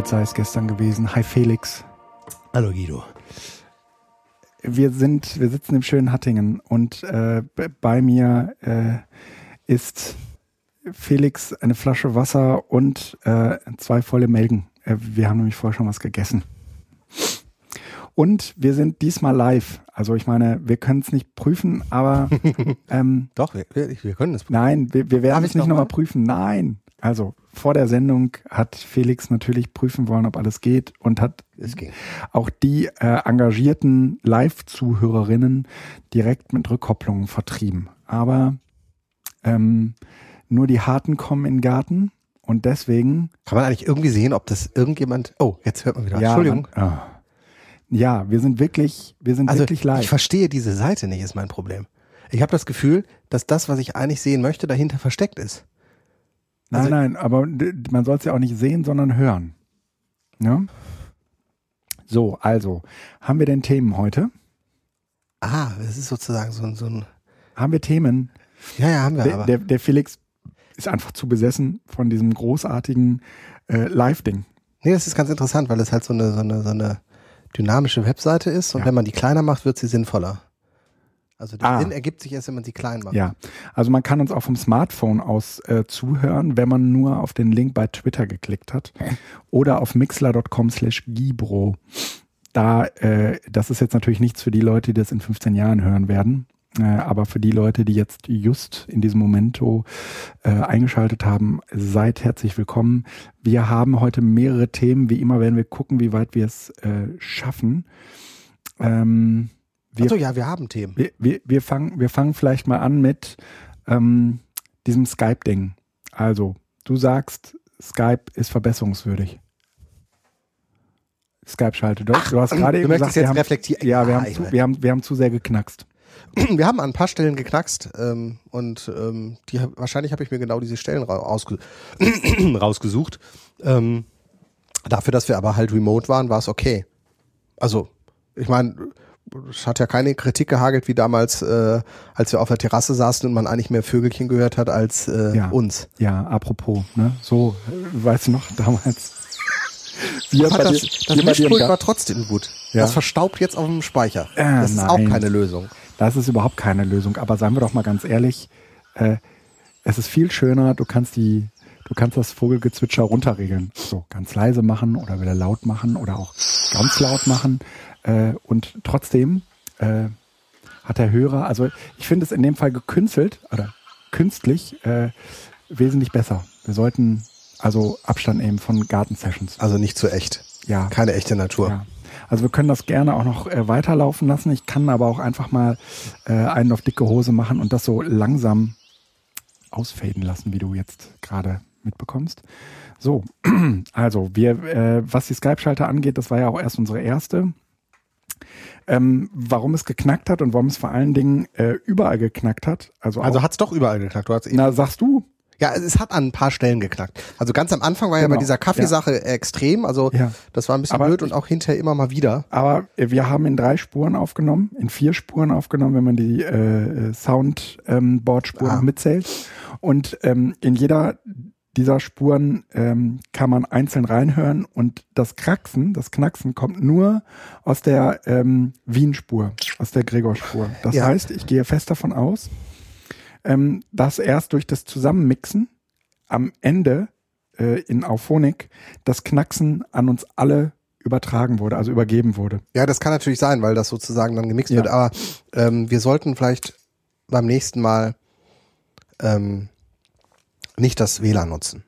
Als sei es gestern gewesen. Hi Felix. Hallo Guido. Wir sind, wir sitzen im schönen Hattingen und äh, bei mir äh, ist Felix eine Flasche Wasser und äh, zwei volle Melken. Äh, wir haben nämlich vorher schon was gegessen. Und wir sind diesmal live. Also ich meine, wir können es nicht prüfen, aber ähm, Doch, wir, wir, wir können es. nein, wir, wir werden es ich nicht noch nochmal mal? prüfen. Nein. Also vor der Sendung hat Felix natürlich prüfen wollen, ob alles geht und hat ging. auch die äh, engagierten Live-Zuhörerinnen direkt mit Rückkopplungen vertrieben. Aber ähm, nur die Harten kommen in den Garten und deswegen. Kann man eigentlich irgendwie sehen, ob das irgendjemand. Oh, jetzt hört man wieder. Ja, Entschuldigung. Man, ah. ja, wir sind wirklich, wir sind also wirklich live. ich verstehe diese Seite nicht, ist mein Problem. Ich habe das Gefühl, dass das, was ich eigentlich sehen möchte, dahinter versteckt ist. Nein, also- nein, aber d- man soll es ja auch nicht sehen, sondern hören. Ja? So, also, haben wir denn Themen heute? Ah, das ist sozusagen so ein, so ein. Haben wir Themen? Ja, ja, haben wir Der, aber. der, der Felix ist einfach zu besessen von diesem großartigen äh, Live-Ding. nee, das ist ganz interessant, weil es halt so eine, so eine, so eine dynamische Webseite ist und Ja. wenn man die kleiner macht, wird sie sinnvoller. Also der Ah. Sinn ergibt sich erst, wenn man sie klein macht. Ja, also man kann uns auch vom Smartphone aus äh, zuhören, wenn man nur auf den Link bei Twitter geklickt hat oder auf mixler.com slash gibro. Da, äh, das ist jetzt natürlich nichts für die Leute, die das in 15 Jahren hören werden, äh, aber für die Leute, die jetzt just in diesem Momento äh, eingeschaltet haben, seid herzlich willkommen. Wir haben heute mehrere Themen. Wie immer werden wir gucken, wie weit wir es äh, schaffen. Ähm, wir Also ja, wir haben Themen. wir, wir, wir, fangen, wir fangen vielleicht mal an mit ähm, diesem Skype-Ding. Also, du sagst, Skype ist verbesserungswürdig. Skype-Schalte. Du, du hast gerade eben gesagt, wir jetzt haben, reflektieren. ja, wir, Ah, haben zu, wir, haben, wir haben zu sehr geknackst. wir haben an ein paar Stellen geknackst ähm, und ähm, die, wahrscheinlich habe ich mir genau diese Stellen ra ausge rausgesucht. Ähm, dafür, dass wir aber halt remote waren, war es okay. Also, ich meine, es hat ja keine Kritik gehagelt wie damals, äh, als wir auf der Terrasse saßen und man eigentlich mehr Vögelchen gehört hat als äh, Ja. uns. Ja, apropos, ne? So, äh, weißt du noch, damals. Wir das das im Mischpult war trotzdem gut. Ja. Das verstaubt jetzt auf dem Speicher. Äh, das ist nein. auch keine Lösung. Das ist überhaupt keine Lösung. Aber seien wir doch mal ganz ehrlich, äh, es ist viel schöner, du kannst die, du kannst das Vogelgezwitscher runterregeln. So, ganz leise machen oder wieder laut machen oder auch ganz laut machen. Äh, und trotzdem äh, hat der Hörer, also ich finde es in dem Fall gekünstelt oder künstlich äh, wesentlich besser. Wir sollten also Abstand nehmen von Gartensessions. Also nicht zu echt. Ja. Keine echte Natur. Ja. Also wir können das gerne auch noch äh, weiterlaufen lassen. Ich kann aber auch einfach mal äh, einen auf dicke Hose machen und das so langsam ausfaden lassen, wie du jetzt gerade mitbekommst. So, also wir, äh, was die Skype-Schalter angeht, das war ja auch erst unsere erste. Ähm, warum es geknackt hat und warum es vor allen Dingen äh, überall geknackt hat. Also, Also auch, hat's doch überall geknackt. Du eben na, sagst du? Ja, es hat an ein paar Stellen geknackt. Also ganz am Anfang war ja Genau, bei dieser Kaffeesache extrem. Also Ja. das war ein bisschen Aber blöd und auch hinterher immer mal wieder. Aber wir haben in drei Spuren aufgenommen, in vier Spuren aufgenommen, wenn man die äh, Soundboard-Spuren noch mitzählt. Und ähm, in jeder dieser Spuren ähm, kann man einzeln reinhören und das Kraxen, das Knacksen kommt nur aus der ähm, Wien-Spur, aus der Gregor-Spur. Das Ja. heißt, ich gehe fest davon aus, ähm, dass erst durch das Zusammenmixen am Ende äh, in Auphonic das Knacksen an uns alle übertragen wurde, also übergeben wurde. Ja, das kann natürlich sein, weil das sozusagen dann gemixt Ja. wird. Aber ähm, wir sollten vielleicht beim nächsten Mal ähm, nicht das WLAN nutzen,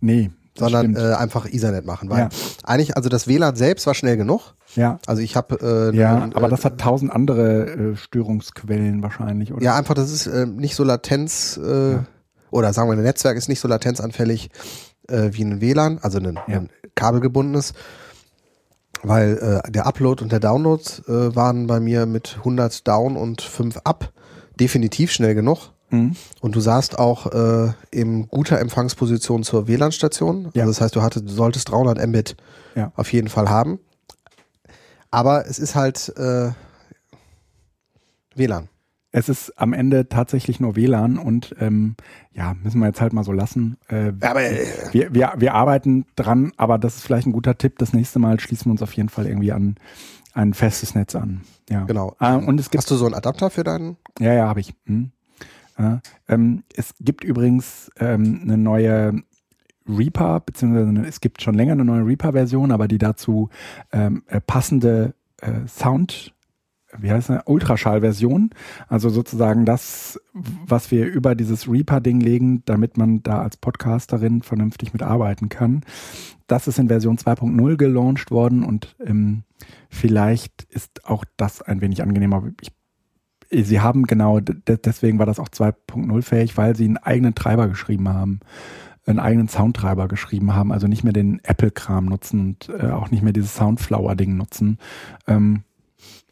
Nee, sondern stimmt. äh, einfach Ethernet machen. Weil Ja. eigentlich, also das WLAN selbst war schnell genug. ja, Also ich habe äh, ja, äh, aber das hat tausend andere äh, Störungsquellen wahrscheinlich, oder? Ja, einfach, das ist äh, nicht so Latenz, äh, Ja. oder sagen wir, ein Netzwerk ist nicht so latenzanfällig äh, wie ein WLAN, also ein, Ja. ein kabelgebundenes, weil äh, der Upload und der Download äh, waren bei mir mit 100 down und 5 up definitiv schnell genug. Mhm. Und du saßt auch äh, in guter Empfangsposition zur WLAN-Station. Ja. Also das heißt, du hattest, du solltest 300 Mbit Ja. auf jeden Fall haben. Aber es ist halt äh, WLAN. es ist am Ende tatsächlich nur WLAN und ähm, ja, müssen wir jetzt halt mal so lassen. Äh, Aber äh, wir, wir, wir arbeiten dran, aber das ist vielleicht ein guter Tipp. Das nächste Mal schließen wir uns auf jeden Fall irgendwie an ein festes Netz an. Ja. genau. Äh, und es gibt Hast du so einen Adapter für deinen? ja, ja, habe ich. Hm. Ja, ähm, es gibt übrigens ähm, eine neue Reaper, beziehungsweise eine, es gibt schon länger eine neue Reaper-Version, aber die dazu ähm, äh, passende äh, Sound, wie heißt das, Ultraschall-Version. Also sozusagen das, was wir über dieses Reaper-Ding legen, damit man da als Podcasterin vernünftig mitarbeiten kann. Das ist in Version 2.0 gelauncht worden und ähm, vielleicht ist auch das ein wenig angenehmer. Ich Sie haben genau, de- deswegen war das auch 2.0 fähig, weil sie einen eigenen Treiber geschrieben haben, einen eigenen Soundtreiber geschrieben haben, also nicht mehr den Apple-Kram nutzen und äh, auch nicht mehr dieses Soundflower-Ding nutzen. Ähm,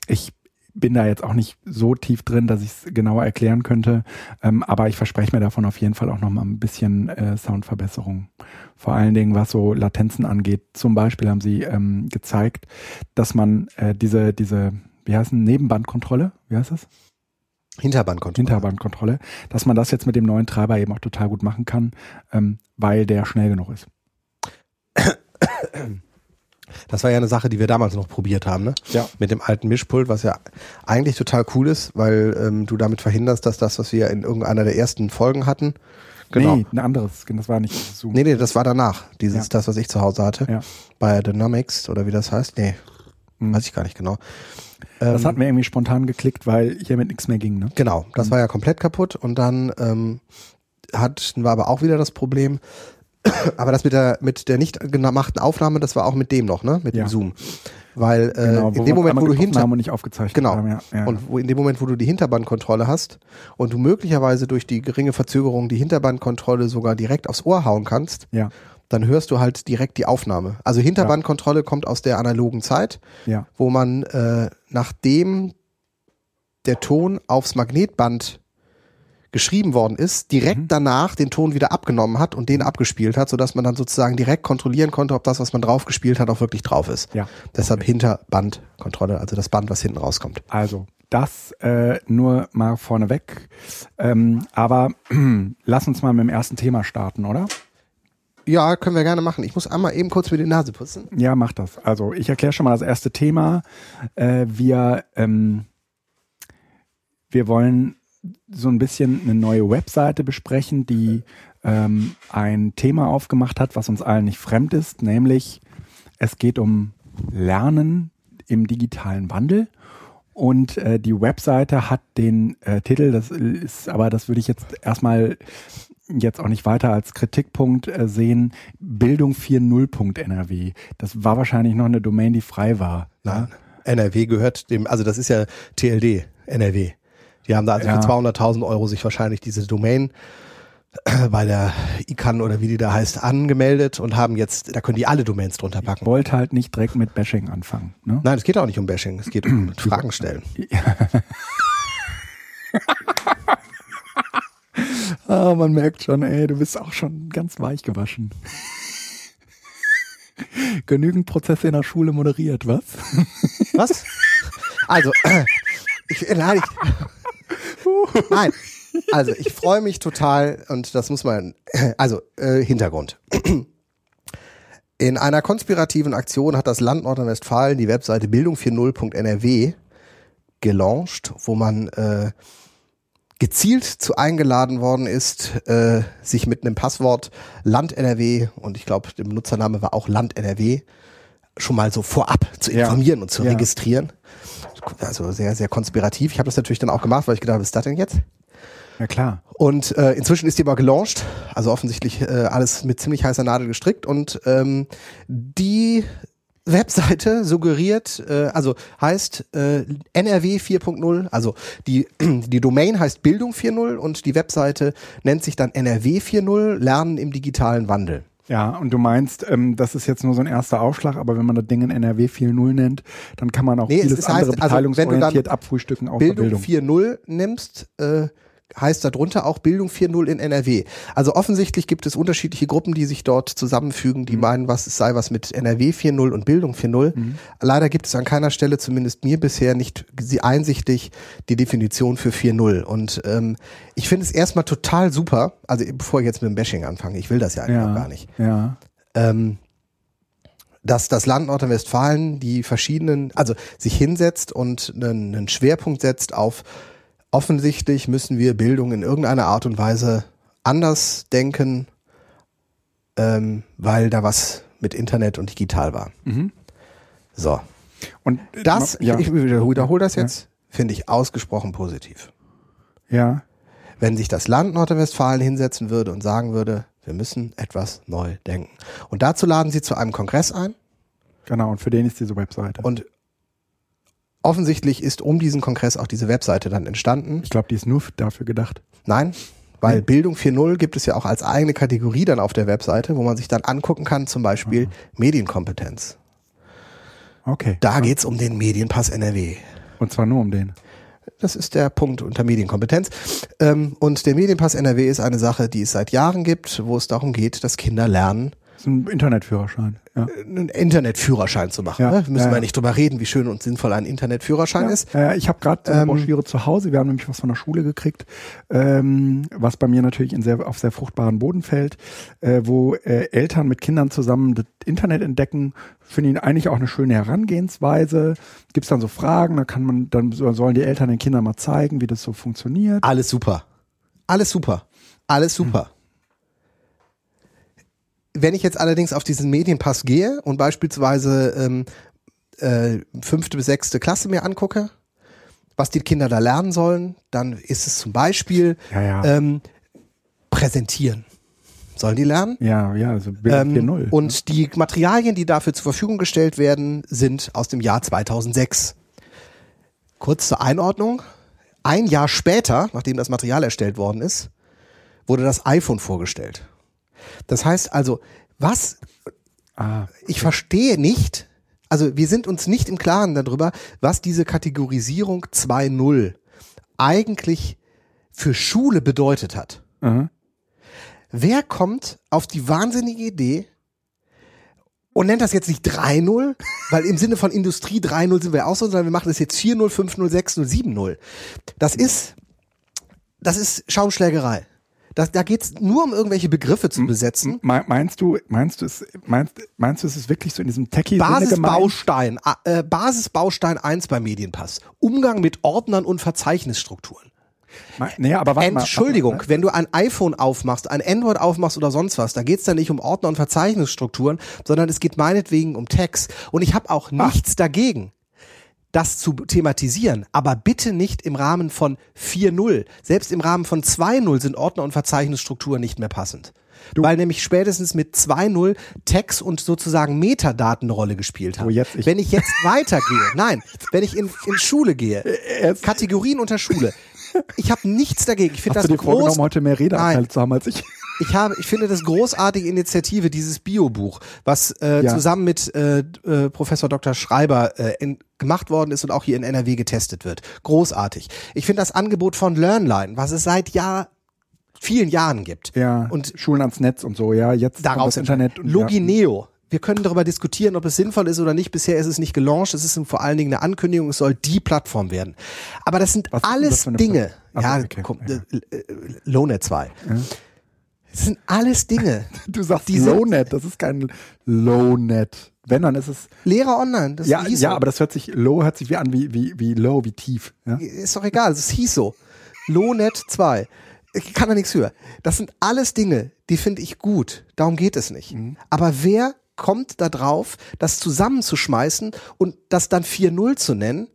ich bin da jetzt auch nicht so tief drin, dass ich es genauer erklären könnte, ähm, aber ich verspreche mir davon auf jeden Fall auch nochmal ein bisschen äh, Soundverbesserung. Vor allen Dingen, was so Latenzen angeht. Zum Beispiel haben sie ähm, gezeigt, dass man äh, diese, diese, wie heißt es, Nebenbandkontrolle, wie heißt das? Hinterbandkontrolle. Hinterbandkontrolle, dass man das jetzt mit dem neuen Treiber eben auch total gut machen kann, ähm, weil der schnell genug ist. Das war ja eine Sache, die wir damals noch probiert haben, ne? Ja. Mit dem alten Mischpult, was ja eigentlich total cool ist, weil ähm, du damit verhinderst, dass das, was wir in irgendeiner der ersten Folgen hatten, genau. Nee, ein anderes, das war nicht Zoom. Nee, nee, das war danach. Dieses, Ja. das, was ich zu Hause hatte. Ja. Bei Dynamics oder wie das heißt. Nee, Hm. weiß ich gar nicht genau. Das Ähm, hatten wir irgendwie spontan geklickt, weil hiermit nichts mehr ging. Ne? Genau, das Mhm. war ja komplett kaputt und dann ähm, hatten wir aber auch wieder das Problem, aber das mit der mit der nicht gemachten Aufnahme, das war auch mit dem noch, ne, mit Ja. dem Zoom, weil äh, Genau, in dem Moment, wo du hinter haben und nicht aufgezeichnet Genau. haben. Ja, ja. und wo in dem Moment, wo du die Hinterbandkontrolle hast und du möglicherweise durch die geringe Verzögerung die Hinterbandkontrolle sogar direkt aufs Ohr hauen kannst, ja, dann hörst du halt direkt die Aufnahme. Also Hinterbandkontrolle kommt aus der analogen Zeit, ja, wo man äh, nachdem der Ton aufs Magnetband geschrieben worden ist, direkt Mhm. danach den Ton wieder abgenommen hat und den abgespielt hat, sodass man dann sozusagen direkt kontrollieren konnte, ob das, was man drauf gespielt hat, auch wirklich drauf ist. ja. Deshalb Hinterbandkontrolle, also das Band, was hinten rauskommt. Also, das äh, nur mal vorneweg. Ähm, aber lass uns mal mit dem ersten Thema starten, oder? Ja, können wir gerne machen. Ich muss einmal eben kurz mir die Nase putzen. Ja, mach das. Also ich erkläre schon mal das erste Thema. Äh, wir, ähm, wir wollen so ein bisschen eine neue Webseite besprechen, die ähm, ein Thema aufgemacht hat, was uns allen nicht fremd ist, nämlich es geht um Lernen im digitalen Wandel. Und äh, die Webseite hat den äh, Titel, das ist, aber das würde ich jetzt erstmal jetzt auch nicht weiter als Kritikpunkt äh, sehen, Bildung40.nrw. Das war wahrscheinlich noch eine Domain, die frei war. Nein. NRW gehört dem, also das ist ja TLD, NRW. Die haben da also Ja. für 200.000 Euro sich wahrscheinlich diese Domain äh, bei der ICANN oder wie die da heißt angemeldet und haben jetzt, da können die alle Domains drunter Ich packen. wollte halt nicht direkt mit Bashing anfangen. Ne? Nein, es geht auch nicht um Bashing, es geht um Fragen stellen. Ah, man merkt schon, ey, du bist auch schon ganz weich gewaschen. Genügend Prozesse in der Schule moderiert, was? Was? Also, ich, nein, ich, nein. Also, ich freue mich total und das muss man, also, äh, Hintergrund. In einer konspirativen Aktion hat das Land Nordrhein-Westfalen die Webseite bildung40.nrw gelauncht, wo man äh, gezielt zu eingeladen worden ist, äh, sich mit einem Passwort Land NRW und ich glaube, der Benutzername war auch Land NRW schon mal so vorab zu Ja. informieren und zu Ja. registrieren. Also sehr, sehr konspirativ. Ich habe das natürlich dann auch gemacht, weil ich gedacht, habe, was ist das denn jetzt? Ja klar. Und äh, inzwischen ist die aber gelauncht, also offensichtlich äh, alles mit ziemlich heißer Nadel gestrickt und ähm, die Webseite suggeriert, äh, also heißt äh, NRW 4.0, also die, die Domain heißt Bildung 4.0 und die Webseite nennt sich dann NRW 4.0, Lernen im digitalen Wandel. Ja, und du meinst, ähm, das ist jetzt nur so ein erster Aufschlag, aber wenn man das Ding in NRW 4.0 nennt, dann kann man auch Nee, es vieles andere heißt, also, wenn du dann beteiligungsorientiert abfrühstücken außer Bildung Bildung. 4.0 nimmst, äh, heißt darunter auch Bildung 4.0 in NRW. Also offensichtlich gibt es unterschiedliche Gruppen, die sich dort zusammenfügen, die mhm. meinen, was es sei was mit NRW 4.0 und Bildung 4.0. Mhm. Leider gibt es an keiner Stelle, zumindest mir bisher, nicht einsichtig die Definition für 4.0. Und ähm, ich finde es erstmal total super, also bevor ich jetzt mit dem Bashing anfange, ich will das ja eigentlich ja, gar nicht. Ja. Ähm, dass das Land Nordrhein-Westfalen die verschiedenen, also sich hinsetzt und einen, einen Schwerpunkt setzt auf offensichtlich müssen wir Bildung in irgendeiner Art und Weise anders denken, ähm, weil da was mit Internet und digital war. Mhm. So. Und das, ja. ich, ich wiederhole das jetzt, ja. finde ich ausgesprochen positiv. Ja. Wenn sich das Land Nordrhein-Westfalen hinsetzen würde und sagen würde, wir müssen etwas neu denken. Und dazu laden sie zu einem Kongress ein. Genau, und für den ist diese Webseite. Und offensichtlich ist um diesen Kongress auch diese Webseite dann entstanden. Ich glaube, die ist nur dafür gedacht. Nein, weil nee. Bildung 4.0 gibt es ja auch als eigene Kategorie dann auf der Webseite, wo man sich dann angucken kann, zum Beispiel ah. Medienkompetenz. Okay. Da geht's um den Medienpass NRW. Und zwar nur um den. Das ist der Punkt unter Medienkompetenz. Ähm, und der Medienpass NRW ist eine Sache, die es seit Jahren gibt, wo es darum geht, dass Kinder lernen. Das ist ein Internetführerschein. Ja. Äh, einen Internetführerschein zu machen. Ja, ne? Müssen ja, wir nicht drüber reden, wie schön und sinnvoll ein Internetführerschein ist. Ich habe gerade eine ähm, Broschüre zu Hause. Wir haben nämlich was von der Schule gekriegt, ähm, was bei mir natürlich in sehr, auf sehr fruchtbaren Boden fällt, äh, wo äh, Eltern mit Kindern zusammen das Internet entdecken. Finde ich eigentlich auch eine schöne Herangehensweise. Gibt es dann so Fragen, da kann man, dann sollen die Eltern den Kindern mal zeigen, wie das so funktioniert. Alles super. Alles super. Alles super. Hm. Wenn ich jetzt allerdings auf diesen Medienpass gehe und beispielsweise ähm, äh, fünfte bis sechste Klasse mir angucke, was die Kinder da lernen sollen, dann ist es zum Beispiel ja, ja. Ähm, präsentieren. Sollen die lernen? Ja, ja, also ähm, 4.0. Und die Materialien, die dafür zur Verfügung gestellt werden, sind aus dem Jahr 2006. Kurz zur Einordnung. Ein Jahr später, nachdem das Material erstellt worden ist, wurde das iPhone vorgestellt. Das heißt also, was, ah, ich verstehe nicht, also wir sind uns nicht im Klaren darüber, was diese Kategorisierung 2.0 eigentlich für Schule bedeutet hat. Mhm. Wer kommt auf die wahnsinnige Idee und nennt das jetzt nicht 3.0, weil im Sinne von Industrie 3.0 sind wir auch so, sondern wir machen das jetzt 4.0, 5.0, 6.0, 7.0. Das ist, das ist Schaumschlägerei. Da, da geht es nur um irgendwelche Begriffe zu besetzen. Meinst du, meinst du, es, meinst, meinst du, es ist wirklich so in diesem techie Basisbaustein, äh, Basisbaustein 1 beim Medienpass. Umgang mit Ordnern und Verzeichnisstrukturen. Naja, aber warte Entschuldigung, mal, wenn du ein iPhone aufmachst, ein Android aufmachst oder sonst was, da geht's dann nicht um Ordner und Verzeichnisstrukturen, sondern es geht meinetwegen um Text. Und ich habe auch nichts Ach. dagegen, das zu thematisieren, aber bitte nicht im Rahmen von 4.0. Selbst im Rahmen von 2.0 sind Ordner und Verzeichnisstrukturen nicht mehr passend. Du. Weil nämlich spätestens mit 2.0 Text und sozusagen Metadaten eine Rolle gespielt haben. Oh, jetzt ich. Wenn ich jetzt weitergehe, nein, wenn ich in, in Schule gehe, Kategorien unter Schule, ich habe nichts dagegen. Ich finde das du dir groß. heute mehr Redeanteil zu haben als ich ich habe, ich finde das großartige Initiative, dieses Biobuch, was äh, ja. zusammen mit äh, äh, Professor Dr. Schreiber äh, in, gemacht worden ist und auch hier in NRW getestet wird. Großartig. Ich finde das Angebot von LearnLine, was es seit Jahr vielen Jahren gibt. Ja. Und Schulen ans Netz und so, ja, jetzt daraus das Internet. Und, Logineo. Ja. Wir können darüber diskutieren, ob es sinnvoll ist oder nicht. Bisher ist es nicht gelauncht. Es ist vor allen Dingen eine Ankündigung. Es soll die Plattform werden. Aber das sind Was alles das Dinge. ja, okay. komm, ja. Äh, äh, Lonet 2. Ja. Das sind alles Dinge. Du sagst diese Lownet, das ist kein Lownet. Wenn, dann ist es. Lehrer online. Das ja, hieß ja, so. aber das hört sich, low hört sich wie an, wie, wie, wie low, wie tief. Ja? Ist doch egal, es hieß so. Lownet 2. Ich kann da nichts hören. Das sind alles Dinge, die finde ich gut. Darum geht es nicht. Mhm. Aber wer kommt da drauf, das zusammenzuschmeißen und das dann 4.0 zu nennen,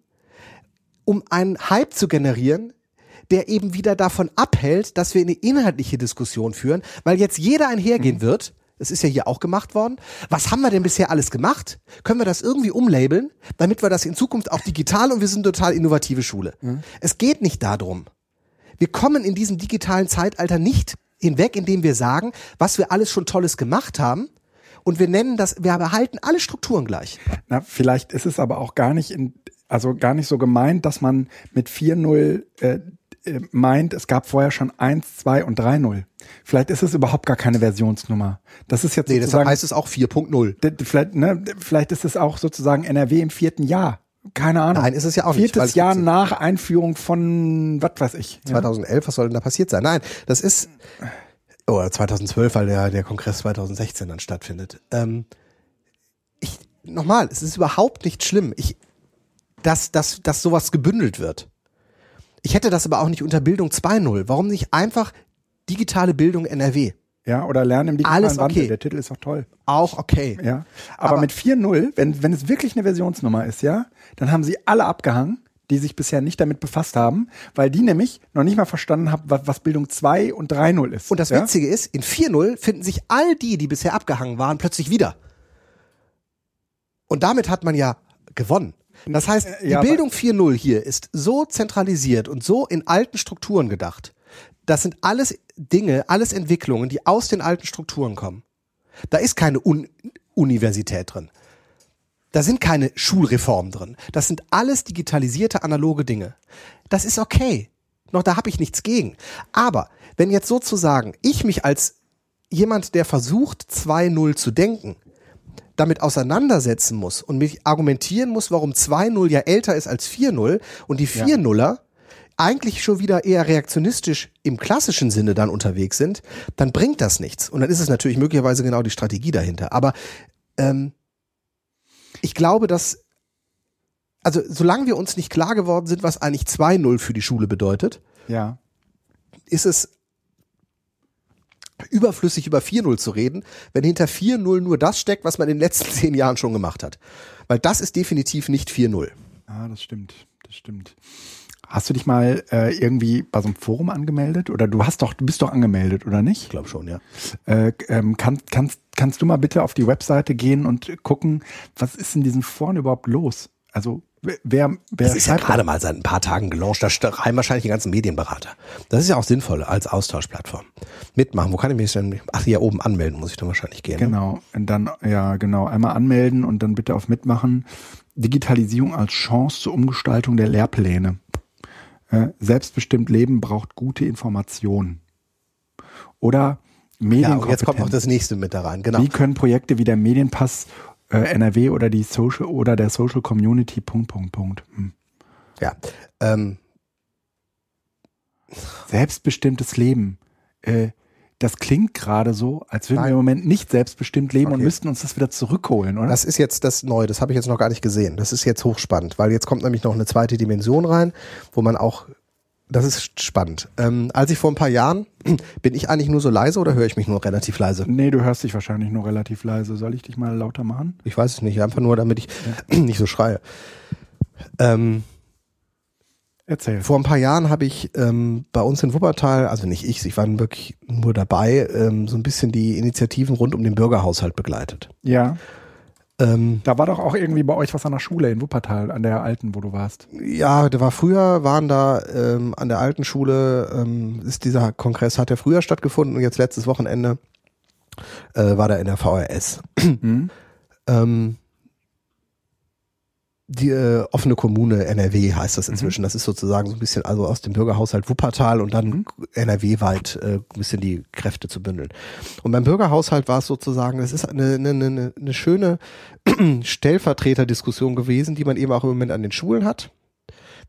um einen Hype zu generieren, der eben wieder davon abhält, dass wir eine inhaltliche Diskussion führen, weil jetzt jeder einhergehen mhm. wird. Es ist ja hier auch gemacht worden. Was haben wir denn bisher alles gemacht? Können wir das irgendwie umlabeln, damit wir das in Zukunft auch digital und wir sind total innovative Schule. Mhm. Es geht nicht darum. Wir kommen in diesem digitalen Zeitalter nicht hinweg, indem wir sagen, was wir alles schon Tolles gemacht haben, und wir nennen das, wir behalten alle Strukturen gleich. Na, vielleicht ist es aber auch gar nicht in, also gar nicht so gemeint, dass man mit 4.0 äh, meint, es gab vorher schon 1, 2 und 3.0. Vielleicht ist es überhaupt gar keine Versionsnummer. Das ist jetzt Nee, deshalb sozusagen, heißt es auch 4.0. d- d- vielleicht, ne, vielleicht ist es auch sozusagen NRW im vierten Jahr. Keine Ahnung. Nein, ist es ja auch nicht, weil Viertes es Jahr nach Einführung von, was weiß ich. Ja. 2011, was soll denn da passiert sein? Nein, das ist, oder 2012, weil der, der Kongress 2016 dann stattfindet. Ähm, ich, nochmal, es ist überhaupt nicht schlimm, ich, dass, dass, dass sowas gebündelt wird. Ich hätte das aber auch nicht unter Bildung 2.0. Warum nicht einfach digitale Bildung NRW? Ja, oder Lernen im digitalen Alles Wandel. okay. Der Titel ist auch toll. Auch okay. Ja. Aber, Aber- mit 4.0, wenn, wenn es wirklich eine Versionsnummer ist, ja, dann haben sie alle abgehangen, die sich bisher nicht damit befasst haben, weil die nämlich noch nicht mal verstanden haben, was, was Bildung 2 und 3.0 ist. Und das ja? Witzige ist, in 4.0 finden sich all die, die bisher abgehangen waren, plötzlich wieder. Und damit hat man ja gewonnen. Das heißt, die ja, Bildung 4.0 hier ist so zentralisiert und so in alten Strukturen gedacht. Das sind alles Dinge, alles Entwicklungen, die aus den alten Strukturen kommen. Da ist keine Un Universität drin. Da sind keine Schulreformen drin. Das sind alles digitalisierte analoge Dinge. Das ist okay. Noch da habe ich nichts gegen. Aber wenn jetzt sozusagen ich mich als jemand, der versucht 2.0 zu denken, damit auseinandersetzen muss und mich argumentieren muss, warum 2.0 ja älter ist als 4.0 und die 4.0er eigentlich schon wieder eher reaktionistisch im klassischen Sinne dann unterwegs sind, dann bringt das nichts. Und dann ist es natürlich möglicherweise genau die Strategie dahinter. Aber ähm, ich glaube, dass, also solange wir uns nicht klar geworden sind, was eigentlich 2.0 für die Schule bedeutet, Ja. ist es überflüssig über 4.0 zu reden, wenn hinter 4.0 nur das steckt, was man in den letzten zehn Jahren schon gemacht hat. Weil das ist definitiv nicht 4.0. Ah, das stimmt. Das stimmt. Hast du dich mal äh, irgendwie bei so einem Forum angemeldet? Oder du hast doch, du bist doch angemeldet, oder nicht? Ich glaube schon, ja. Äh, ähm, kann, kannst, kannst du mal bitte auf die Webseite gehen und gucken, was ist in diesen Foren überhaupt los? Also wer, wer Das ist ja gerade mal seit ein paar Tagen gelauncht. Da schreiben wahrscheinlich die ganzen Medienberater. Das ist ja auch sinnvoll als Austauschplattform. Mitmachen. Wo kann ich mich denn? Ach, hier oben anmelden muss ich dann wahrscheinlich gehen. Genau. Und dann, ja, genau, einmal anmelden und dann bitte auf Mitmachen. Digitalisierung als Chance zur Umgestaltung der Lehrpläne. Äh, selbstbestimmt Leben braucht gute Informationen. Oder Ja, Medienkompetenz. jetzt kommt noch das nächste mit da rein. Genau. Wie können Projekte wie der Medienpass äh, NRW oder die Social oder der Social Community Punkt Punkt Punkt. Hm. Ja. Ähm, Selbstbestimmtes Leben. Äh, das klingt gerade so, als würden wir Nein. im Moment nicht selbstbestimmt leben und Okay. müssten uns das wieder zurückholen, oder? Das ist jetzt das Neue, das habe ich jetzt noch gar nicht gesehen. Das ist jetzt hochspannend, weil jetzt kommt nämlich noch eine zweite Dimension rein, wo man auch, das ist spannend. Ähm, als ich vor ein paar Jahren, bin ich eigentlich nur so leise oder höre ich mich nur relativ leise? nee, du hörst dich wahrscheinlich nur relativ leise. Soll ich dich mal lauter machen? Ich weiß es nicht, einfach nur, damit ich nicht so schreie. Ähm, Erzähl. vor ein paar Jahren habe ich ähm, bei uns in Wuppertal, also nicht ich, ich war wirklich nur dabei, ähm, so ein bisschen die Initiativen rund um den Bürgerhaushalt begleitet. Ja, Ähm, da war doch auch irgendwie bei euch was an der Schule in Wuppertal, an der alten, wo du warst. Ja, der war früher, waren da ähm, an der alten Schule, ähm, ist dieser Kongress, hat ja früher stattgefunden und jetzt letztes Wochenende äh, war da in der VRS. Hm? Die äh, offene Kommune NRW heißt das inzwischen. Das ist sozusagen so ein bisschen also aus dem Bürgerhaushalt Wuppertal und dann NRW-weit äh, ein bisschen die Kräfte zu bündeln. Und beim Bürgerhaushalt war es sozusagen, es ist eine, eine, eine, eine schöne Stellvertreterdiskussion gewesen, die man eben auch im Moment an den Schulen hat.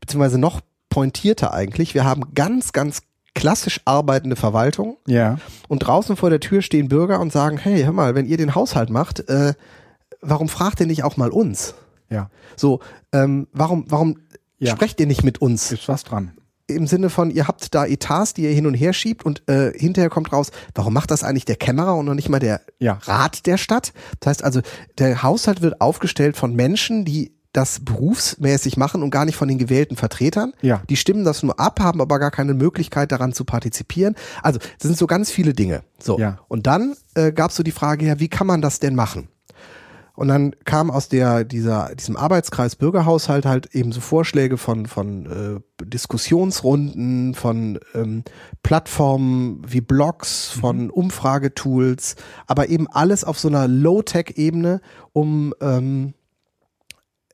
Beziehungsweise noch pointierter eigentlich. Wir haben ganz, ganz klassisch arbeitende Verwaltung Ja. und draußen vor der Tür stehen Bürger und sagen, hey, hör mal, wenn ihr den Haushalt macht, äh, warum fragt ihr nicht auch mal uns? Ja. So, ähm, warum, warum Ja. sprecht ihr nicht mit uns? Ist was dran. Im Sinne von, ihr habt da Etats, die ihr hin und her schiebt und äh, hinterher kommt raus, warum macht das eigentlich der Kämmerer und noch nicht mal der Ja. Rat der Stadt? Das heißt also, der Haushalt wird aufgestellt von Menschen, die das berufsmäßig machen und gar nicht von den gewählten Vertretern. Ja. Die stimmen das nur ab, haben aber gar keine Möglichkeit daran zu partizipieren. Also, das sind so ganz viele Dinge. So. Ja. Und dann äh, gab es so die Frage, ja, wie kann man das denn machen? Und dann kam aus der, dieser, diesem Arbeitskreis Bürgerhaushalt halt eben so Vorschläge von, von äh, Diskussionsrunden, von ähm, Plattformen wie Blogs, von Umfragetools, aber eben alles auf so einer Low-Tech-Ebene, um ähm,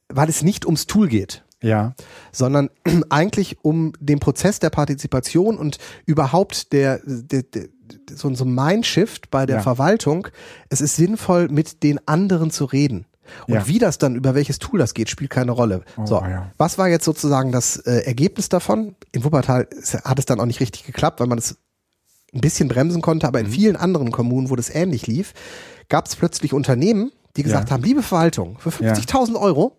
weil es nicht ums Tool geht. Ja. sondern eigentlich um den Prozess der Partizipation und überhaupt der, der, der so, so ein Mindshift bei der Ja. Verwaltung. Es ist sinnvoll, mit den anderen zu reden. Und Ja. wie das dann, über welches Tool das geht, spielt keine Rolle. Oh, so, ja. was war jetzt sozusagen das äh, Ergebnis davon? In Wuppertal hat es dann auch nicht richtig geklappt, weil man es ein bisschen bremsen konnte, aber in Mhm. vielen anderen Kommunen, wo das ähnlich lief, gab es plötzlich Unternehmen, die gesagt Ja. haben, liebe Verwaltung, für 50.000 Euro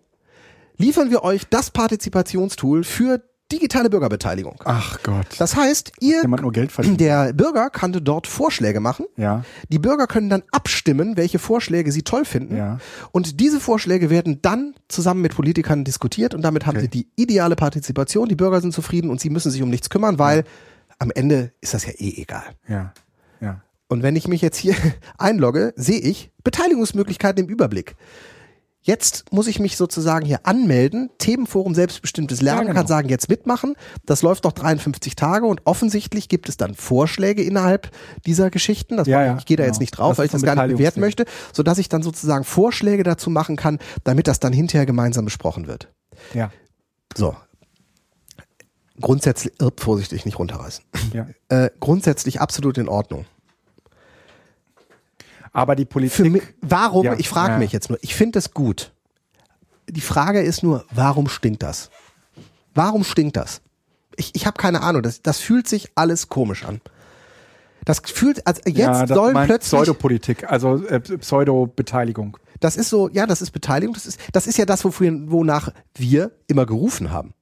liefern wir euch das Partizipationstool für digitale Bürgerbeteiligung. Ach Gott. Das heißt, ihr, der Bürger kann dort Vorschläge machen. Ja. Die Bürger können dann abstimmen, welche Vorschläge sie toll finden. Ja. Und diese Vorschläge werden dann zusammen mit Politikern diskutiert und damit haben Okay. sie die ideale Partizipation. Die Bürger sind zufrieden und sie müssen sich um nichts kümmern, weil am Ende ist das ja eh egal. Ja. Ja. Und wenn ich mich jetzt hier einlogge, sehe ich Beteiligungsmöglichkeiten im Überblick. Jetzt muss ich mich sozusagen hier anmelden, Themenforum selbstbestimmtes Lernen, Ja, genau. kann sagen, jetzt mitmachen. Das läuft noch 53 Tage und offensichtlich gibt es dann Vorschläge innerhalb dieser Geschichten. Das Ja, ja, ich gehe da genau. jetzt nicht drauf, Das weil ich das gar nicht bewerten möchte, sodass ich dann sozusagen Vorschläge dazu machen kann, damit das dann hinterher gemeinsam besprochen wird. Ja. So. Grundsätzlich, vorsichtig, nicht runterreißen. ja. Äh, grundsätzlich absolut in Ordnung. Aber die Politik. mich, warum? Ja, ich frage ja. mich jetzt nur. Ich finde es gut. Die Frage ist nur, warum stinkt das? Warum stinkt das? Ich, ich habe keine Ahnung. Das, das fühlt sich alles komisch an. Das fühlt, als jetzt ja, das sollen meint plötzlich, Pseudopolitik, also äh, Pseudo-Beteiligung. das ist so, ja, das ist Beteiligung. Das ist, das ist ja das, wofür, wonach wir immer gerufen haben.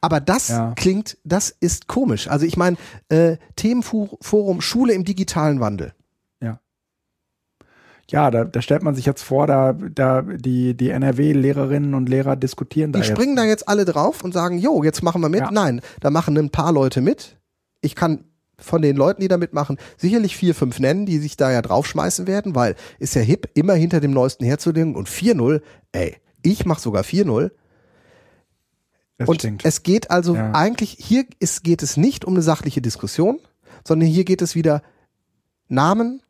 Aber das Ja. klingt, das ist komisch. Also ich meine, äh, Themenforum Schule im digitalen Wandel. Ja. Da, da stellt man sich jetzt vor, da, da die, die NRW-Lehrerinnen und Lehrer diskutieren da Die jetzt. springen da jetzt alle drauf und sagen, jo, jetzt machen wir mit. Ja. Nein, da machen ein paar Leute mit. Ich kann von den Leuten, die da mitmachen, sicherlich vier, fünf nennen, die sich da ja draufschmeißen werden, weil ist ja hip, immer hinter dem Neuesten herzulegen und 4-0, ey, ich mach sogar 4-0. Das Und stinkt. es geht also Ja. eigentlich, hier ist, geht es nicht um eine sachliche Diskussion, sondern hier geht es wieder Namen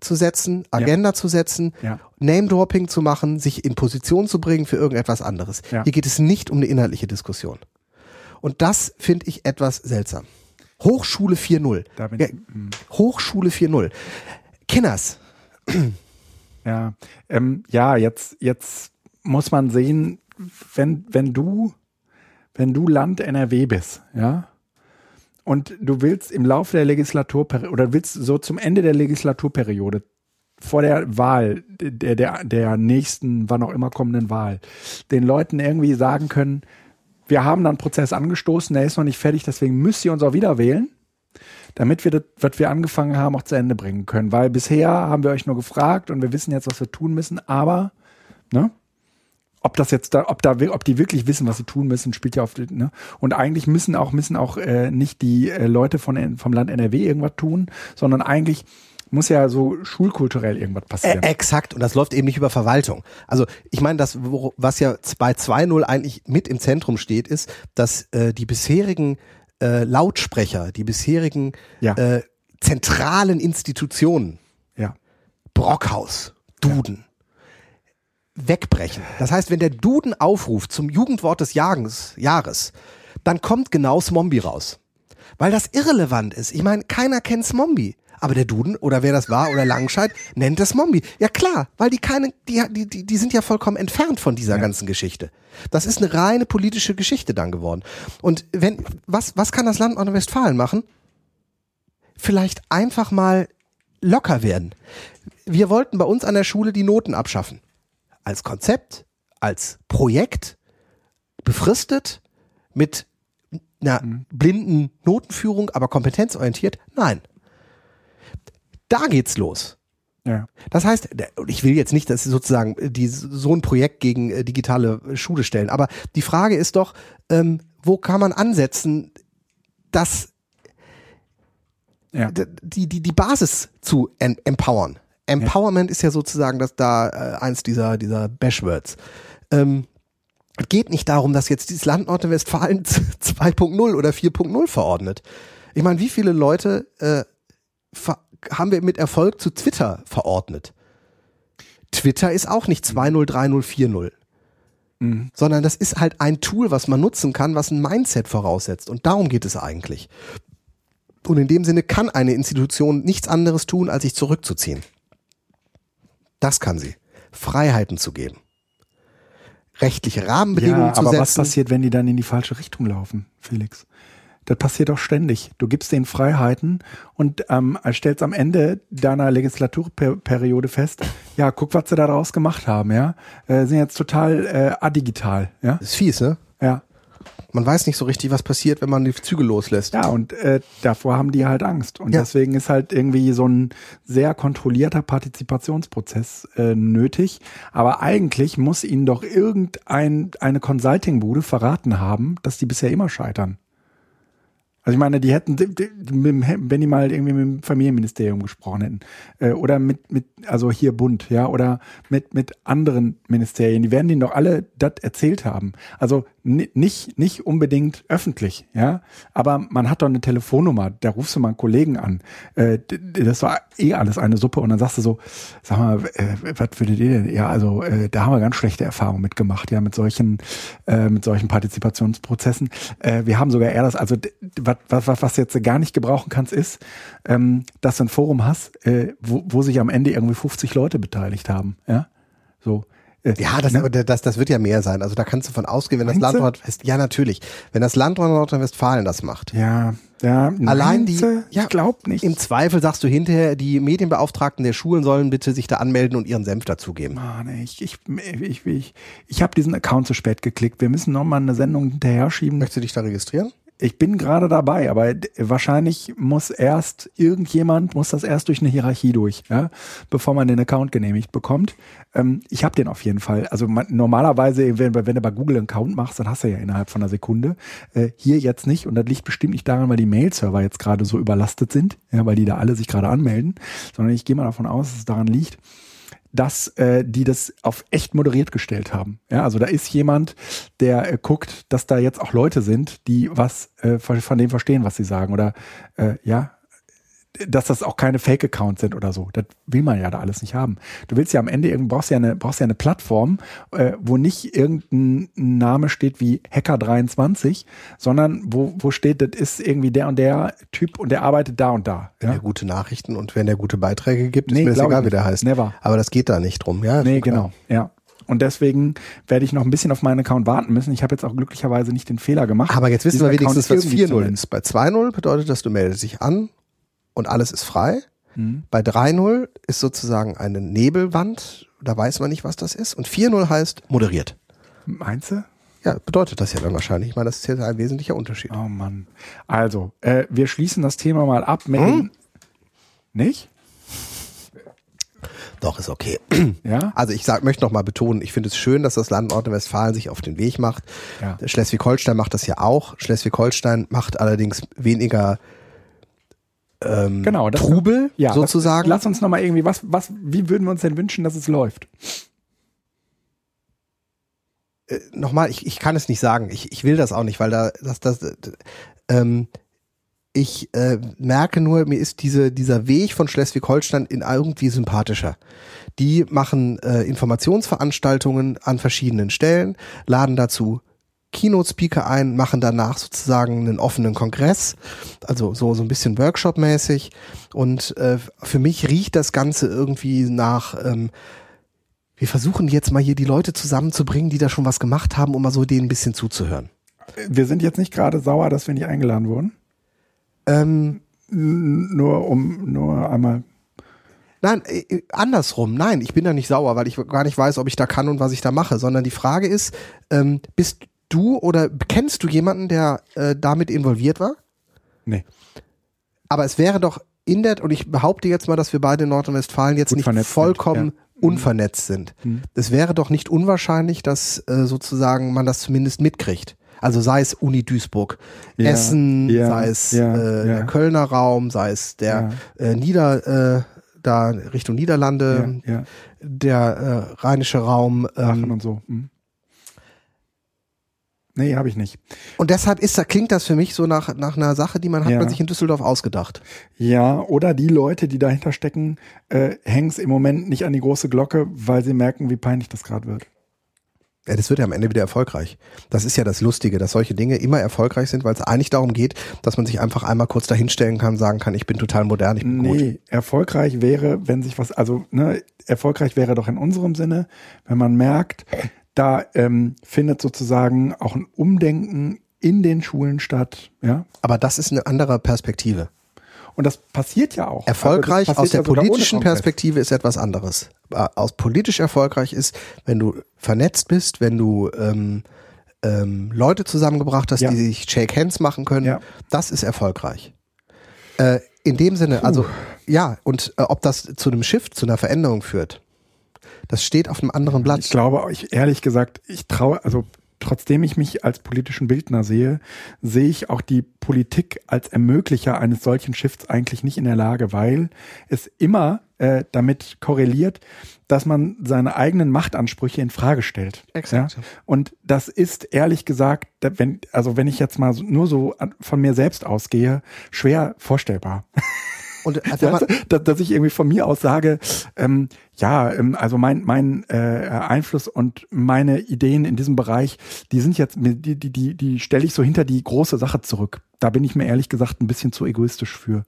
zu setzen, Agenda zu setzen, Ja. Name-Dropping zu machen, sich in Position zu bringen für irgendetwas anderes. Ja. Hier geht es nicht um eine inhaltliche Diskussion. Und das finde ich etwas seltsam. Hochschule 4.0. Da bin Ja, ich, mm. Hochschule 4.0. Kinders. Ja, ähm, ja, jetzt, jetzt muss man sehen, wenn, wenn du, wenn du Land NRW bist, ja, und du willst im Laufe der Legislaturperiode oder willst so zum Ende der Legislaturperiode vor der Wahl, der, der, der nächsten, wann auch immer kommenden Wahl, den Leuten irgendwie sagen können, wir haben da einen Prozess angestoßen, der ist noch nicht fertig, deswegen müsst ihr uns auch wieder wählen damit wir das, was wir angefangen haben, auch zu Ende bringen können. Weil bisher haben wir euch nur gefragt und wir wissen jetzt, was wir tun müssen, aber ne, ob das jetzt da, ob da, ob die wirklich wissen, was sie tun müssen, spielt ja auf, die- ne? Und eigentlich müssen auch, müssen auch äh, nicht die äh, Leute von, vom Land NRW irgendwas tun, sondern eigentlich muss ja so schulkulturell irgendwas passieren. Äh, exakt. Und das läuft eben nicht über Verwaltung. Also ich meine, das, wo- was ja bei 2.0 eigentlich mit im Zentrum steht, ist, dass äh, die bisherigen äh, Lautsprecher, die bisherigen Ja. äh, zentralen Institutionen, ja. Brockhaus, Duden, wegbrechen. Das heißt, wenn der Duden aufruft zum Jugendwort des Jahres, Jahres dann kommt genau Smombi raus. Weil das irrelevant ist. Ich meine, keiner kennt Smombi. Aber der Duden oder wer das war oder Langenscheid nennt das Mombi. Ja klar, weil die keine, die, die, die, die sind ja vollkommen entfernt von dieser ganzen Geschichte. Das ist eine reine politische Geschichte dann geworden. Und wenn, was, was kann das Land Nordrhein-Westfalen machen? Vielleicht einfach mal locker werden. Wir wollten bei uns an der Schule die Noten abschaffen. Als Konzept, als Projekt, befristet, mit einer blinden Notenführung, aber kompetenzorientiert? Nein. Da geht's los. Ja. Das heißt, ich will jetzt nicht, dass Sie sozusagen die, so ein Projekt gegen äh, digitale Schule stellen, aber die Frage ist doch, ähm, wo kann man ansetzen, dass Ja. die, die, die Basis zu empowern. Empowerment ist ja sozusagen das da äh, eins dieser, dieser Bashwords. Ähm, es geht nicht darum, dass jetzt dieses Land Nordrhein-Westfalen 2.0 oder 4.0 verordnet. Ich meine, wie viele Leute äh, haben wir mit Erfolg zu Twitter verordnet? Twitter ist auch nicht 2.0, 3.0, 4.0. Mhm. Sondern das ist halt ein Tool, was man nutzen kann, was ein Mindset voraussetzt. Und darum geht es eigentlich. Und in dem Sinne kann eine Institution nichts anderes tun, als sich zurückzuziehen. Das kann sie. Freiheiten zu geben. Rechtliche Rahmenbedingungen ja, zu aber setzen. was passiert, wenn die dann in die falsche Richtung laufen, Felix? Das passiert doch ständig. Du gibst denen Freiheiten und ähm, stellst am Ende deiner Legislaturperiode fest, ja, guck, was sie da draus gemacht haben, ja. Äh, sind jetzt total äh, adigital, ja. Das ist fies, ne? Man weiß nicht so richtig, was passiert, wenn man die Züge loslässt. Ja, und äh, davor haben die halt Angst. Und Ja. deswegen ist halt irgendwie so ein sehr kontrollierter Partizipationsprozess äh, nötig. Aber eigentlich muss ihnen doch irgendein eine Consulting-Bude verraten haben, dass die bisher immer scheitern. Also ich meine, die hätten, wenn die mal irgendwie mit dem Familienministerium gesprochen hätten, äh, oder mit, mit, also hier Bund, ja, oder mit, mit anderen Ministerien, die werden denen doch alle das erzählt haben. Also ni- nicht, nicht unbedingt öffentlich, ja, aber man hat doch eine Telefonnummer, da rufst du mal einen Kollegen an. Äh, das war eh alles eine Suppe und dann sagst du so, sag mal, äh, was würdet ihr denn? Ja, also äh, da haben wir ganz schlechte Erfahrungen mitgemacht, ja, mit solchen, äh, mit solchen Partizipationsprozessen. Äh, wir haben sogar eher das, also was, was, was, was jetzt gar nicht gebrauchen kannst, ist, ähm, dass du ein Forum hast, äh, wo, wo sich am Ende irgendwie 50 Leute beteiligt haben, ja, so. Äh, Ja, das, ne? das, das wird ja mehr sein. Also da kannst du von ausgehen, wenn das Land? Nordrhein-Westfalen, ja natürlich, wenn das Land Nordrhein-Westfalen das macht. Ja, ja, Allein die- ja, ich glaub nicht. Im Zweifel sagst du hinterher, die Medienbeauftragten der Schulen sollen bitte sich da anmelden und ihren Senf dazugeben. Mann, ich, ich, ich, ich, ich habe diesen Account zu spät geklickt. Wir müssen noch mal eine Sendung hinterher schieben. Möchtest du dich da registrieren? Ich bin gerade dabei, aber wahrscheinlich muss erst irgendjemand muss das erst durch eine Hierarchie durch, ja, bevor man den Account genehmigt bekommt. Ähm, ich habe den auf jeden Fall. Also man, normalerweise, wenn, wenn du bei Google einen Account machst, dann hast du ja innerhalb von einer Sekunde. Äh, hier jetzt nicht und das liegt bestimmt nicht daran, weil die Mail-Server jetzt gerade so überlastet sind, ja, weil die da alle sich gerade anmelden, sondern ich gehe mal davon aus, dass es daran liegt, dass äh, die das auf echt moderiert gestellt haben. Ja, also da ist jemand, der äh, guckt, dass da jetzt auch Leute sind, die was äh, von von dem verstehen, was sie sagen oder äh, ja, dass das auch keine Fake-Accounts sind oder so. Das will man ja da alles nicht haben. Du willst ja am Ende irgend brauchst ja eine brauchst ja eine Plattform, äh, wo nicht irgendein Name steht wie Hacker 23, sondern wo wo steht, das ist irgendwie der und der Typ und der arbeitet da und da. Wenn Ja? er gute Nachrichten und wenn er gute Beiträge gibt, ist Nee, mir das egal, wie der heißt. Never. Aber das geht da nicht drum, ja? Nee, ist genau. Ja. Und deswegen werde ich noch ein bisschen auf meinen Account warten müssen. Ich habe jetzt auch glücklicherweise nicht den Fehler gemacht. Aber jetzt wissen wir wenigstens, was irgendwie zu 4-0 nennen. ist. Bei 2-0 bedeutet das, du meldest dich an und alles ist frei. Mhm. Bei 3-0 ist sozusagen eine Nebelwand, da weiß man nicht, was das ist. Und 4-0 heißt moderiert. Meinst du? Ja, bedeutet das ja dann wahrscheinlich. Ich meine, das ist jetzt ein wesentlicher Unterschied. Oh Mann. Also, äh, wir schließen das Thema mal ab mit Hm? Nicht? Doch, ist okay. Ja? Also ich sag, möchte noch mal betonen, ich finde es schön, dass das Land Nordrhein-Westfalen sich auf den Weg macht. Ja. Schleswig-Holstein macht das ja auch. Schleswig-Holstein macht allerdings weniger ähm, Genau. Das, Trubel ja, sozusagen. Das, lass uns nochmal irgendwie, was, was, wie würden wir uns denn wünschen, dass es läuft? äh, nochmal, ich, ich kann es nicht sagen. Ich, ich will das auch nicht, weil da das, das äh, ähm, ich äh, merke nur, mir ist diese, dieser Weg von Schleswig-Holstein in irgendwie sympathischer. Die machen äh, Informationsveranstaltungen an verschiedenen Stellen, laden dazu Keynote-Speaker ein, machen danach sozusagen einen offenen Kongress, also so, so ein bisschen Workshop-mäßig. Und äh, für mich riecht das Ganze irgendwie nach, ähm, wir versuchen jetzt mal hier die Leute zusammenzubringen, die da schon was gemacht haben, um mal so denen ein bisschen zuzuhören. Wir sind jetzt nicht gerade sauer, dass wir nicht eingeladen wurden. Ähm, Nur um, nur einmal. nein, äh, andersrum. Nein, ich bin da nicht sauer, weil ich gar nicht weiß, ob ich da kann und was ich da mache, sondern die Frage ist, ähm, bist du oder kennst du jemanden, der äh, damit involviert war? Nee. Aber es wäre doch in der, und ich behaupte jetzt mal, dass wir beide in Nordrhein-Westfalen jetzt Gut nicht vollkommen sind, unvernetzt sind. Mhm. Es wäre doch nicht unwahrscheinlich, dass äh, sozusagen man das zumindest mitkriegt. Also sei es Uni Duisburg, Ja, Essen, ja, sei es ja, äh, ja. der Kölner Raum, sei es der äh, Nieder, äh, da Richtung Niederlande, Ja, ja. der äh, rheinische Raum. Aachen Ähm, und so. Hm. Nee, habe ich nicht. und deshalb ist da, klingt das für mich so nach, nach einer Sache, die man hat Ja. man sich in Düsseldorf ausgedacht. Ja, oder die Leute, die dahinter stecken, äh, hängen es im Moment nicht an die große Glocke, weil sie merken, wie peinlich das gerade wird. Ja, das wird ja am Ende wieder erfolgreich. Das ist ja das Lustige, dass solche Dinge immer erfolgreich sind, weil es eigentlich darum geht, dass man sich einfach einmal kurz dahinstellen kann, sagen kann, ich bin total modern, ich bin nee, gut. erfolgreich wäre, wenn sich was, also ne, erfolgreich wäre doch in unserem Sinne, wenn man merkt, da ähm, findet sozusagen auch ein Umdenken in den Schulen statt, ja. Aber das ist eine andere Perspektive. Und das passiert ja auch. Erfolgreich Also aus der ja politischen. Perspektive ist etwas anderes. Äh, Aus politisch erfolgreich ist, wenn du vernetzt bist, wenn du ähm, ähm, Leute zusammengebracht hast, Ja. die sich Shake Hands machen können, Ja. das ist erfolgreich. Äh, in dem Sinne, also ja, und äh, ob das zu einem Shift, zu einer Veränderung führt, das steht auf einem anderen Blatt. Ich glaube, ich ehrlich gesagt, ich traue, also trotzdem ich mich als politischen Bildner sehe, sehe ich auch die Politik als Ermöglicher eines solchen Shifts eigentlich nicht in der Lage, weil es immer äh, damit korreliert, dass man seine eigenen Machtansprüche in Frage stellt. Exakt. Ja? Und das ist ehrlich gesagt, wenn, also wenn ich jetzt mal nur so von mir selbst ausgehe, schwer vorstellbar. Und äh, Weißt du, dass, dass ich irgendwie von mir aus sage, ähm, ja, ähm, also mein, mein äh, Einfluss und meine Ideen in diesem Bereich, die sind jetzt, die, die, die, die stelle ich so hinter die große Sache zurück. Da bin ich mir ehrlich gesagt ein bisschen zu egoistisch für.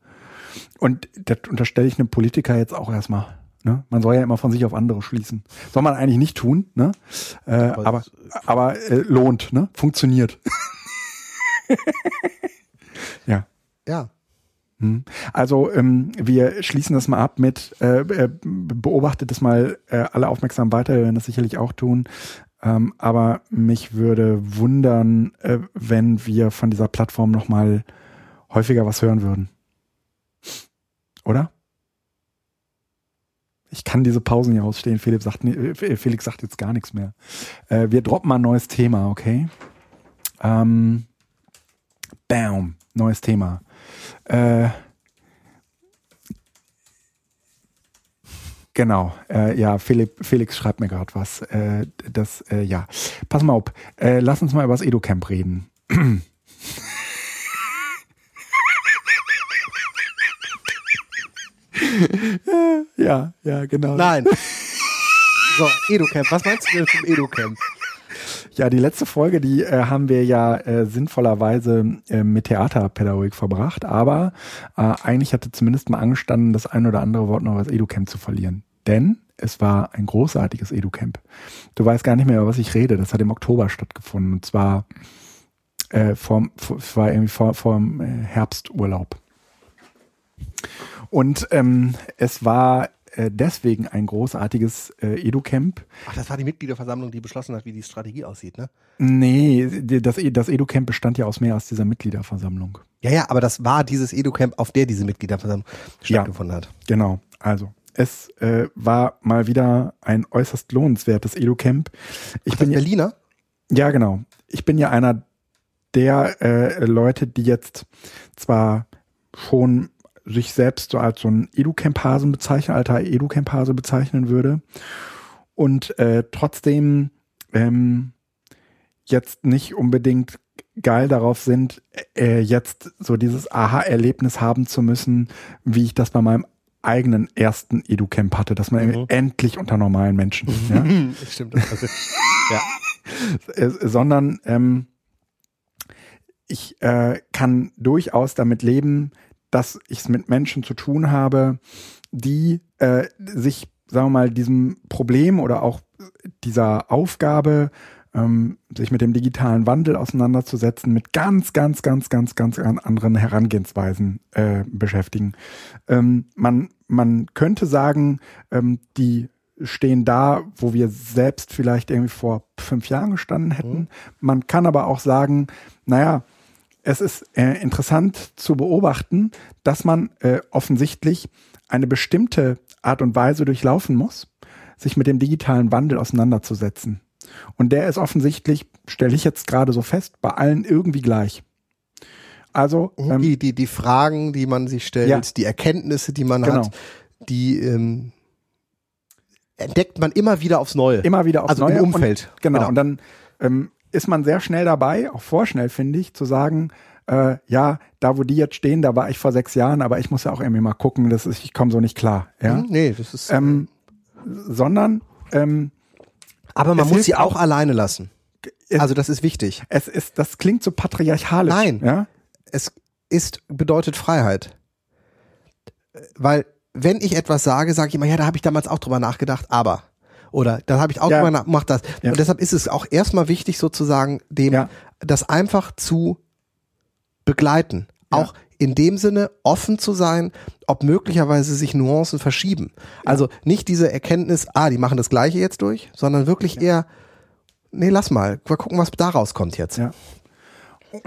Und das unterstelle ich einem Politiker jetzt auch erstmal. Ne? Man soll ja immer von sich auf andere schließen. Soll man eigentlich nicht tun, ne? Äh, Aber aber aber äh, lohnt, ne? Funktioniert. ja. ja. Also ähm, wir schließen das mal ab mit, äh, äh, beobachtet es mal äh, alle aufmerksam weiter, wir werden das sicherlich auch tun. Ähm, aber mich würde wundern, äh, wenn wir von dieser Plattform nochmal häufiger was hören würden. Oder? Ich kann diese Pausen hier ausstehen. Philipp sagt, äh, Felix sagt jetzt gar nichts mehr. Äh, wir droppen mal ein neues Thema, okay? Ähm, bam, neues Thema. Äh, genau, äh, ja, Philipp, Felix schreibt mir gerade was. Äh, das, äh, ja, pass mal auf. Äh, lass uns mal über das Edu-Camp reden. ja, ja, genau. nein. So, EduCamp, was meinst du denn vom EduCamp? Ja, die letzte Folge, die äh, haben wir ja äh, sinnvollerweise äh, mit Theaterpädagogik verbracht, aber äh, eigentlich hatte zumindest mal angestanden, das ein oder andere Wort noch das Educamp zu verlieren. Denn es war ein großartiges Educamp. Du weißt gar nicht mehr, über was ich rede. Das hat im Oktober stattgefunden und zwar äh, vor, war irgendwie vor, vor dem äh, Herbsturlaub. Und ähm, es war äh, deswegen ein großartiges äh, Educamp, Ach, das war die Mitgliederversammlung, die beschlossen hat, wie die Strategie aussieht, ne? Nee, das, E- das EduCamp bestand ja aus mehr als dieser Mitgliederversammlung. Ja, ja, aber das war dieses EduCamp, auf der diese Mitgliederversammlung Ja. stattgefunden hat. Genau, also es äh, war mal wieder ein äußerst lohnenswertes EduCamp. Ich Ach, bin ja, Berliner? ja genau. Ich bin ja einer der äh, Leute, die jetzt zwar schon sich selbst so als so ein Educamp-Hasen bezeichnen, alter Educamp-Hase bezeichnen würde und äh, trotzdem ähm, jetzt nicht unbedingt geil darauf sind, äh, jetzt so dieses Aha-Erlebnis haben zu müssen, wie ich das bei meinem eigenen ersten Educamp hatte, dass man Mhm. endlich unter normalen Menschen, ja, Stimmt. Also, ja. sondern ähm, ich äh, kann durchaus damit leben, dass ich es mit Menschen zu tun habe, die äh, sich, sagen wir mal, diesem Problem oder auch dieser Aufgabe, ähm, sich mit dem digitalen Wandel auseinanderzusetzen, mit ganz, ganz, ganz, ganz, ganz an- anderen Herangehensweisen äh, beschäftigen. Ähm, man, man könnte sagen, ähm, die stehen da, wo wir selbst vielleicht irgendwie vor fünf Jahren gestanden hätten. Man kann aber auch sagen, naja, es ist äh, interessant zu beobachten, dass man äh, offensichtlich eine bestimmte Art und Weise durchlaufen muss, sich mit dem digitalen Wandel auseinanderzusetzen. Und der ist offensichtlich, stelle ich jetzt gerade so fest, bei allen irgendwie gleich. Also, ähm, die, die, die Fragen, die man sich stellt, Ja. die Erkenntnisse, die man Genau. hat, die ähm, entdeckt man immer wieder aufs Neue. immer wieder aufs also Neue. im Umfeld. Und, genau. Und dann ähm, ist man sehr schnell dabei, auch vorschnell finde ich, zu sagen, äh, ja, da wo die jetzt stehen, da war ich vor sechs Jahren, aber ich muss ja auch irgendwie mal gucken, dass ich, ich komme so nicht klar. Ja? Hm, Nee, das ist Ähm, sondern ähm, Aber man muss sie auch, auch- alleine lassen. Es- Also das ist wichtig. Es ist, das klingt so patriarchalisch. Nein. Ja? Es ist bedeutet Freiheit. Weil wenn ich etwas sage, sage ich immer, ja, da habe ich damals auch drüber nachgedacht, aber oder da habe ich auch Ja. drüber nachgemacht, das. Ja. Und deshalb ist es auch erstmal wichtig, sozusagen dem Ja. das einfach zu begleiten. Auch in dem Sinne offen zu sein, ob möglicherweise sich Nuancen verschieben. Also nicht diese Erkenntnis, ah, die machen das Gleiche jetzt durch, sondern wirklich eher, nee, lass mal, mal gucken, was da rauskommt jetzt. Ja.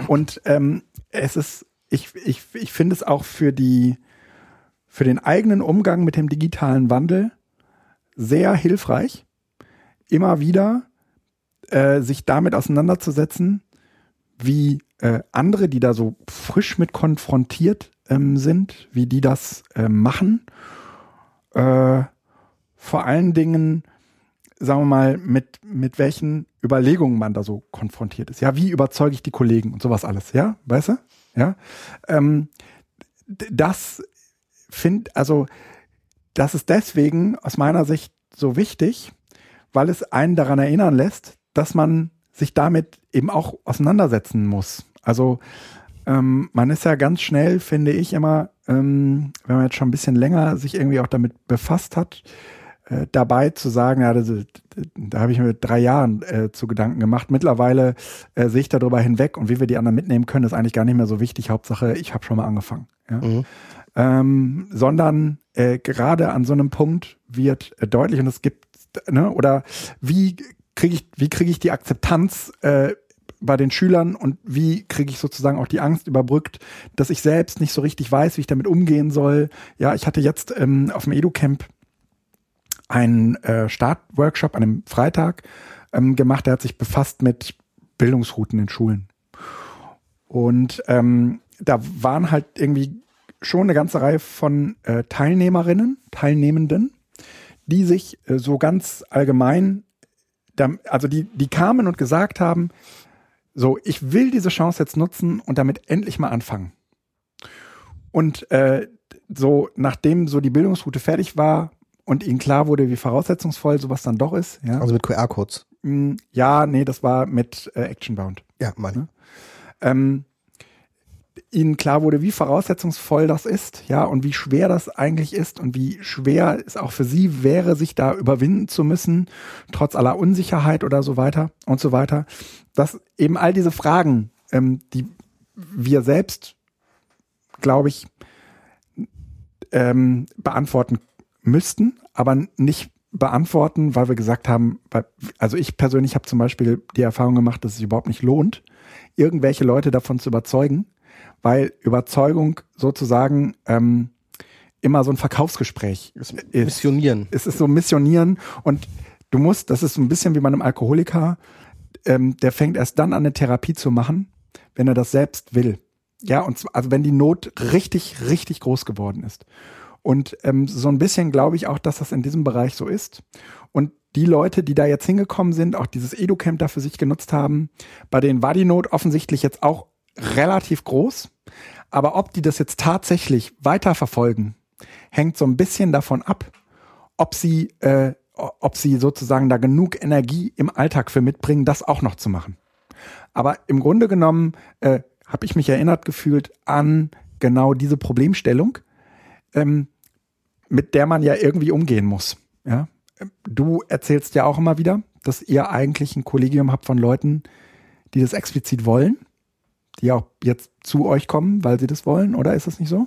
Und ähm, es ist, ich, ich, ich finde es auch für die, für den eigenen Umgang mit dem digitalen Wandel sehr hilfreich, immer wieder äh, sich damit auseinanderzusetzen, wie äh, andere, die da so frisch mit konfrontiert ähm, sind, wie die das äh, machen. Äh, vor allen Dingen, sagen wir mal, mit, mit welchen Überlegungen man da so konfrontiert ist. Ja, wie überzeuge ich die Kollegen und sowas alles, ja, weißt du? Ja. Ähm, das finde, also, das ist deswegen aus meiner Sicht so wichtig, weil es einen daran erinnern lässt, dass man sich damit eben auch auseinandersetzen muss. Also ähm, man ist ja ganz schnell, finde ich immer, ähm, wenn man jetzt schon ein bisschen länger sich irgendwie auch damit befasst hat, äh, dabei zu sagen, ja, das, da habe ich mir drei Jahren äh, zu Gedanken gemacht. Mittlerweile äh, sehe ich darüber hinweg und wie wir die anderen mitnehmen können, ist eigentlich gar nicht mehr so wichtig. Hauptsache, ich habe schon mal angefangen. Ja? Mhm. Ähm, sondern äh, gerade an so einem Punkt wird äh, deutlich und es gibt, ne, oder wie kriege ich, wie kriege ich die Akzeptanz äh, bei den Schülern und wie kriege ich sozusagen auch die Angst überbrückt, dass ich selbst nicht so richtig weiß, wie ich damit umgehen soll. Ja, ich hatte jetzt ähm, auf dem EduCamp einen äh, Startworkshop an einem Freitag ähm, gemacht, der hat sich befasst mit Bildungsrouten in Schulen. Und ähm, da waren halt irgendwie schon eine ganze Reihe von äh, Teilnehmerinnen, Teilnehmenden, die sich äh, so ganz allgemein, also die, die kamen und gesagt haben, so, ich will diese Chance jetzt nutzen und damit endlich mal anfangen. Und äh, so, nachdem so die Bildungsroute fertig war und ihnen klar wurde, wie voraussetzungsvoll sowas dann doch ist, ja, Also mit QR-Codes. mh, ja, nee, das war mit äh, Actionbound Ja, meine. ähm, ihnen klar wurde, wie voraussetzungsvoll das ist, ja, und wie schwer das eigentlich ist und wie schwer es auch für sie wäre, sich da überwinden zu müssen, trotz aller Unsicherheit oder so weiter und so weiter, dass eben all diese Fragen, ähm, die wir selbst, glaube ich, ähm, beantworten müssten, aber nicht beantworten, weil wir gesagt haben, weil, also ich persönlich habe zum Beispiel die Erfahrung gemacht, dass es überhaupt nicht lohnt, irgendwelche Leute davon zu überzeugen, weil Überzeugung sozusagen ähm, immer so ein Verkaufsgespräch ist. Missionieren. Es ist so Missionieren und du musst, das ist so ein bisschen wie bei einem Alkoholiker, ähm, der fängt erst dann an, eine Therapie zu machen, wenn er das selbst will. Ja, und zwar, also wenn die Not richtig, richtig groß geworden ist. Und ähm, so ein bisschen glaube ich auch, dass das in diesem Bereich so ist. Und die Leute, die da jetzt hingekommen sind, auch dieses Educamp da für sich genutzt haben, bei denen war die Not offensichtlich jetzt auch relativ groß. Aber ob die das jetzt tatsächlich weiterverfolgen, hängt so ein bisschen davon ab, ob sie, äh, ob sie sozusagen da genug Energie im Alltag für mitbringen, das auch noch zu machen. Aber im Grunde genommen äh, habe ich mich erinnert gefühlt an genau diese Problemstellung, ähm, mit der man ja irgendwie umgehen muss. Ja? Du erzählst ja auch immer wieder, dass ihr eigentlich ein Kollegium habt von Leuten, die das explizit wollen, die auch jetzt zu euch kommen, weil sie das wollen, oder ist das nicht so?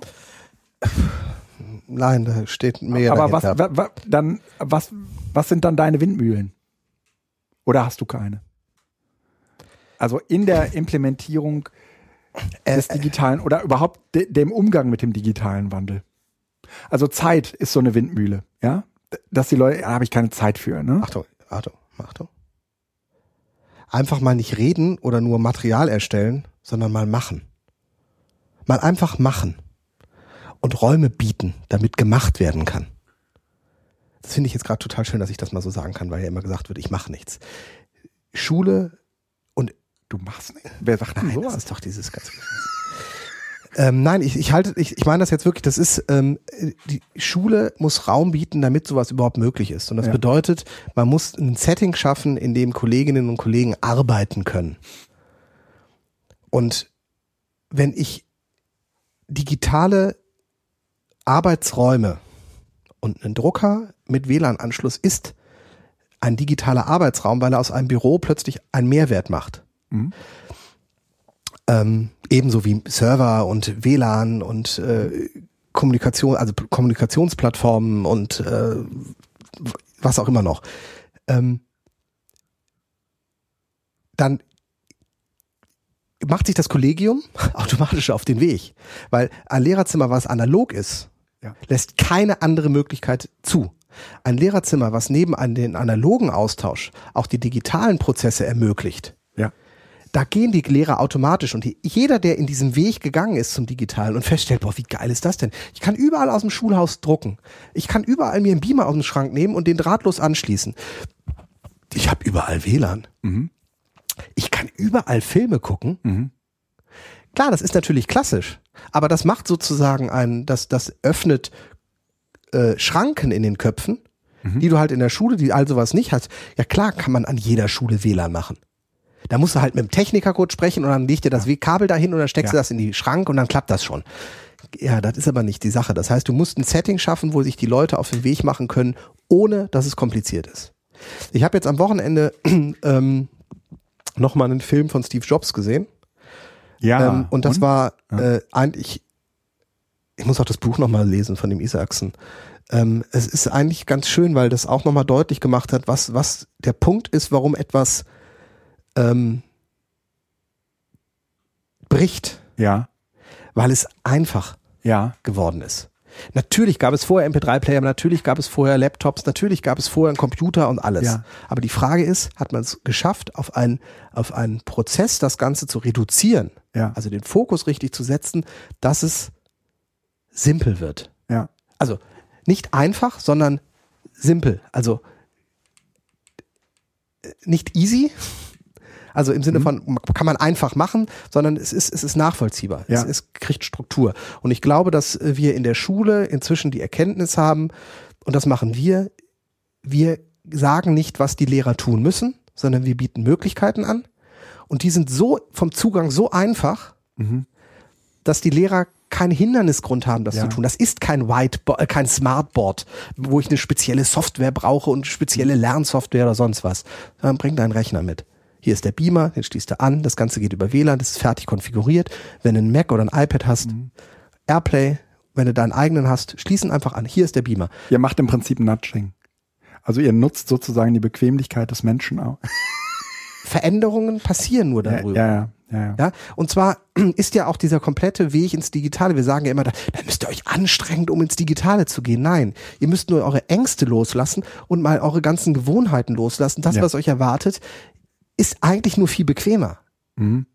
Nein, da steht mehr Aber was, dahinter. wa, wa, dann, was, was sind dann deine Windmühlen? Oder hast du keine? Also in der Implementierung des digitalen oder überhaupt de, dem Umgang mit dem digitalen Wandel. Also Zeit ist so eine Windmühle, ja? Dass die Leute, ja, habe ich keine Zeit für, ne? Achtung, Achtung, Achtung. Einfach mal nicht reden oder nur Material erstellen, sondern mal machen. Mal einfach machen. Und Räume bieten, damit gemacht werden kann. Das finde ich jetzt gerade total schön, dass ich das mal so sagen kann, weil ja immer gesagt wird, ich mache nichts. Schule und Du machst nicht. Wer sagt Nein, das sowas? ist doch dieses ganz. Ähm, nein, ich, ich halte, ich, ich meine das jetzt wirklich, das ist, ähm, die Schule muss Raum bieten, damit sowas überhaupt möglich ist. Und das Ja. bedeutet, man muss ein Setting schaffen, in dem Kolleginnen und Kollegen arbeiten können. Und wenn ich digitale Arbeitsräume und einen Drucker mit WLAN-Anschluss ist ein digitaler Arbeitsraum, weil er aus einem Büro plötzlich einen Mehrwert macht. Mhm. Ähm, ebenso wie Server und WLAN und äh, Kommunikation, also Kommunikationsplattformen und äh, was auch immer noch. Ähm, dann macht sich das Kollegium automatisch auf den Weg, weil ein Lehrerzimmer, was analog ist, Ja. lässt keine andere Möglichkeit zu. Ein Lehrerzimmer, was neben an den analogen Austausch auch die digitalen Prozesse ermöglicht, Ja. da gehen die Lehrer automatisch und die, jeder, der in diesem Weg gegangen ist zum Digitalen und feststellt, boah, wie geil ist das denn? Ich kann überall aus dem Schulhaus drucken. Ich kann überall mir einen Beamer aus dem Schrank nehmen und den drahtlos anschließen. Ich habe überall WLAN. Mhm. Ich kann überall Filme gucken. Mhm. Klar, das ist natürlich klassisch, aber das macht sozusagen ein, das, das öffnet äh, Schranken in den Köpfen, die du halt in der Schule, die all sowas nicht hast. Ja klar kann man an jeder Schule WLAN machen. Da musst du halt mit dem Techniker kurz sprechen und dann legt dir das Kabel dahin und dann steckst du Ja. das in die Schrank und dann klappt das schon. Ja, das ist aber nicht die Sache. Das heißt, du musst ein Setting schaffen, wo sich die Leute auf den Weg machen können, ohne dass es kompliziert ist. Ich habe jetzt am Wochenende ähm, nochmal einen Film von Steve Jobs gesehen. Ja. ähm, und das war äh, eigentlich, ich muss auch das Buch nochmal lesen von dem Isaacson. Ähm, es ist eigentlich ganz schön, weil das auch nochmal deutlich gemacht hat, was, was der Punkt ist, warum etwas ähm, bricht, Ja. weil es einfach Ja. geworden ist. Natürlich gab es vorher MP3-Player, natürlich gab es vorher Laptops, natürlich gab es vorher einen Computer und alles. Ja. Aber die Frage ist, hat man es geschafft, auf einen, auf einen Prozess das Ganze zu reduzieren, Ja. also den Fokus richtig zu setzen, dass es simpel wird. Ja. Also nicht einfach, sondern simpel. Also äh, nicht easy, also im Mhm. Sinne von kann man einfach machen, sondern es ist, es ist nachvollziehbar. Ja. Es, es kriegt Struktur. Und ich glaube, dass äh, wir in der Schule inzwischen die Erkenntnis haben, und das machen wir, wir sagen nicht, was die Lehrer tun müssen, sondern wir bieten Möglichkeiten an. Und die sind so vom Zugang so einfach, Mhm. dass die Lehrer keinen Hindernisgrund haben, das Ja. zu tun. Das ist kein Whiteboard, äh, kein Smartboard, wo ich eine spezielle Software brauche und spezielle Lernsoftware oder sonst was. Dann bring deinen Rechner mit. Hier ist der Beamer, den schließt du an, das Ganze geht über WLAN, das ist fertig konfiguriert. Wenn du einen Mac oder ein iPad hast, Mhm. Airplay, wenn du deinen eigenen hast, schließen einfach an. Hier ist der Beamer. Ihr macht im Prinzip Nudging. Also ihr nutzt sozusagen die Bequemlichkeit des Menschen auch. Veränderungen passieren nur darüber. ja, ja. ja, ja. Ja, und zwar ist ja auch dieser komplette Weg ins Digitale. Wir sagen ja immer, da, da müsst ihr euch anstrengen, um ins Digitale zu gehen. Nein, ihr müsst nur eure Ängste loslassen und mal eure ganzen Gewohnheiten loslassen. Das, Ja. was euch erwartet, ist eigentlich nur viel bequemer. Mhm.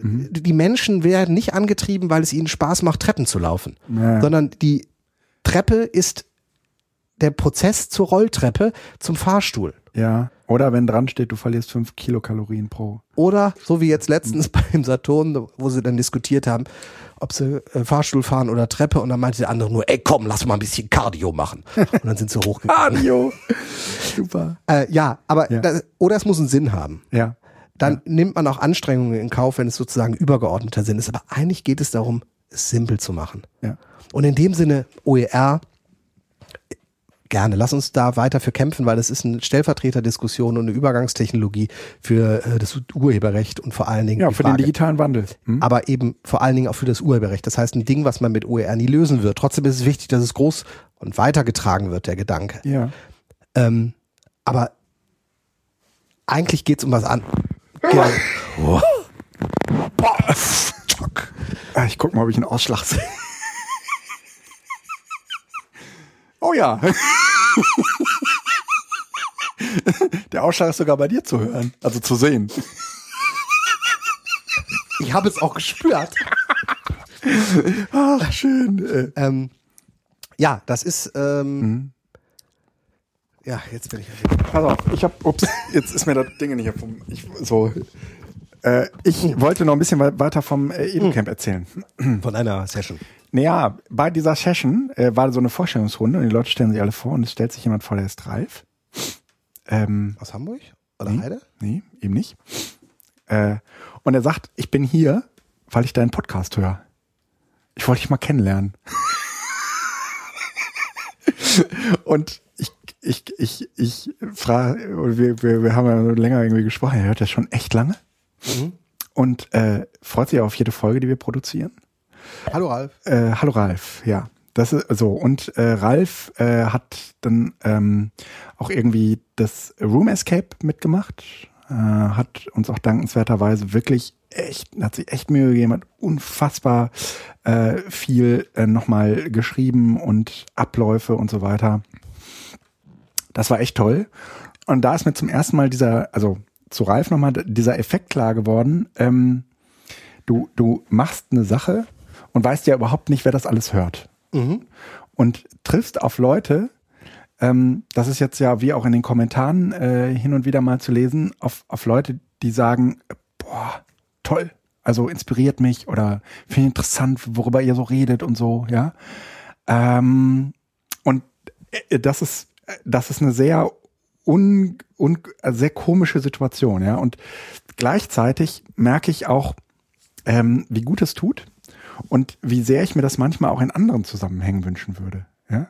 Die Menschen werden nicht angetrieben, weil es ihnen Spaß macht, Treppen zu laufen, ja. sondern die Treppe ist der Prozess zur Rolltreppe zum Fahrstuhl. ja. Oder wenn dran steht, du verlierst fünf Kilokalorien pro. Oder so wie jetzt letztens beim Saturn, wo sie dann diskutiert haben, ob sie äh, Fahrstuhl fahren oder Treppe und dann meinte der andere nur, ey komm, lass mal ein bisschen Cardio machen. Und dann sind sie hochgegangen. Cardio. Super. äh, ja, aber Ja. Das, oder es muss einen Sinn haben. Ja. Dann nimmt man auch Anstrengungen in Kauf, wenn es sozusagen übergeordneter Sinn ist. Aber eigentlich geht es darum, es simpel zu machen. Ja. Und in dem Sinne, OER, gerne, lass uns da weiter für kämpfen, weil das ist eine Stellvertreterdiskussion und eine Übergangstechnologie für äh, das Urheberrecht und vor allen Dingen Ja, für den Frage, digitalen Wandel. Hm? aber eben vor allen Dingen auch für das Urheberrecht. Das heißt, ein Ding, was man mit OER nie lösen wird. Trotzdem ist es wichtig, dass es groß und weitergetragen wird, der Gedanke. Ja. Ähm, aber eigentlich geht's um was an. Ja. Ah, Ich guck mal, ob ich einen Ausschlag sehe. Oh ja. Der Ausschlag ist sogar bei dir zu hören, also zu sehen. Ich habe es auch gespürt. Ach, schön. Äh, Ähm, ja, das ist. Ähm, Mhm. Ja, jetzt bin ich. Pass auf, ich hab, ups, jetzt ist mir das Ding nicht vom, ich, so, Äh, ich wollte noch ein bisschen weiter vom äh, EduCamp erzählen. Von einer Session. Naja, bei dieser Session äh, war so eine Vorstellungsrunde und die Leute stellen sich alle vor und es stellt sich jemand vor, der ist Ralf. Ähm, Aus Hamburg? Oder nee, Heide? Nee, eben nicht. Äh, und er sagt, ich bin hier, weil ich deinen Podcast höre. Ich wollte dich mal kennenlernen. und ich, ich, ich, ich frage, wir, wir, wir haben ja länger irgendwie gesprochen, er hört das schon echt lange. Mhm. Und äh, freut sich auf jede Folge, die wir produzieren. Hallo Ralf. Äh, hallo Ralf, ja. Das ist so. Und äh, Ralf äh, hat dann ähm, auch irgendwie das Room Escape mitgemacht. Äh, hat uns auch dankenswerterweise wirklich echt, hat sich echt Mühe gegeben, hat unfassbar äh, viel äh, nochmal geschrieben und Abläufe und so weiter. Das war echt toll. Und da ist mir zum ersten Mal dieser, also zu Ralf nochmal dieser Effekt klar geworden. Ähm, du, du machst eine Sache und weißt ja überhaupt nicht, wer das alles hört. Mhm. Und triffst auf Leute, ähm, das ist jetzt ja wie auch in den Kommentaren äh, hin und wieder mal zu lesen, auf, auf Leute, die sagen, boah, toll, also inspiriert mich oder finde ich interessant, worüber ihr so redet und so, ja. Ähm, und äh, das ist, das ist eine sehr un, un, sehr komische Situation, ja. Und gleichzeitig merke ich auch, ähm, wie gut es tut und wie sehr ich mir das manchmal auch in anderen Zusammenhängen wünschen würde, ja.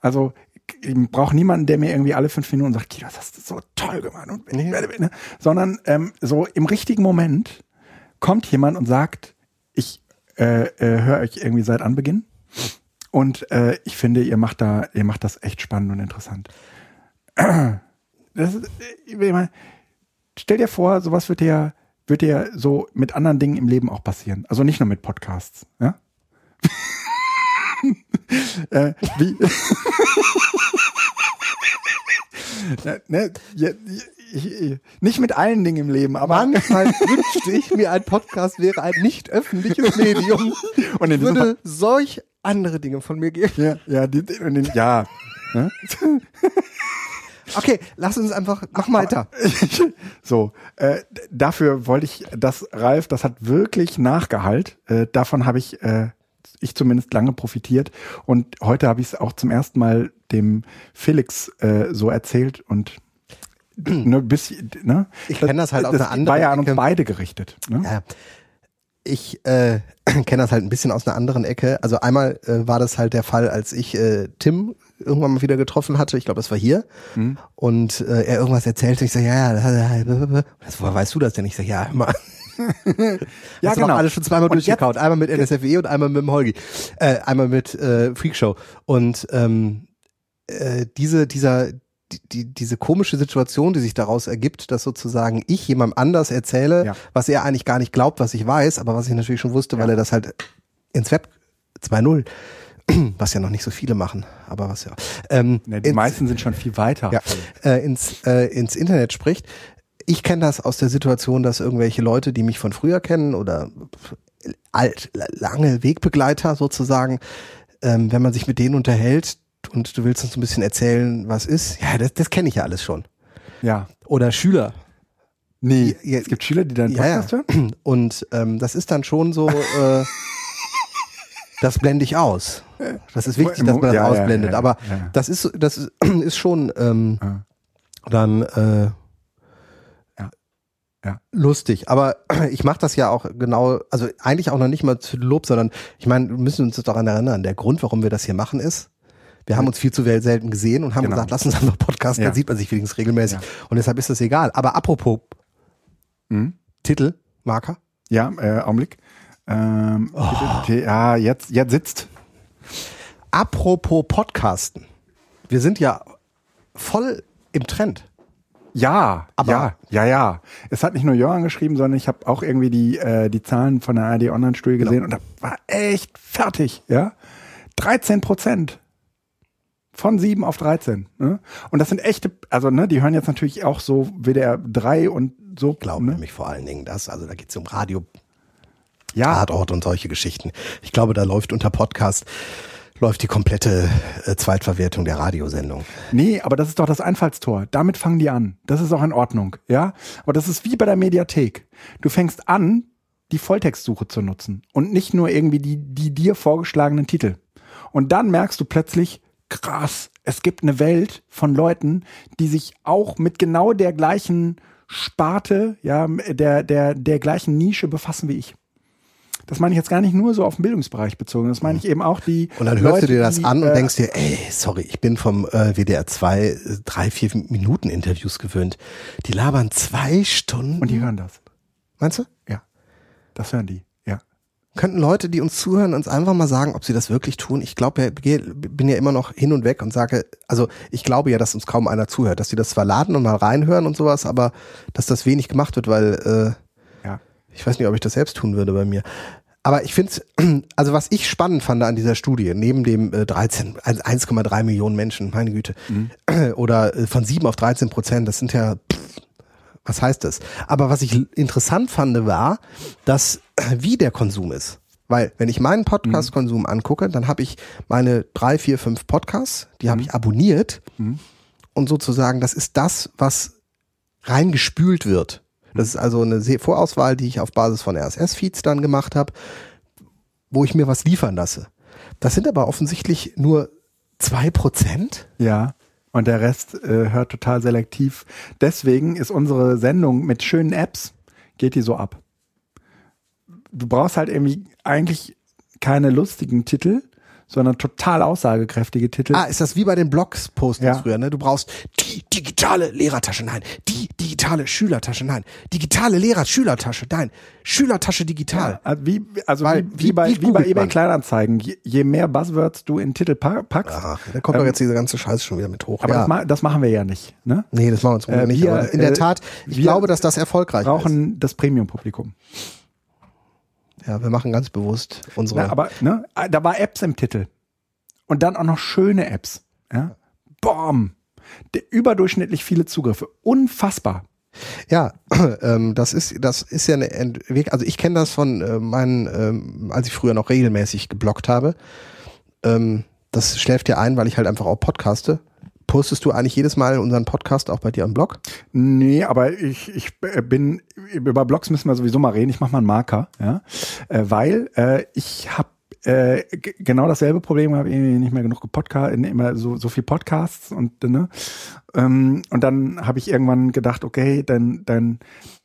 Also ich brauche niemanden, der mir irgendwie alle fünf Minuten sagt, Kino, das hast du so toll gemacht. Und, ne? Sondern ähm, so im richtigen Moment kommt jemand und sagt, ich äh, äh, höre euch irgendwie seit Anbeginn und äh, ich finde, ihr macht da, ihr macht das echt spannend und interessant. Das ist, ich meine, stell dir vor, sowas wird dir, wird dir so mit anderen Dingen im Leben auch passieren. Also nicht nur mit Podcasts, ja? äh, wie? ne, ich, nicht mit allen Dingen im Leben, aber manchmal wünschte ich mir, ein Podcast wäre ein nicht öffentliches Medium und in würde solch andere Dinge von mir geben. Ja, ja, die, die, ja. Ne? Okay, lass uns einfach, mach weiter. so, äh, dafür wollte ich, dass Ralf, das hat wirklich Nachgehalt. Äh, davon habe ich, äh, ich zumindest lange profitiert. Und heute habe ich es auch zum ersten Mal dem Felix äh, so erzählt und ne, bis, ne? Ich kenne das halt aus einer anderen war ja an uns beide gerichtet. Ne? Ja. Ich äh, kenne das halt ein bisschen aus einer anderen Ecke. Also einmal äh, war das halt der Fall, als ich äh, Tim irgendwann mal wieder getroffen hatte. Ich glaube, das war hier. Mhm. Und äh, er irgendwas erzählte. Ich sage, ja, ja, das, woher weißt du das denn? Ich sage, ja, immer. ja, Hast genau. alles schon zweimal und durchgekaut. Einmal mit NSFE und einmal mit dem Holgi. Äh, einmal mit äh, Freakshow. Und ähm, äh, diese, dieser, die, diese komische Situation, die sich daraus ergibt, dass sozusagen ich jemandem anders erzähle, ja. was er eigentlich gar nicht glaubt, was ich weiß, aber was ich natürlich schon wusste, ja. weil er das halt ins Web 2.0 was ja noch nicht so viele machen, aber was ja. Ähm, nee, die ins, meisten sind schon viel weiter. Ja, äh, ins, äh, ins Internet spricht. Ich kenne das aus der Situation, dass irgendwelche Leute, die mich von früher kennen oder alt, lange Wegbegleiter sozusagen, ähm, wenn man sich mit denen unterhält und du willst uns ein bisschen erzählen, was ist, ja, das, das kenne ich ja alles schon. Ja. Oder Schüler. Nee, ja, es gibt Schüler, die dann Podcast ja, ja. hören. Und ähm, das ist dann schon so, äh, das blende ich aus. Das ist wichtig, dass man das ja, ausblendet. Ja, ja, aber das ist, das ist, ist schon ähm, dann äh, ja. lustig. Aber ich mache das ja auch genau, also eigentlich auch noch nicht mal zu Lob, sondern ich meine, wir müssen uns daran erinnern, der Grund, warum wir das hier machen, ist, wir haben uns viel zu selten gesehen und haben genau. gesagt, lass uns einfach podcasten, dann sieht man sich wenigstens regelmäßig. Und deshalb ist das egal. Aber apropos mhm. Titel, Marker. Ja, äh, Augenblick. Ähm, oh. Ja, jetzt, jetzt sitzt. Apropos Podcasten. Wir sind ja voll im Trend. Ja, aber ja, ja, ja. Es hat nicht nur Johann geschrieben, sondern ich habe auch irgendwie die, äh, die Zahlen von der ARD Online-Studie genau. gesehen genau. und da war echt fertig, ja. 13 Prozent. Von sieben auf 13. Ne? Und das sind echte, also ne, die hören jetzt natürlich auch so WDR 3 und so. Glauben ne? nämlich vor allen Dingen das. Also da geht es um Radio, ja. Tatort und solche Geschichten. Ich glaube, da läuft unter Podcast läuft die komplette äh, Zweitverwertung der Radiosendung. Nee, aber das ist doch das Einfallstor. Damit fangen die an. Das ist auch in Ordnung, ja? Aber das ist wie bei der Mediathek. Du fängst an, die Volltextsuche zu nutzen und nicht nur irgendwie die, die dir vorgeschlagenen Titel. Und dann merkst du plötzlich, krass, es gibt eine Welt von Leuten, die sich auch mit genau der gleichen Sparte, ja, der, der, der gleichen Nische befassen wie ich. Das meine ich jetzt gar nicht nur so auf den Bildungsbereich bezogen. Das meine ich eben auch die. Und dann hörst Leute, du dir das die, an und äh, denkst dir, ey, sorry, ich bin vom äh, WDR 2 äh, drei, vier Minuten Interviews gewöhnt. Die labern zwei Stunden. Und die hören das. Meinst du? Ja. Das hören die. Ja. Könnten Leute, die uns zuhören, uns einfach mal sagen, ob sie das wirklich tun? Ich glaube, ja, geh- bin ja immer noch hin und weg und sage, also ich glaube ja, dass uns kaum einer zuhört, dass sie das zwar laden und mal reinhören und sowas, aber dass das wenig gemacht wird, weil äh. Ich weiß nicht, ob ich das selbst tun würde bei mir. Aber ich finde, also was ich spannend fand an dieser Studie, neben dem äh, 13, also 1,3 Millionen Menschen, meine Güte, oder äh, von 7 auf 13 Prozent, das sind ja, pff, was heißt das? Aber was ich interessant fand, war, dass wie der Konsum ist. Weil, wenn ich meinen Podcast-Konsum angucke, dann habe ich meine drei, vier, fünf Podcasts, die habe ich abonniert und sozusagen, das ist das, was reingespült wird. Das ist also eine Vorauswahl, die ich auf Basis von RSS-Feeds dann gemacht habe, wo ich mir was liefern lasse. Das sind aber offensichtlich nur zwei Prozent. Ja. Und der Rest äh, hört total selektiv. Deswegen ist unsere Sendung mit schönen Apps, geht die so ab. Du brauchst halt irgendwie eigentlich keine lustigen Titel, sondern total aussagekräftige Titel. Ah, ist das wie bei den Blogs-Postings Ja. früher, ne? Du brauchst die digitale Lehrertasche, nein. Die digitale Schülertasche, nein. Digitale Lehrer-Schülertasche, nein. Schülertasche digital. Also wie, also Weil, wie, wie- wie, bei, wie wie bei eBay? Kleinanzeigen. Je, je mehr Buzzwords du in Titel pa packst, Ach, da kommt doch Ähm, jetzt diese ganze Scheiße schon wieder mit hoch. aber ja. das, ma das machen wir ja nicht. Ne? nee, das machen wir uns Äh, nicht. wir, aber in der äh, Tat, ich wir glaube, dass das erfolgreich ist. Brauchen das Premium-Publikum. Ja, wir machen ganz bewusst unsere. Na, aber ne, da war Apps im Titel. Und dann auch noch schöne Apps. Ja? Bom! Überdurchschnittlich viele Zugriffe. Unfassbar. Ja, ähm, das ist das ist ja eine Entwicklung. Also ich kenne das von äh, meinen, ähm, als ich früher noch regelmäßig geblockt habe. Ähm, das schläft ja ein, weil ich halt einfach auch podcaste. Postest du eigentlich jedes Mal unseren Podcast auch bei dir am Blog? Nee, aber ich, ich äh, bin, über Blogs müssen wir sowieso mal reden. Ich mache mal einen Marker, ja. Äh, weil äh, ich habe äh, genau dasselbe Problem, habe irgendwie nicht mehr genug Podcast, immer so, so viel Podcasts und ne. Ähm, und dann habe ich irgendwann gedacht, okay, dein, dein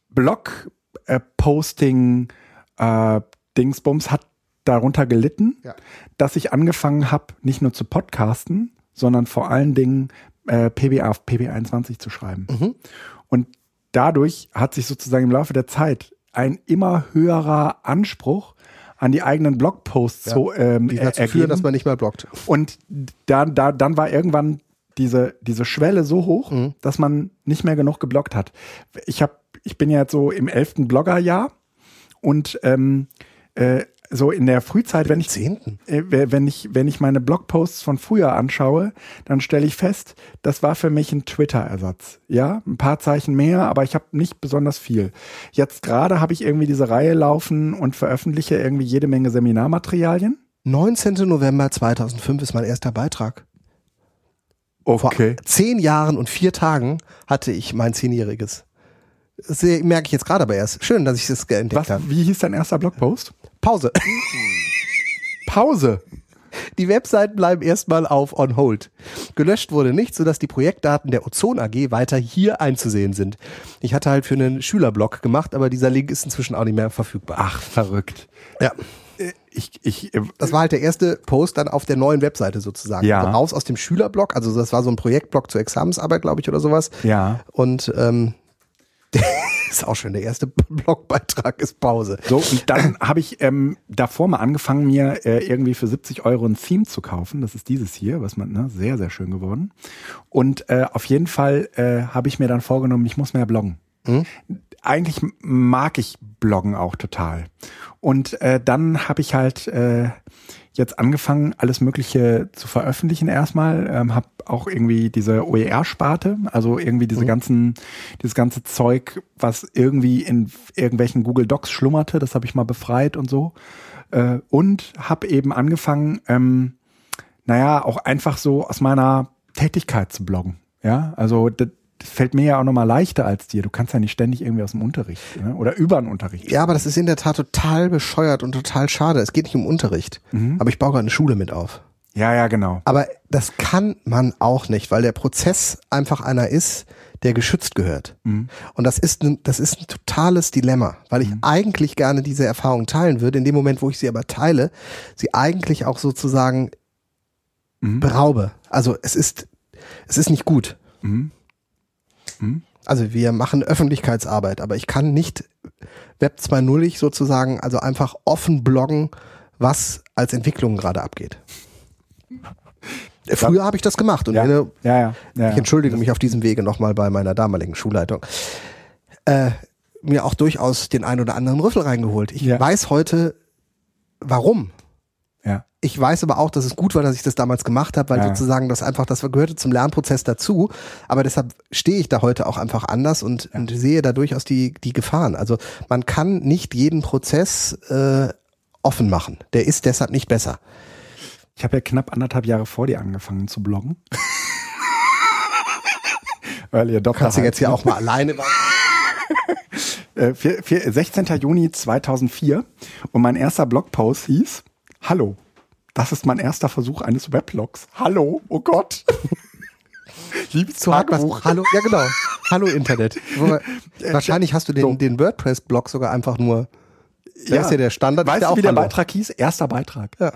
Blog äh, Posting äh, Dingsbums hat darunter gelitten, Ja. dass ich angefangen habe, nicht nur zu podcasten, sondern vor allen Dingen äh, PBA auf PB21 zu schreiben. Und dadurch hat sich sozusagen im Laufe der Zeit ein immer höherer Anspruch an die eigenen Blogposts so ähm, Die dazu ergeben. führen, dass man nicht mehr blockt. Und da, da, dann war irgendwann diese, diese Schwelle so hoch, Mhm. dass man nicht mehr genug geblockt hat. Ich hab, ich bin ja jetzt so im elften Bloggerjahr und ähm, äh, so in der Frühzeit, wenn ich äh, wenn ich, wenn ich meine Blogposts von früher anschaue, dann stelle ich fest, das war für mich ein Twitter-Ersatz. Ja, ein paar Zeichen mehr, aber ich habe nicht besonders viel. Jetzt gerade habe ich irgendwie diese Reihe laufen und veröffentliche irgendwie jede Menge Seminarmaterialien. 19. November 2005 ist mein erster Beitrag. Vor zehn Jahren und vier Tagen hatte ich mein zehnjähriges. Das merke ich jetzt gerade aber erst. Schön, dass ich das entdeckt Was, habe. wie hieß dein erster Blogpost? Pause. Pause. Die Webseiten bleiben erstmal auf on hold. Gelöscht wurde nicht, sodass die Projektdaten der Ozon AG weiter hier einzusehen sind. Ich hatte halt für einen Schülerblog gemacht, aber dieser Link ist inzwischen auch nicht mehr verfügbar. Ach, verrückt. Ja. Ich, ich, äh, Das war halt der erste Post dann auf der neuen Webseite sozusagen. Ja. Also raus aus dem Schülerblog, also das war so ein Projektblog zur Examensarbeit, glaube ich, oder sowas. ja. Und ähm, ist auch schön, der erste Blogbeitrag ist Pause. So, und dann habe ich ähm, davor mal angefangen, mir äh, irgendwie für 70 Euro ein Theme zu kaufen. Das ist dieses hier, was man, ne, sehr, sehr schön geworden. Und äh, auf jeden Fall äh, habe ich mir dann vorgenommen, ich muss mehr bloggen. Eigentlich mag ich Bloggen auch total. Und äh, dann habe ich halt äh, jetzt angefangen, alles Mögliche zu veröffentlichen erstmal. Ähm, habe auch irgendwie diese OER-Sparte, also irgendwie diese ganzen, dieses ganze Zeug, was irgendwie in irgendwelchen Google Docs schlummerte, das habe ich mal befreit und so. Äh, und habe eben angefangen, ähm, naja, auch einfach so aus meiner Tätigkeit zu bloggen. Ja, also das, fällt mir ja auch nochmal leichter als dir. Du kannst ja nicht ständig irgendwie aus dem Unterricht ne? oder über den Unterricht. Ja, aber das ist in der Tat total bescheuert und total schade. Es geht nicht um Unterricht. Mhm. Aber ich baue gerade eine Schule mit auf. Ja, ja, genau. Aber das kann man auch nicht, weil der Prozess einfach einer ist, der geschützt gehört. Mhm. Und das ist, ein, das ist ein totales Dilemma, weil ich eigentlich gerne diese Erfahrung teilen würde. In dem Moment, wo ich sie aber teile, sie eigentlich auch sozusagen Mhm. beraube. Also es ist, es ist nicht gut. Mhm. Also wir machen Öffentlichkeitsarbeit, aber ich kann nicht Web 2.0 sozusagen, also einfach offen bloggen, was als Entwicklung gerade abgeht. Früher habe ich das gemacht und Ja, eine, ja, ja. ich entschuldige mich auf diesem Wege nochmal bei meiner damaligen Schulleitung, äh, mir auch durchaus den ein oder anderen Rüffel reingeholt. Ich weiß heute, warum. Ja. Ich weiß aber auch, dass es gut war, dass ich das damals gemacht habe, weil Ja. sozusagen das einfach, das gehörte zum Lernprozess dazu. Aber deshalb stehe ich da heute auch einfach anders und, und sehe da durchaus die, die Gefahren. Also man kann nicht jeden Prozess äh, offen machen. Der ist deshalb nicht besser. Ich habe ja knapp anderthalb Jahre vor dir angefangen zu bloggen. Ihr Doktor Kannst du jetzt ja auch mal alleine machen. äh, vier, vier, 16. Juni 2004 und mein erster Blogpost hieß Hallo, das ist mein erster Versuch eines Weblogs. Hallo, oh Gott. Liebes hat was. Tagebuch. Hallo, ja genau. Hallo Internet. Wobei, Wahrscheinlich hast du den, so. den WordPress-Blog sogar einfach nur. Da ist ja der Standard. Weißt ja du, wie der Hallo. Beitrag hieß? Erster Beitrag. Ja.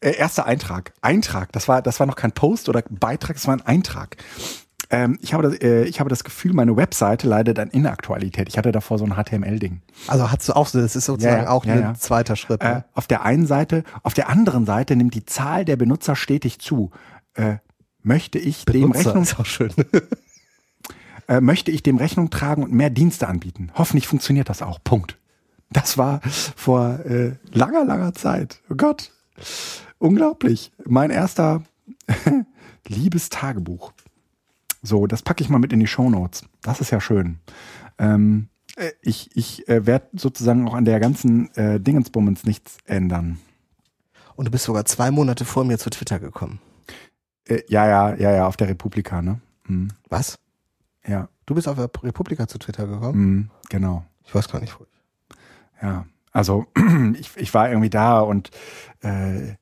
Äh, erster Eintrag. Eintrag. Das war, das war noch kein Post oder Beitrag, das war ein Eintrag. Ähm, ich, habe das, äh, ich habe das Gefühl, meine Webseite leidet an Inaktualität. Ich hatte davor so ein HTML-Ding. Also hast du auch so, das ist sozusagen Ja, auch ja, ein ja. zweiter Schritt. Äh, Ne? auf der einen Seite, auf der anderen Seite nimmt die Zahl der Benutzer stetig zu. Äh, möchte ich dem Benutzer Rechnung, ist auch schön. äh, möchte ich dem Rechnung tragen und mehr Dienste anbieten? Hoffentlich funktioniert das auch. Punkt. Das war vor äh, langer, langer Zeit. Oh Gott. Unglaublich. Mein erster Liebestagebuch. So, das packe ich mal mit in die Shownotes. Das ist ja schön. Ähm, äh, ich ich äh, werde sozusagen auch an der ganzen äh, Dingensbummens nichts ändern. Und du bist sogar zwei Monate vor mir zu Twitter gekommen. Äh, ja, ja, ja, ja, auf der Republika, ne? Mhm. Was? Ja, Du bist auf der Republika zu Twitter gekommen? mhm, genau. Ich weiß gar nicht, wo ich. Ja, also ich, ich war irgendwie da und äh,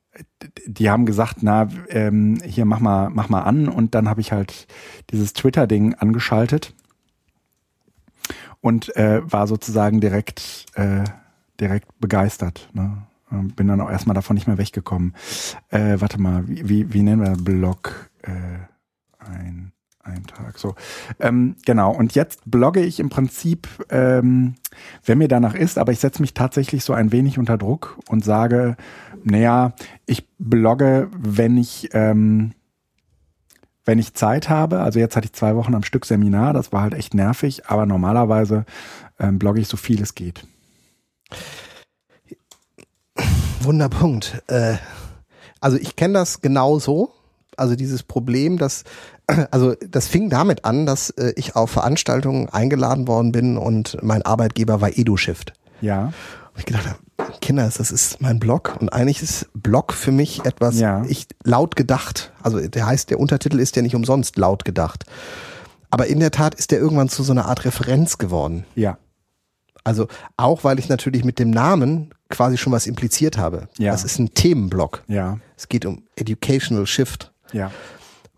die haben gesagt, na, ähm, hier mach mal, mach mal an und dann habe ich halt dieses Twitter-Ding angeschaltet und äh, war sozusagen direkt, äh, direkt begeistert. Ne? Ähm, Bin dann auch erstmal davon nicht mehr weggekommen. Äh, warte mal, wie, wie, wie nennen wir? Blog äh, ein Eintrag. So, ähm, genau. Und jetzt blogge ich im Prinzip, ähm, wenn mir danach ist, aber ich setze mich tatsächlich so ein wenig unter Druck und sage, naja, ich blogge, wenn ich ähm, wenn ich Zeit habe. Also jetzt hatte ich zwei Wochen am Stück Seminar, das war halt echt nervig, aber normalerweise ähm, blogge ich so viel es geht. Wunderpunkt. Äh, also ich kenne das genau so. Also dieses Problem, dass, also das fing damit an, dass äh, ich auf Veranstaltungen eingeladen worden bin und mein Arbeitgeber war EduShift. Ja, Und ich gedacht habe, Kinders, das ist mein Blog und eigentlich ist Blog für mich etwas, Ja. ich laut gedacht. Also der heißt, der Untertitel ist ja nicht umsonst laut gedacht. Aber in der Tat ist der irgendwann zu so einer Art Referenz geworden. ja, Also auch, weil ich natürlich mit dem Namen quasi schon was impliziert habe. Ja. Das ist ein Themenblock. ja, Es geht um Educational Shift. ja.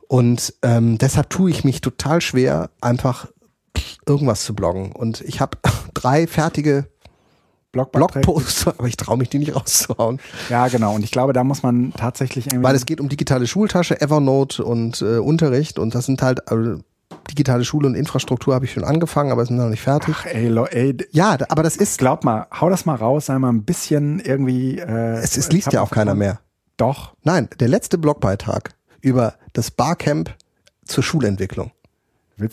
Und ähm, deshalb tue ich mich total schwer, einfach irgendwas zu bloggen. Und ich habe drei fertige Blogposts, aber ich traue mich die nicht rauszuhauen. Ja, genau. Und ich glaube, da muss man tatsächlich irgendwie. Weil es geht um digitale Schultasche, Evernote und äh, Unterricht. Und das sind halt äh, digitale Schule und Infrastruktur habe ich schon angefangen, aber es sind noch nicht fertig. Ach, ey, Lo, ey, Ja, aber das ist, glaub mal, hau das mal raus, sei mal ein bisschen irgendwie. Äh, es, es liest ja auch keiner mehr. Doch. Nein, der letzte Blogbeitrag über das Barcamp zur Schulentwicklung.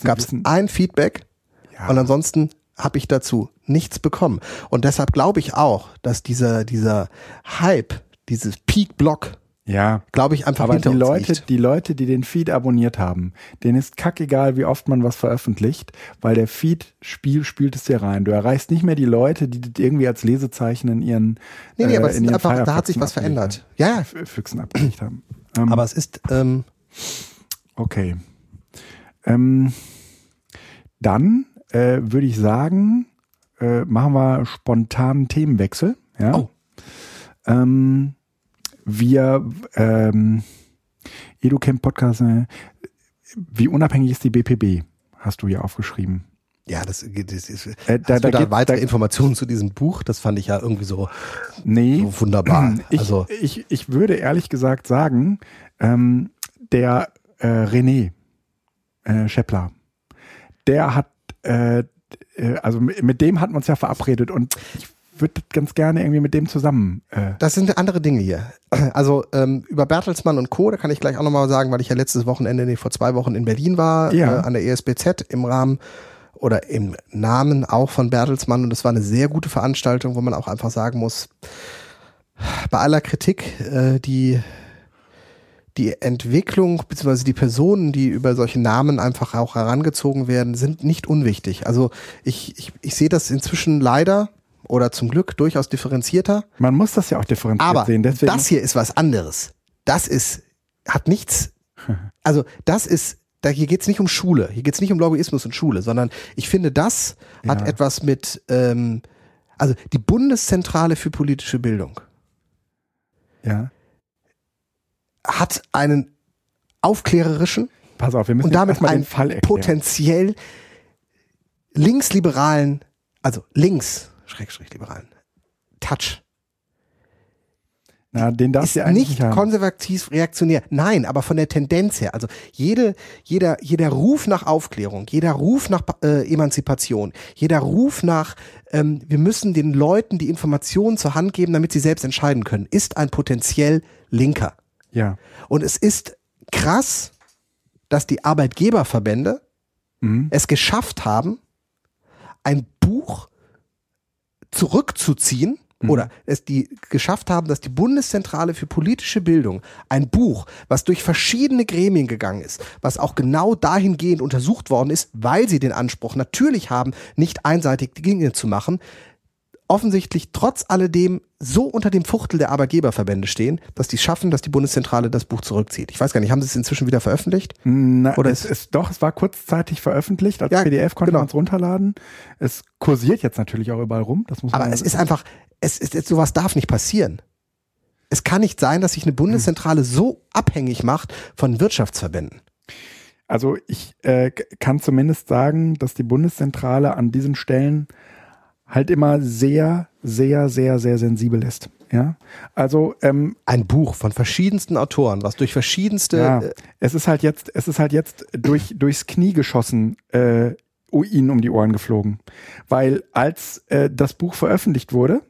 Gab es ein Feedback Ja. und ansonsten habe ich dazu nichts bekommen. Und deshalb glaube ich auch, dass dieser, dieser Hype, dieses Peak-Blog, Ja. glaube ich, einfach Aber hinter die Leute, liegt. die Leute, die den Feed abonniert haben, denen ist kackegal, wie oft man was veröffentlicht, weil der Feed spiel, spielt es dir rein. Du erreichst nicht mehr die Leute, die das irgendwie als Lesezeichen in ihren Nee, nee, äh, aber es ist einfach, da hat sich was verändert. Ja, ja. F- Füchsen abgelegt haben. Ähm, Aber es ist, ähm, okay. Ähm, dann äh, würde ich sagen, äh, machen wir spontanen Themenwechsel. Ja. Oh. Ähm, wir, ähm, EduCamp Podcast, äh, wie unabhängig ist die BPB? Hast du ja aufgeschrieben. ja, das, das ist, Äh, da, hast du da da weitere Informationen zu diesem Buch? Das fand ich ja irgendwie so, nee, so wunderbar. ich, also, ich, ich würde ehrlich gesagt sagen, ähm, der äh, René äh, Scheppler, der hat, äh, äh, also mit dem hatten wir uns ja verabredet und ich würde ganz gerne irgendwie mit dem zusammen. Äh, Das sind andere Dinge hier. Also ähm, über Bertelsmann und Co., da kann ich gleich auch nochmal sagen, weil ich ja letztes Wochenende, nee, vor zwei Wochen in Berlin war, Ja. äh, an der ESBZ im Rahmen oder im Namen auch von Bertelsmann und es war eine sehr gute Veranstaltung, wo man auch einfach sagen muss, bei aller Kritik, äh, die die Entwicklung beziehungsweise die Personen, die über solche Namen einfach auch herangezogen werden, sind nicht unwichtig. Also ich, ich, ich sehe das inzwischen leider oder zum Glück durchaus differenzierter. man muss das ja auch differenziert Aber sehen. Deswegen, das hier ist was anderes. Das ist, hat nichts, also das ist, da hier geht's nicht um Schule, hier geht's nicht um Lobbyismus und Schule, sondern ich finde, das hat Ja. etwas mit, ähm, also die Bundeszentrale für politische Bildung ja, hat einen aufklärerischen pass auf, wir müssen und damit den einen Fall erklären. potenziell linksliberalen, also links, Schrägstrich liberalen, Touch. Na, den darfst ist nicht haben. konservativ reaktionär. Nein, aber von der Tendenz her. Also jede, jeder, jeder Ruf nach Aufklärung, jeder Ruf nach äh, Emanzipation, jeder Ruf nach, ähm, wir müssen den Leuten die Informationen zur Hand geben, damit sie selbst entscheiden können, ist ein potenziell Linker. Ja. Und es ist krass, dass die Arbeitgeberverbände Mhm. es geschafft haben, ein Buch zurückzuziehen Mhm. oder es die geschafft haben, dass die Bundeszentrale für politische Bildung ein Buch, was durch verschiedene Gremien gegangen ist, was auch genau dahingehend untersucht worden ist, weil sie den Anspruch natürlich haben, nicht einseitig die Dinge zu machen, offensichtlich trotz alledem so unter dem Fuchtel der Arbeitgeberverbände stehen, dass die schaffen, dass die Bundeszentrale das Buch zurückzieht. Ich weiß gar nicht, haben sie es inzwischen wieder veröffentlicht? Na, Oder es, ist- doch, es war kurzzeitig veröffentlicht. Als Ja, PDF konnte genau. man es runterladen. Es kursiert jetzt natürlich auch überall rum. Das muss Aber man es ist einfach, es ist, sowas darf nicht passieren. Es kann nicht sein, dass sich eine Bundeszentrale so abhängig macht von Wirtschaftsverbänden. Also ich äh, kann zumindest sagen, dass die Bundeszentrale an diesen Stellen halt immer sehr, sehr, sehr, sehr sensibel ist. Ja, also ähm, Ein Buch von verschiedensten Autoren, was durch verschiedenste, ja, äh, es ist halt jetzt, es ist halt jetzt durch durchs Knie geschossen, äh, ihnen um die Ohren geflogen, weil als äh, das Buch veröffentlicht wurde,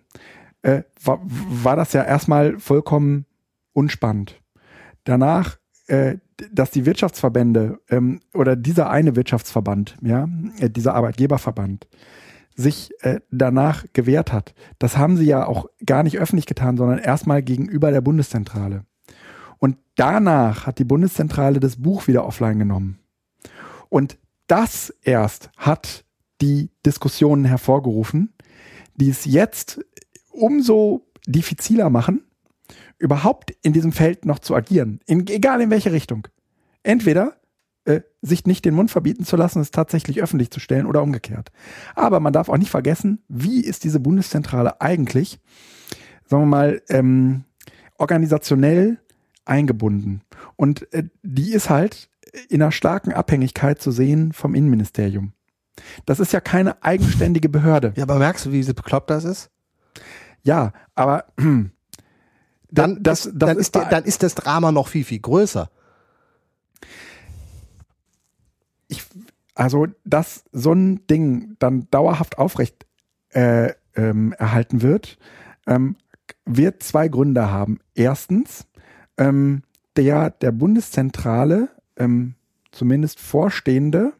äh, war, war das ja erstmal vollkommen unspannend. Danach, äh, dass die Wirtschaftsverbände ähm, oder dieser eine Wirtschaftsverband, ja, äh, dieser Arbeitgeberverband, sich äh, danach gewehrt hat, das haben sie ja auch gar nicht öffentlich getan, sondern erstmal gegenüber der Bundeszentrale. Und danach hat die Bundeszentrale das Buch wieder offline genommen. Und das erst hat die Diskussionen hervorgerufen, die es jetzt umso diffiziler machen, überhaupt in diesem Feld noch zu agieren. In, egal in welche Richtung. Entweder äh, sich nicht den Mund verbieten zu lassen, es tatsächlich öffentlich zu stellen oder umgekehrt. Aber man darf auch nicht vergessen, wie ist diese Bundeszentrale eigentlich, sagen wir mal, ähm, organisationell eingebunden. Und äh, die ist halt in einer starken Abhängigkeit zu sehen vom Innenministerium. Das ist ja keine eigenständige Behörde. ja, aber merkst du, wie sie bekloppt das ist? Ja, aber Dann, das, das dann, ist ist dann ist das Drama noch viel, viel größer. ich, also, dass so ein Ding dann dauerhaft aufrecht äh, ähm, erhalten wird, ähm, wird zwei Gründe haben. Erstens, ähm, der der Bundeszentrale, ähm, zumindest Vorstehende,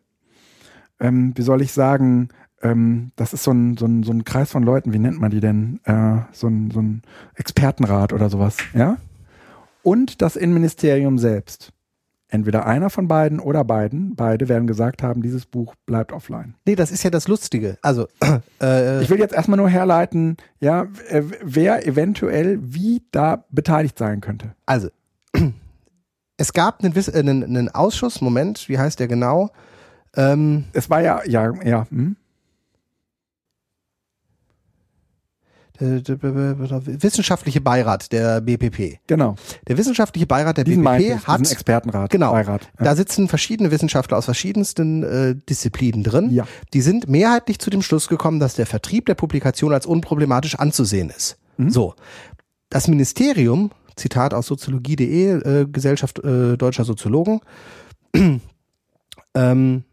ähm, wie soll ich sagen, ähm, das ist so ein, so, ein, so ein Kreis von Leuten, wie nennt man die denn? Äh, so, ein, so ein Expertenrat oder sowas, ja? Und das Innenministerium selbst. Entweder einer von beiden oder beiden, beide werden gesagt haben, dieses Buch bleibt offline. Nee, das ist ja das Lustige. Also, äh, Ich will jetzt erstmal nur herleiten, ja, äh, wer eventuell wie da beteiligt sein könnte. also es gab einen, äh, einen, einen Ausschuss, Moment, wie heißt der genau? Ähm, Es war ja, ja, ja, hm? der, der, der, der wissenschaftliche Beirat der BPP. genau. Der wissenschaftliche Beirat der Diesen BPP ich, hat diesen Expertenrat, Genau. Beirat. Ja. Da sitzen verschiedene Wissenschaftler aus verschiedensten äh, Disziplinen drin. Ja. Die sind mehrheitlich zu dem Schluss gekommen, dass der Vertrieb der Publikation als unproblematisch anzusehen ist. Mhm. So. Das Ministerium, Zitat aus soziologie.de, äh, Gesellschaft äh, deutscher Soziologen, ähm,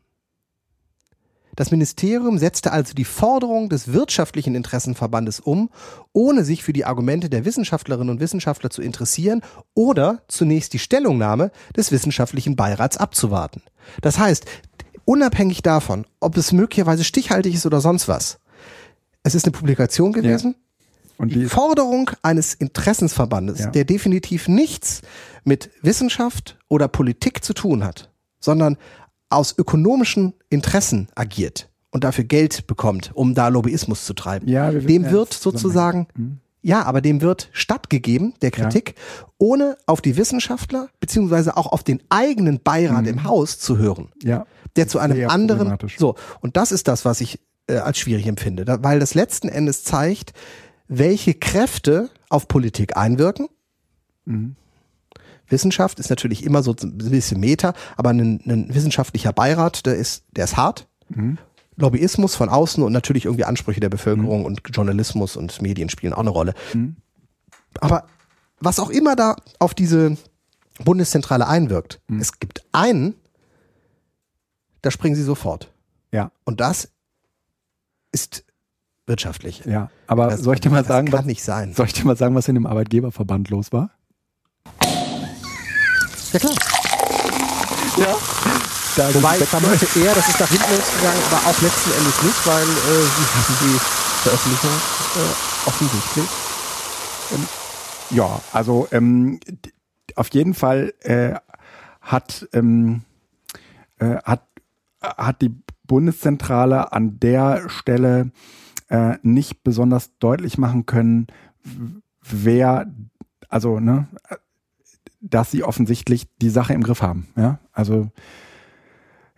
das Ministerium setzte also die Forderung des wirtschaftlichen Interessenverbandes um, ohne sich für die Argumente der Wissenschaftlerinnen und Wissenschaftler zu interessieren oder zunächst die Stellungnahme des wissenschaftlichen Beirats abzuwarten. Das heißt, unabhängig davon, ob es möglicherweise stichhaltig ist oder sonst was, es ist eine Publikation gewesen. Und die Forderung eines Interessensverbandes, Ja. der definitiv nichts mit Wissenschaft oder Politik zu tun hat, sondern aus ökonomischen Interessen agiert und dafür Geld bekommt, um da Lobbyismus zu treiben. Ja, wir dem ja, wird sozusagen, ja, aber dem wird stattgegeben, der Kritik, ohne auf die Wissenschaftler beziehungsweise auch auf den eigenen Beirat im Haus zu hören ja, der zu einem anderen. So, und das ist das, was ich äh, als schwierig empfinde, da, weil das letzten Endes zeigt, welche Kräfte auf Politik einwirken. Mhm. Wissenschaft ist natürlich immer so ein bisschen Meta, aber ein, ein wissenschaftlicher Beirat, der ist, der ist hart. Mhm. Lobbyismus von außen und natürlich irgendwie Ansprüche der Bevölkerung und Journalismus und Medien spielen auch eine Rolle. Mhm. Aber was auch immer da auf diese Bundeszentrale einwirkt, Mhm. es gibt einen, da springen sie sofort. ja, Und das ist wirtschaftlich. ja. Aber Das, soll ich dir mal das sagen, kann was, nicht sein. soll ich dir mal sagen, was in dem Arbeitgeberverband los war? Ja klar. Ja. Da Wobei, ich vermute eher, das ist nach hinten losgegangen, aber auch letzten Endes nicht, weil äh, sie haben die Veröffentlichung äh, offensichtlich. Ja, also ähm, auf jeden Fall äh, hat, ähm, äh, hat, hat die Bundeszentrale an der Stelle äh, nicht besonders deutlich machen können, wer, also, ne, äh, dass sie offensichtlich die Sache im Griff haben. Ja, also,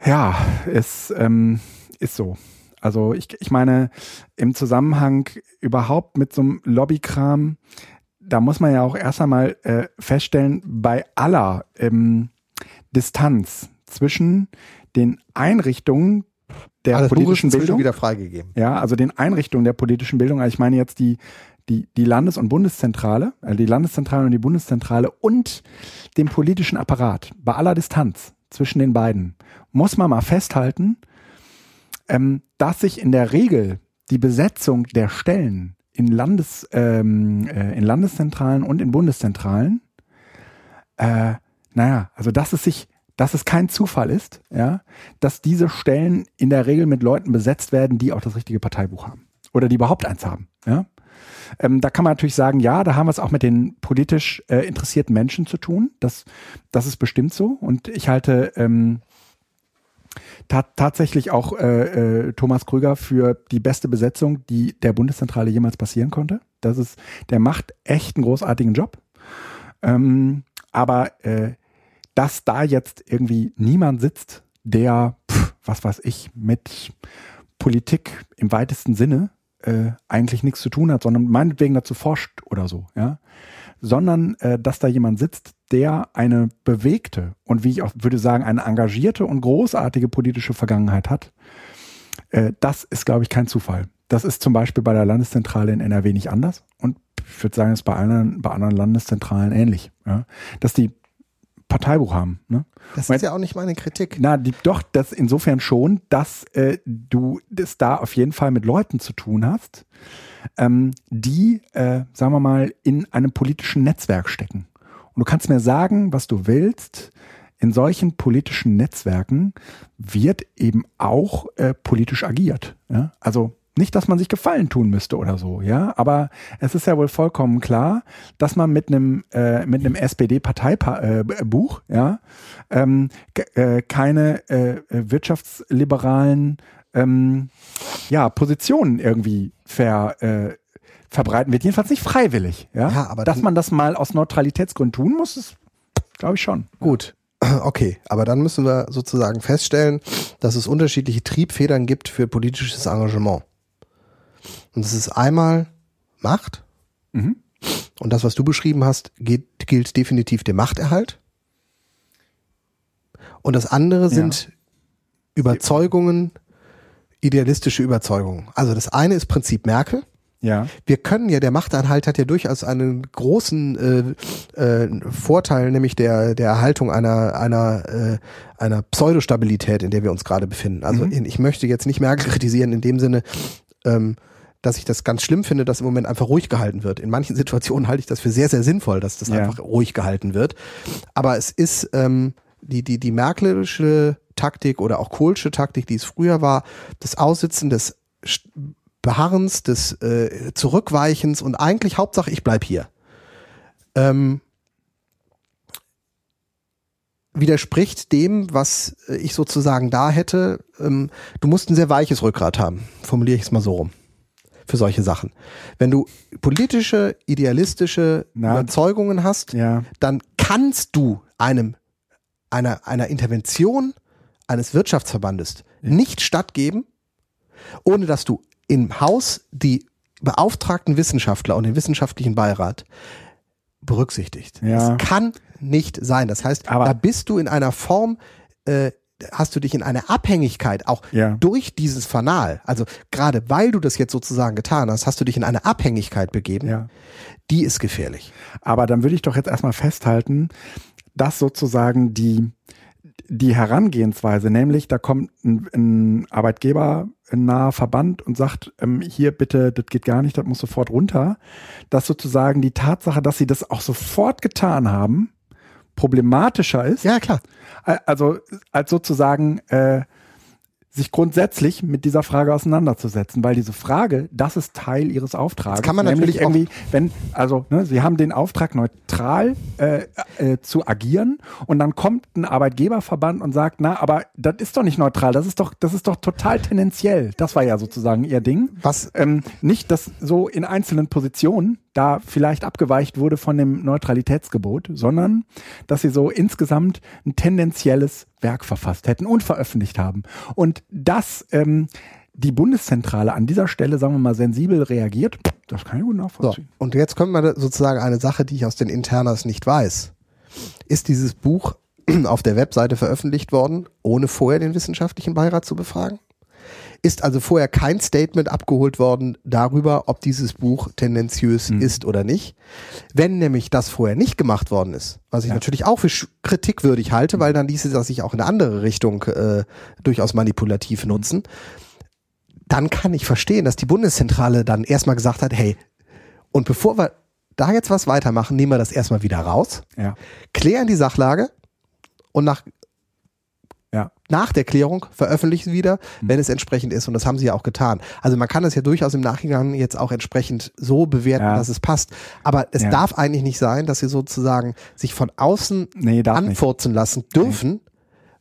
ja, es ähm, ist so. Also ich, ich meine, im Zusammenhang überhaupt mit so einem Lobbykram, da muss man ja auch erst einmal äh, feststellen, bei aller ähm, Distanz zwischen den Einrichtungen der Alles politischen Bildung, wieder freigegeben. ja, also den Einrichtungen der politischen Bildung, also ich meine jetzt die, die, die Landes- und Bundeszentrale, also die Landeszentrale und die Bundeszentrale und dem politischen Apparat, bei aller Distanz zwischen den beiden, muss man mal festhalten, ähm, dass sich in der Regel die Besetzung der Stellen in, Landes, ähm, äh, in Landeszentralen und in Bundeszentralen, äh, naja, also dass es sich, dass es kein Zufall ist, ja, dass diese Stellen in der Regel mit Leuten besetzt werden, die auch das richtige Parteibuch haben oder die überhaupt eins haben, ja. Ähm, da kann man natürlich sagen, ja, da haben wir es auch mit den politisch äh, interessierten Menschen zu tun. Das, das ist bestimmt so. Und ich halte ähm, ta tatsächlich auch äh, äh, Thomas Krüger für die beste Besetzung, die der Bundeszentrale jemals passieren konnte. Das ist, der macht echt einen großartigen Job. Ähm, aber äh, dass da jetzt irgendwie niemand sitzt, der, pf, was weiß ich, mit Politik im weitesten Sinne äh, eigentlich nichts zu tun hat, sondern meinetwegen dazu forscht oder so, ja. Sondern äh, dass da jemand sitzt, der eine bewegte und wie ich auch würde sagen, eine engagierte und großartige politische Vergangenheit hat, äh, das ist, glaube ich, kein Zufall. Das ist zum Beispiel bei der Landeszentrale in NRW nicht anders und ich würde sagen, es ist bei anderen, bei anderen Landeszentralen ähnlich. Ja? Dass die Parteibuch haben. Ne? Das ist ja auch nicht meine Kritik. Na, die, doch, das insofern schon, dass äh, du das da auf jeden Fall mit Leuten zu tun hast, ähm, die, äh, sagen wir mal, in einem politischen Netzwerk stecken. Und du kannst mir sagen, was du willst. In solchen politischen Netzwerken wird eben auch äh, politisch agiert. Ja? Also nicht, dass man sich Gefallen tun müsste oder so, ja, aber es ist ja wohl vollkommen klar, dass man mit einem äh, mit einem SPD-Parteibuch, ja, ähm, äh, keine äh, wirtschaftsliberalen ähm, ja, Positionen irgendwie ver, äh, verbreiten wird. Jedenfalls nicht freiwillig, ja. Ja, aber dass man das mal aus Neutralitätsgründen tun muss, ist Glaube ich schon. Gut. Okay, aber dann müssen wir sozusagen feststellen, dass es unterschiedliche Triebfedern gibt für politisches Engagement. Und es ist einmal Macht. Mhm. Und das, was du beschrieben hast, geht, gilt definitiv dem Machterhalt. Und das andere sind Überzeugungen, idealistische Überzeugungen. Also das eine ist Prinzip Merkel. Ja. Wir können ja, der Machterhalt hat ja durchaus einen großen äh, äh, Vorteil, nämlich der, der Erhaltung einer, einer, äh, einer Pseudostabilität, in der wir uns gerade befinden. Also Mhm. ich möchte jetzt nicht Merkel kritisieren in dem Sinne, ähm, dass ich das ganz schlimm finde, dass im Moment einfach ruhig gehalten wird. In manchen Situationen halte ich das für sehr, sehr sinnvoll, dass das Ja. einfach ruhig gehalten wird. Aber es ist ähm, die, die, die merkelische Taktik oder auch Kohlsche Taktik, die es früher war, das Aussitzen des Beharrens, des äh, Zurückweichens und eigentlich Hauptsache ich bleib hier. Ähm, widerspricht dem, was äh, ich sozusagen da hätte. Ähm, du musst ein sehr weiches Rückgrat haben, formuliere ich es mal so rum, für solche Sachen. Wenn du politische, idealistische Na. Überzeugungen hast, Ja. dann kannst du einem einer, einer Intervention eines Wirtschaftsverbandes nicht stattgeben, ohne dass du im Haus die beauftragten Wissenschaftler und den wissenschaftlichen Beirat berücksichtigt. Ja. Es kann nicht sein. Das heißt, Aber- da bist du in einer Form, äh, hast du dich in eine Abhängigkeit auch Ja. durch dieses Fanal, also gerade weil du das jetzt sozusagen getan hast, hast du dich in eine Abhängigkeit begeben, Ja. die ist gefährlich. Aber dann würde ich doch jetzt erstmal festhalten, dass sozusagen die, die Herangehensweise, nämlich da kommt ein, ein Arbeitgeber, ein naher Verband und sagt, ähm, hier bitte, das geht gar nicht, das muss sofort runter, dass sozusagen die Tatsache, dass sie das auch sofort getan haben, problematischer ist, Ja, klar. Also als sozusagen äh, sich grundsätzlich mit dieser Frage auseinanderzusetzen, weil diese Frage, das ist Teil ihres Auftrags. Jetzt kann man nämlich natürlich irgendwie, wenn, also ne, sie haben den Auftrag neutral äh, äh, zu agieren und dann kommt ein Arbeitgeberverband und sagt, na, aber das ist doch nicht neutral, das ist doch, das ist doch total tendenziell. Das war ja sozusagen ihr Ding. Was Ähm, nicht, dass so in einzelnen Positionen da vielleicht abgeweicht wurde von dem Neutralitätsgebot, sondern dass sie so insgesamt ein tendenzielles Werk verfasst hätten und veröffentlicht haben. Und dass ähm, die Bundeszentrale an dieser Stelle, sagen wir mal, sensibel reagiert, das kann ich gut So, nachvollziehen. und jetzt kommt man sozusagen eine Sache, die ich aus den Internas nicht weiß. Ist dieses Buch auf der Webseite veröffentlicht worden, ohne vorher den wissenschaftlichen Beirat zu befragen? Ist also vorher kein Statement abgeholt worden darüber, ob dieses Buch tendenziös Mhm. ist oder nicht? Wenn nämlich das vorher nicht gemacht worden ist, was ich natürlich auch für kritikwürdig halte, weil dann ließe das sich auch in eine andere Richtung äh, durchaus manipulativ nutzen, dann kann ich verstehen, dass die Bundeszentrale dann erstmal gesagt hat, hey, und bevor wir da jetzt was weitermachen, nehmen wir das erstmal wieder raus, Ja, klären die Sachlage und nach, ja. nach der Klärung veröffentlichen wieder, Mhm. wenn es entsprechend ist. Und das haben sie ja auch getan. Also man kann das ja durchaus im Nachhinein jetzt auch entsprechend so bewerten, Ja. dass es passt. Aber es Ja. darf eigentlich nicht sein, dass sie sozusagen sich von außen Nee, darf nicht. anfurzen lassen dürfen,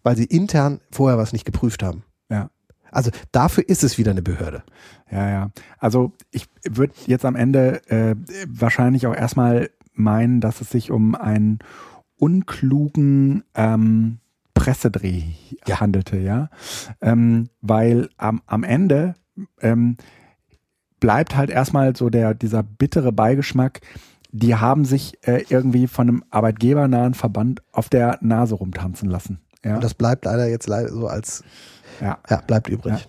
weil sie intern vorher was nicht geprüft haben. Ja. Also dafür ist es wieder eine Behörde. Ja, ja. Also ich würde jetzt am Ende äh, wahrscheinlich auch erstmal meinen, dass es sich um einen unklugen ähm, Pressedreh Ja. handelte, ja. Ähm, weil am, am Ende ähm, bleibt halt erstmal so der, dieser bittere Beigeschmack, die haben sich äh, irgendwie von einem arbeitgebernahen Verband auf der Nase rumtanzen lassen. Ja, Und das bleibt leider jetzt leider so als, ja. ja, bleibt übrig.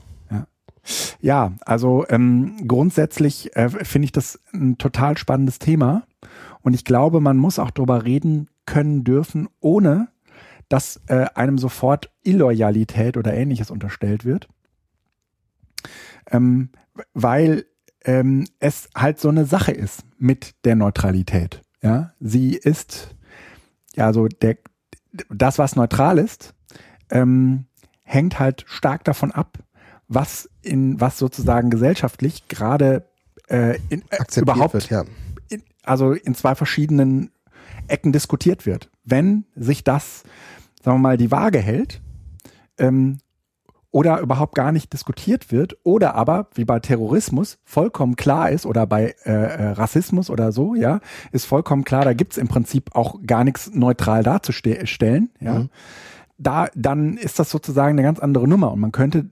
Ja, also ähm, grundsätzlich äh, finde ich das ein total spannendes Thema und ich glaube, man muss auch darüber reden können dürfen, ohne dass äh, einem sofort Illoyalität oder ähnliches unterstellt wird, ähm, weil ähm, es halt so eine Sache ist mit der Neutralität. Ja, sie ist ja so der das, was neutral ist, ähm, hängt halt stark davon ab, was in was sozusagen gesellschaftlich gerade äh, in, äh, überhaupt wird, ja. in, also in zwei verschiedenen Ecken diskutiert wird. Wenn sich das, sagen wir mal, die Waage hält ähm, oder überhaupt gar nicht diskutiert wird oder aber wie bei Terrorismus vollkommen klar ist oder bei äh, äh Rassismus oder so, ja, ist vollkommen klar, da gibt's im Prinzip auch gar nichts neutral darzustellen, ja. Mhm. Da, dann ist das sozusagen eine ganz andere Nummer und man könnte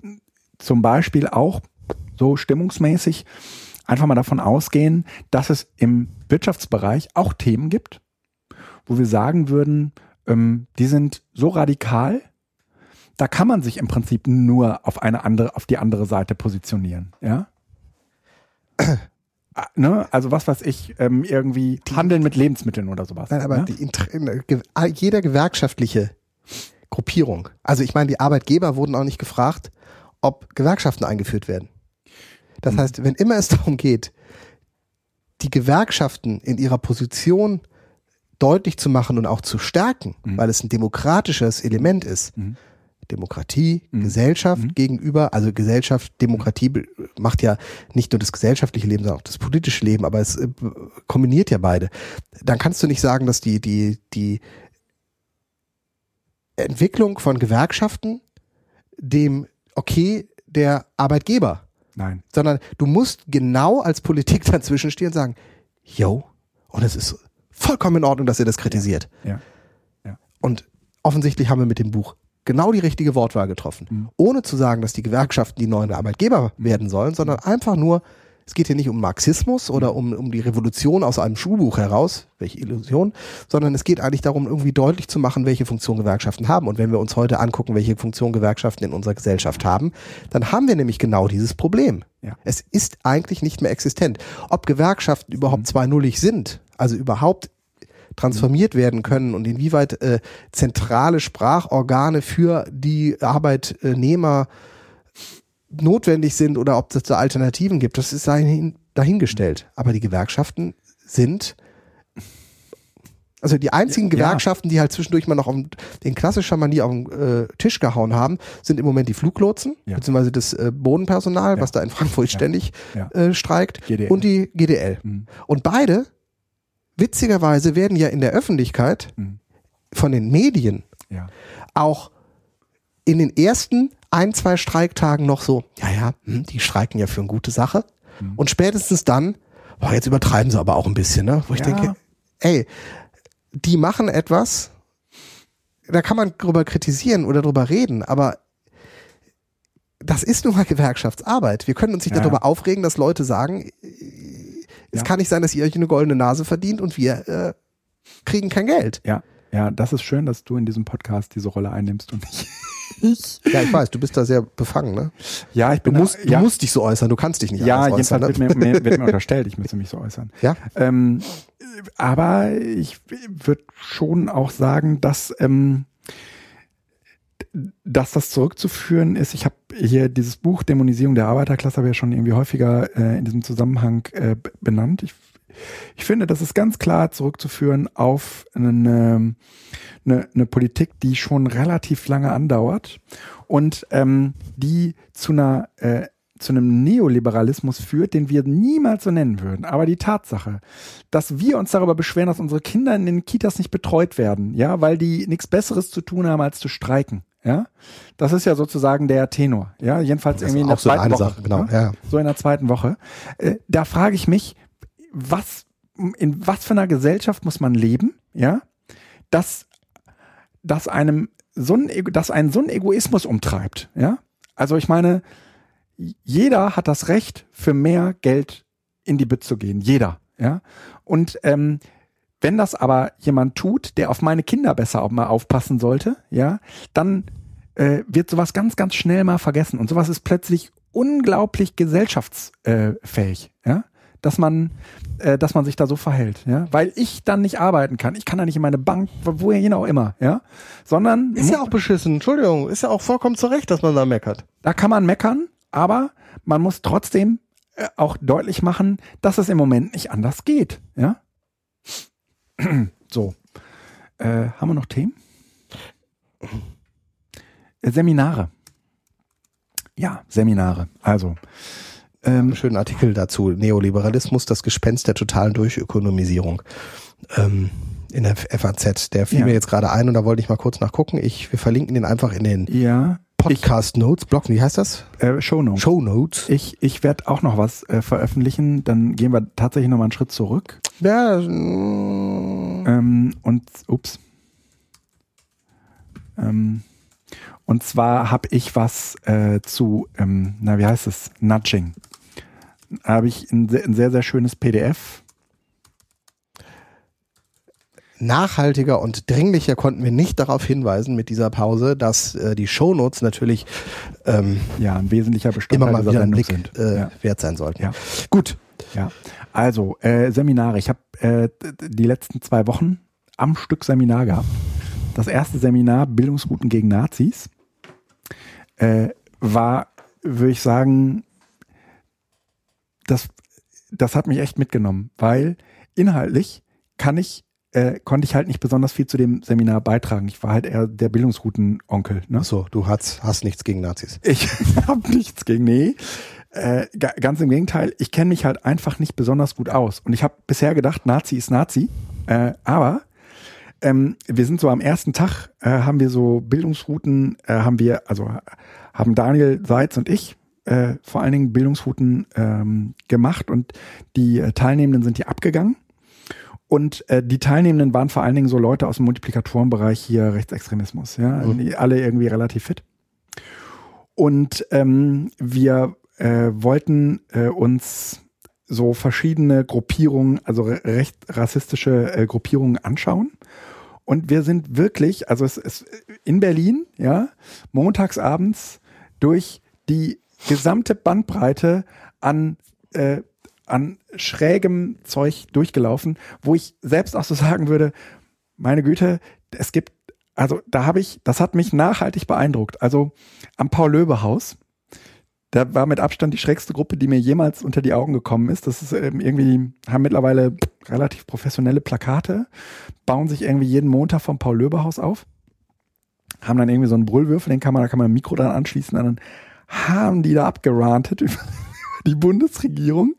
zum Beispiel auch so stimmungsmäßig einfach mal davon ausgehen, dass es im Wirtschaftsbereich auch Themen gibt, wo wir sagen würden, ähm, die sind so radikal, da kann man sich im Prinzip nur auf eine andere, auf die andere Seite positionieren, ja. Ah, ne? Also was weiß ich, ähm, irgendwie Handeln mit Lebensmitteln oder sowas. Nein, aber ne? die, jeder gewerkschaftliche Gruppierung, also ich meine, die Arbeitgeber wurden auch nicht gefragt, ob Gewerkschaften eingeführt werden. Das mhm. heißt, wenn immer es darum geht, die Gewerkschaften in ihrer Position deutlich zu machen und auch zu stärken, mhm. weil es ein demokratisches Element ist, mhm. Demokratie, mhm. Gesellschaft mhm. gegenüber, also Gesellschaft, Demokratie macht ja nicht nur das gesellschaftliche Leben, sondern auch das politische Leben, aber es äh, kombiniert ja beide. Dann kannst du nicht sagen, dass die, die, die Entwicklung von Gewerkschaften dem Okay der Arbeitgeber. Nein. Sondern du musst genau als Politik dazwischen stehen und sagen, yo, und es ist vollkommen in Ordnung, dass ihr das kritisiert. Ja. ja. Und offensichtlich haben wir mit dem Buch genau die richtige Wortwahl getroffen. Mhm. Ohne zu sagen, dass die Gewerkschaften die neuen Arbeitgeber werden sollen, sondern einfach nur, es geht hier nicht um Marxismus oder um, um die Revolution aus einem Schulbuch heraus, welche Illusion, sondern es geht eigentlich darum, irgendwie deutlich zu machen, welche Funktion Gewerkschaften haben. Und wenn wir uns heute angucken, welche Funktion Gewerkschaften in unserer Gesellschaft haben, dann haben wir nämlich genau dieses Problem. Ja. Es ist eigentlich nicht mehr existent. Ob Gewerkschaften überhaupt mhm. zwei-nullig sind, also überhaupt transformiert werden können und inwieweit äh, zentrale Sprachorgane für die Arbeitnehmer notwendig sind oder ob es da Alternativen gibt, das ist dahingestellt. Aber die Gewerkschaften sind also die einzigen Gewerkschaften, die halt zwischendurch mal noch auf den klassischer Manier auf den äh, Tisch gehauen haben, sind im Moment die Fluglotsen, ja. beziehungsweise das äh, Bodenpersonal, ja. was da in Frankfurt ständig äh, streikt, GDL. und die GDL. Mhm. Und beide witzigerweise werden ja in der Öffentlichkeit mhm. von den Medien ja. auch in den ersten ein, zwei Streiktagen noch so, ja, ja, hm, die streiken ja für eine gute Sache. Mhm. Und spätestens dann, boah, jetzt übertreiben sie aber auch ein bisschen, ne? Wo ich ja. denke, ey, die machen etwas, da kann man drüber kritisieren oder drüber reden, aber das ist nun mal Gewerkschaftsarbeit. Wir können uns nicht ja. darüber aufregen, dass Leute sagen, es ja. kann nicht sein, dass ihr euch eine goldene Nase verdient und wir äh, kriegen kein Geld. Ja, ja, das ist schön, dass du in diesem Podcast diese Rolle einnimmst und nicht ich. Ja, ich weiß, du bist da sehr befangen, ne? Ja, ich bin. Du musst, da, ja. du musst dich so äußern, du kannst dich nicht ja, äußern. Ja, jedenfalls wird, mir, wird mir unterstellt, ich müsste mich so äußern. Ja. Ähm, aber ich würde schon auch sagen, dass ähm, dass das zurückzuführen ist, ich habe hier dieses Buch Dämonisierung der Arbeiterklasse habe ja schon irgendwie häufiger äh, in diesem Zusammenhang äh, benannt. Ich, ich finde, das ist ganz klar zurückzuführen auf eine, eine, eine Politik, die schon relativ lange andauert und ähm, die zu einer äh, zu einem Neoliberalismus führt, den wir niemals so nennen würden. Aber die Tatsache, dass wir uns darüber beschweren, dass unsere Kinder in den Kitas nicht betreut werden, ja, weil die nichts Besseres zu tun haben, als zu streiken. Ja, das ist ja sozusagen der Tenor. Ja, jedenfalls irgendwie in der so zweiten Woche. Sache, genau. Ja. So in der zweiten Woche. Äh, da frage ich mich, was, in was für einer Gesellschaft muss man leben? Ja, dass, dass einem so ein, dass einen so ein Egoismus umtreibt. Ja, also ich meine, jeder hat das Recht, für mehr Geld in die Bit zu gehen. Jeder. Ja, und ähm, wenn das aber jemand tut, der auf meine Kinder besser auch mal aufpassen sollte, ja, dann äh, wird sowas ganz, ganz schnell mal vergessen. Und sowas ist plötzlich unglaublich gesellschaftsfähig, ja, dass man, äh, dass man sich da so verhält, ja, weil ich dann nicht arbeiten kann. Ich kann da nicht in meine Bank, woher auch immer, ja, sondern ist ja auch beschissen. Entschuldigung, ist ja auch vollkommen zurecht, dass man da meckert. Da kann man meckern, aber man muss trotzdem äh, auch deutlich machen, dass es im Moment nicht anders geht, ja. so. Äh, haben wir noch Themen? Äh, Seminare. Ja, Seminare. Also. Ähm, schönen Artikel dazu. Neoliberalismus, das Gespenst der totalen Durchökonomisierung. Ähm, in der FAZ. Der fiel ja. mir jetzt gerade ein und da wollte ich mal kurz nachgucken. Ich, wir verlinken den einfach in den ja. Podcast Notes, Blog, wie heißt das? Äh, Show Notes. Show Notes. Ich, ich werde auch noch was äh, veröffentlichen, dann gehen wir tatsächlich noch mal einen Schritt zurück. Ja, Ähm, und, ups. Ähm, und zwar habe ich was äh, zu, ähm, na wie heißt es, Nudging. Da habe ich ein, ein sehr, sehr schönes PDF. Nachhaltiger und dringlicher konnten wir nicht darauf hinweisen mit dieser Pause, dass äh, die Shownotes natürlich ähm, Ja, ein wesentlicher immer Bestandteil mal dieser wieder Sendung Blick sind. äh, ja. wert sein sollten. Ja. Gut. Ja, also äh, Seminare. Ich habe äh, die letzten zwei Wochen am Stück Seminar gehabt. Das erste Seminar Bildungsrouten gegen Nazis äh, war, würde ich sagen, das, das hat mich echt mitgenommen, weil inhaltlich kann ich äh, konnte ich halt nicht besonders viel zu dem Seminar beitragen. Ich war halt eher der Bildungsrouten-Onkel. Ne? Achso, du hast, hast nichts gegen Nazis. Ich habe nichts gegen, nee. Äh, ga- ganz im Gegenteil, ich kenne mich halt einfach nicht besonders gut aus. Und ich habe bisher gedacht, Nazi ist Nazi. Äh, aber ähm, wir sind so am ersten Tag, äh, haben wir so Bildungsrouten, äh, haben wir, also haben Daniel Seitz und ich äh, vor allen Dingen Bildungsrouten ähm, gemacht und die äh, Teilnehmenden sind hier abgegangen. Und äh, die Teilnehmenden waren vor allen Dingen so Leute aus dem Multiplikatorenbereich hier Rechtsextremismus, ja, Mhm. alle irgendwie relativ fit. Und ähm, wir äh, wollten äh, uns so verschiedene Gruppierungen, also re recht rassistische äh, Gruppierungen anschauen. Und wir sind wirklich, also es ist in Berlin, ja, montags abends durch die gesamte Bandbreite an, äh, an schrägem Zeug durchgelaufen, wo ich selbst auch so sagen würde, meine Güte, es gibt, also da habe ich, das hat mich nachhaltig beeindruckt. Also am Paul-Löbe-Haus, da war mit Abstand die schrägste Gruppe, die mir jemals unter die Augen gekommen ist. Das ist irgendwie, haben mittlerweile relativ professionelle Plakate, bauen sich irgendwie jeden Montag vom Paul-Löbe-Haus auf, haben dann irgendwie so einen Brüllwürfel, den kann man, da kann man ein Mikro dran anschließen, dann haben die da abgerantet über die Bundesregierung.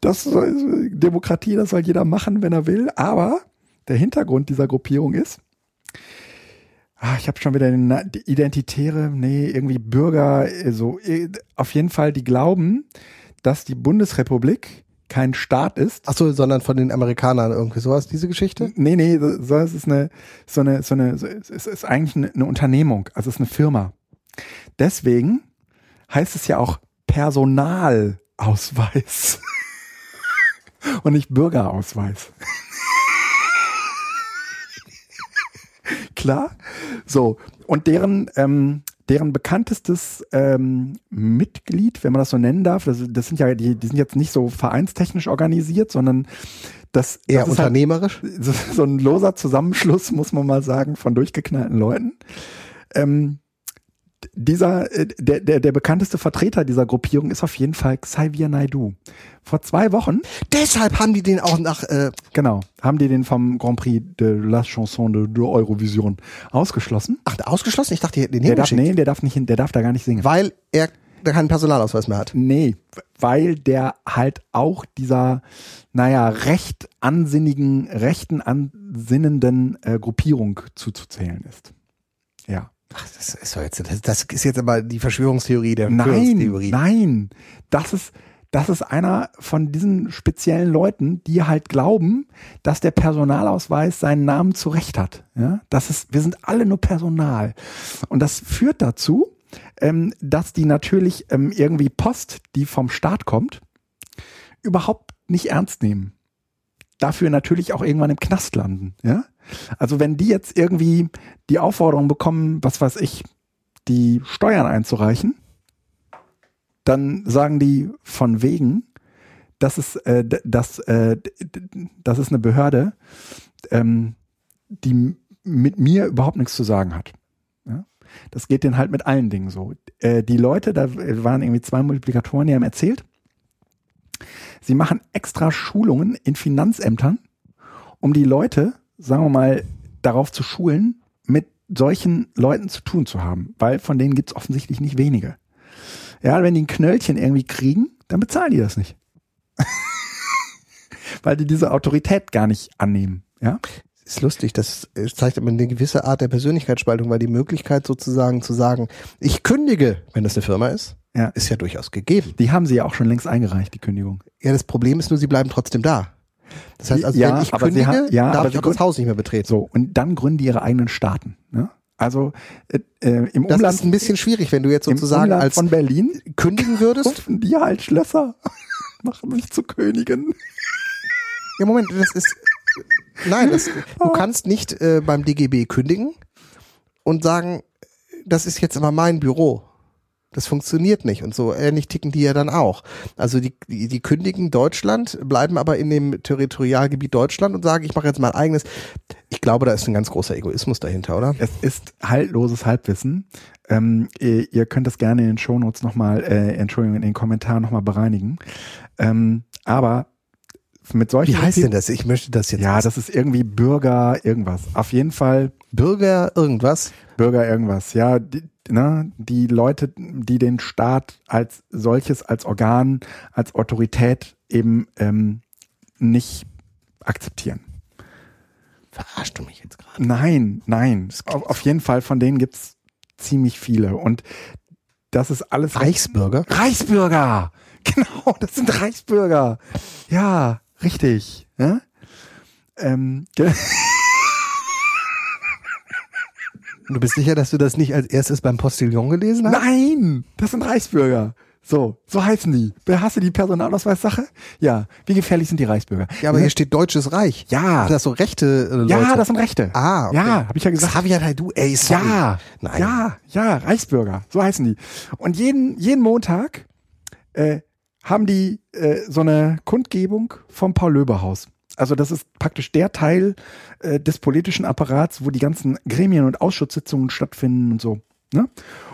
Das soll, Demokratie, das soll jeder machen, wenn er will. Aber der Hintergrund dieser Gruppierung ist, ah, ich habe schon wieder die Identitäre, nee, irgendwie Bürger, so, äh, auf jeden Fall, die glauben, dass die Bundesrepublik kein Staat ist. Achso, sondern von den Amerikanern irgendwie sowas, diese Geschichte? Nee, nee, so, so, es ist eine, so eine, so eine, so, es ist eigentlich eine, eine Unternehmung, also es ist eine Firma. Deswegen heißt es ja auch Personalausweis und nicht Bürgerausweis. Klar? So, und deren, ähm, deren bekanntestes ähm, Mitglied, wenn man das so nennen darf, das, das sind ja, die, die sind jetzt nicht so vereinstechnisch organisiert, sondern das, Eher das ist halt, unternehmerisch? so, so ein loser Zusammenschluss, muss man mal sagen, von durchgeknallten Leuten. Ähm, dieser, äh, der, der, der bekannteste Vertreter dieser Gruppierung ist auf jeden Fall Xavier Naidoo. Vor zwei Wochen, Deshalb haben die den auch nach, äh, genau, haben die den vom Grand Prix de la Chanson de, de Eurovision ausgeschlossen. ach, ausgeschlossen? Ich dachte, die hätten den Der darf, nee, der darf nicht hin, der darf da gar nicht singen. Weil er der keinen Personalausweis mehr hat. Nee, weil der halt auch dieser, naja, recht ansinnigen, rechten ansinnenden äh, Gruppierung zuzuzählen ist. Ja. Ach, das ist jetzt, das, das ist jetzt aber die Verschwörungstheorie der Nein, Verschwörungstheorie. nein. Das ist, das ist einer von diesen speziellen Leuten, die halt glauben, dass der Personalausweis seinen Namen zurecht hat. Ja, das ist, wir sind alle nur Personal. Und das führt dazu, ähm, dass die natürlich ähm, irgendwie Post, die vom Staat kommt, überhaupt nicht ernst nehmen. Dafür natürlich auch irgendwann im Knast landen. Ja? Also wenn die jetzt irgendwie die Aufforderung bekommen, was weiß ich, die Steuern einzureichen, dann sagen die von wegen, das ist, äh, das, äh, das ist eine Behörde, ähm, die mit mir überhaupt nichts zu sagen hat. Ja? Das geht denen halt mit allen Dingen so. Äh, die Leute, da waren irgendwie zwei Multiplikatoren, die haben erzählt, sie machen extra Schulungen in Finanzämtern, um die Leute, sagen wir mal, darauf zu schulen, mit solchen Leuten zu tun zu haben, weil von denen gibt es offensichtlich nicht wenige. Ja, wenn die ein Knöllchen irgendwie kriegen, dann bezahlen die das nicht. weil die diese Autorität gar nicht annehmen. Ja, ist lustig, das zeigt aber eine gewisse Art der Persönlichkeitsspaltung, weil die Möglichkeit sozusagen zu sagen, ich kündige, wenn das eine Firma ist, Ja. ist ja durchaus gegeben. Die haben sie ja auch schon längst eingereicht, die Kündigung. Ja, das Problem ist nur, sie bleiben trotzdem da. Das heißt also, Ja, wenn ich kündige, ha- ja, darf aber ich auch das Haus nicht mehr betreten. So, und dann gründen die ihre eigenen Staaten. Ne? Also äh, äh, im Das Umland, ist ein bisschen schwierig, wenn du jetzt sozusagen Umland als von Berlin kündigen würdest. die halt Schlösser, machen mich zu Königen. Ja, Moment, das ist. Nein, das, du kannst nicht äh, beim DGB kündigen und sagen, das ist jetzt aber mein Büro. Das funktioniert nicht und so ähnlich ticken die ja dann auch. Also die, die, die kündigen Deutschland, bleiben aber in dem Territorialgebiet Deutschland und sagen, ich mache jetzt mein eigenes. Ich glaube, da ist ein ganz großer Egoismus dahinter, oder? Es ist haltloses Halbwissen. Ähm, ihr, ihr könnt das gerne in den Shownotes nochmal, äh, Entschuldigung, in den Kommentaren nochmal bereinigen. Ähm, aber mit solchen Wie heißt denn das? Ich möchte das jetzt. Ja, das ist irgendwie Bürger irgendwas. Auf jeden Fall Bürger irgendwas. Bürger irgendwas. Ja, die, ne, die Leute, die den Staat als solches, als Organ, als Autorität eben ähm, nicht akzeptieren. Verarschst du mich jetzt gerade? Nein, nein. Auf, auf jeden Fall von denen gibt's ziemlich viele. Und das ist alles Reichsbürger? Reichsbürger. Genau, das sind Reichsbürger. Ja, richtig. Ja? Ähm, ge- Und du bist sicher, dass du das nicht als erstes beim Postillon gelesen hast? Nein, das sind Reichsbürger. So, so heißen die. Hast du die Personalausweissache? Ja. Wie gefährlich sind die Reichsbürger? Ja, aber hier steht Deutsches Reich. Ja. Sind das so rechte äh, Leute? ja, das sind Rechte. Ah, okay. Ja, habe ich ja gesagt. Xavier Naidu, ey, sorry. Ja, Nein. ja, ja, Reichsbürger, so heißen die. Und jeden, jeden Montag äh, haben die äh, so eine Kundgebung vom Paul-Löbe-Haus. Also das ist praktisch der Teil äh, des politischen Apparats, wo die ganzen Gremien und Ausschusssitzungen stattfinden und so. Ne?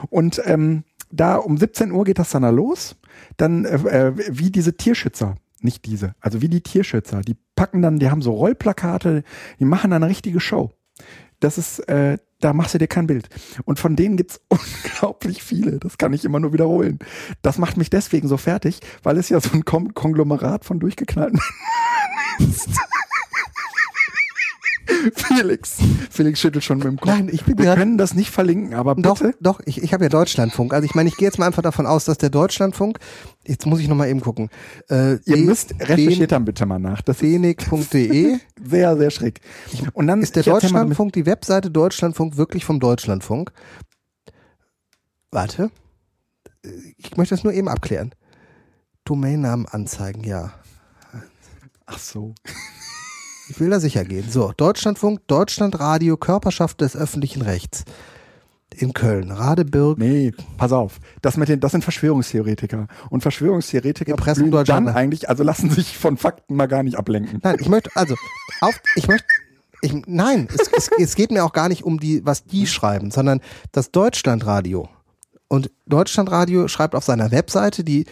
Und ähm, da um 17 Uhr geht das dann da los. Dann äh, äh, wie diese Tierschützer, nicht diese, also wie die Tierschützer, die packen dann, die haben so Rollplakate, die machen dann eine richtige Show. Das ist, äh, da machst du dir kein Bild. Und von denen gibt's unglaublich viele. Das kann ich immer nur wiederholen. Das macht mich deswegen so fertig, weil es ja so ein Konglomerat von durchgeknallten Ist. Felix, Felix schüttelt schon mit dem Kopf. Nein, ich bin Wir können das nicht verlinken, aber Doch, bitte. doch, ich, ich habe ja Deutschlandfunk. Also ich meine, ich gehe jetzt mal einfach davon aus, dass der Deutschlandfunk, jetzt muss ich nochmal eben gucken, äh, Ihr de- müsst recherchiert dann bitte mal nach. Das ist Fenik.de sehr, sehr schräg. Und dann ist der Deutschlandfunk, die Webseite Deutschlandfunk wirklich vom Deutschlandfunk? Warte. Ich möchte das nur eben abklären. Domainnamen anzeigen, ja. Ach so. Ich will da sicher gehen. So, Deutschlandfunk, Deutschlandradio, Körperschaft des öffentlichen Rechts. In Köln, Radebirg. Nee, pass auf. Das mit den, das sind Verschwörungstheoretiker. Und Verschwörungstheoretiker Erpressung blühen dann eigentlich, also lassen sich von Fakten mal gar nicht ablenken. Nein, ich möchte, also, auf, ich möchte, ich, nein, es, es, es geht mir auch gar nicht um die, was die schreiben, sondern das Deutschlandradio. Und Deutschlandradio schreibt auf seiner Webseite, die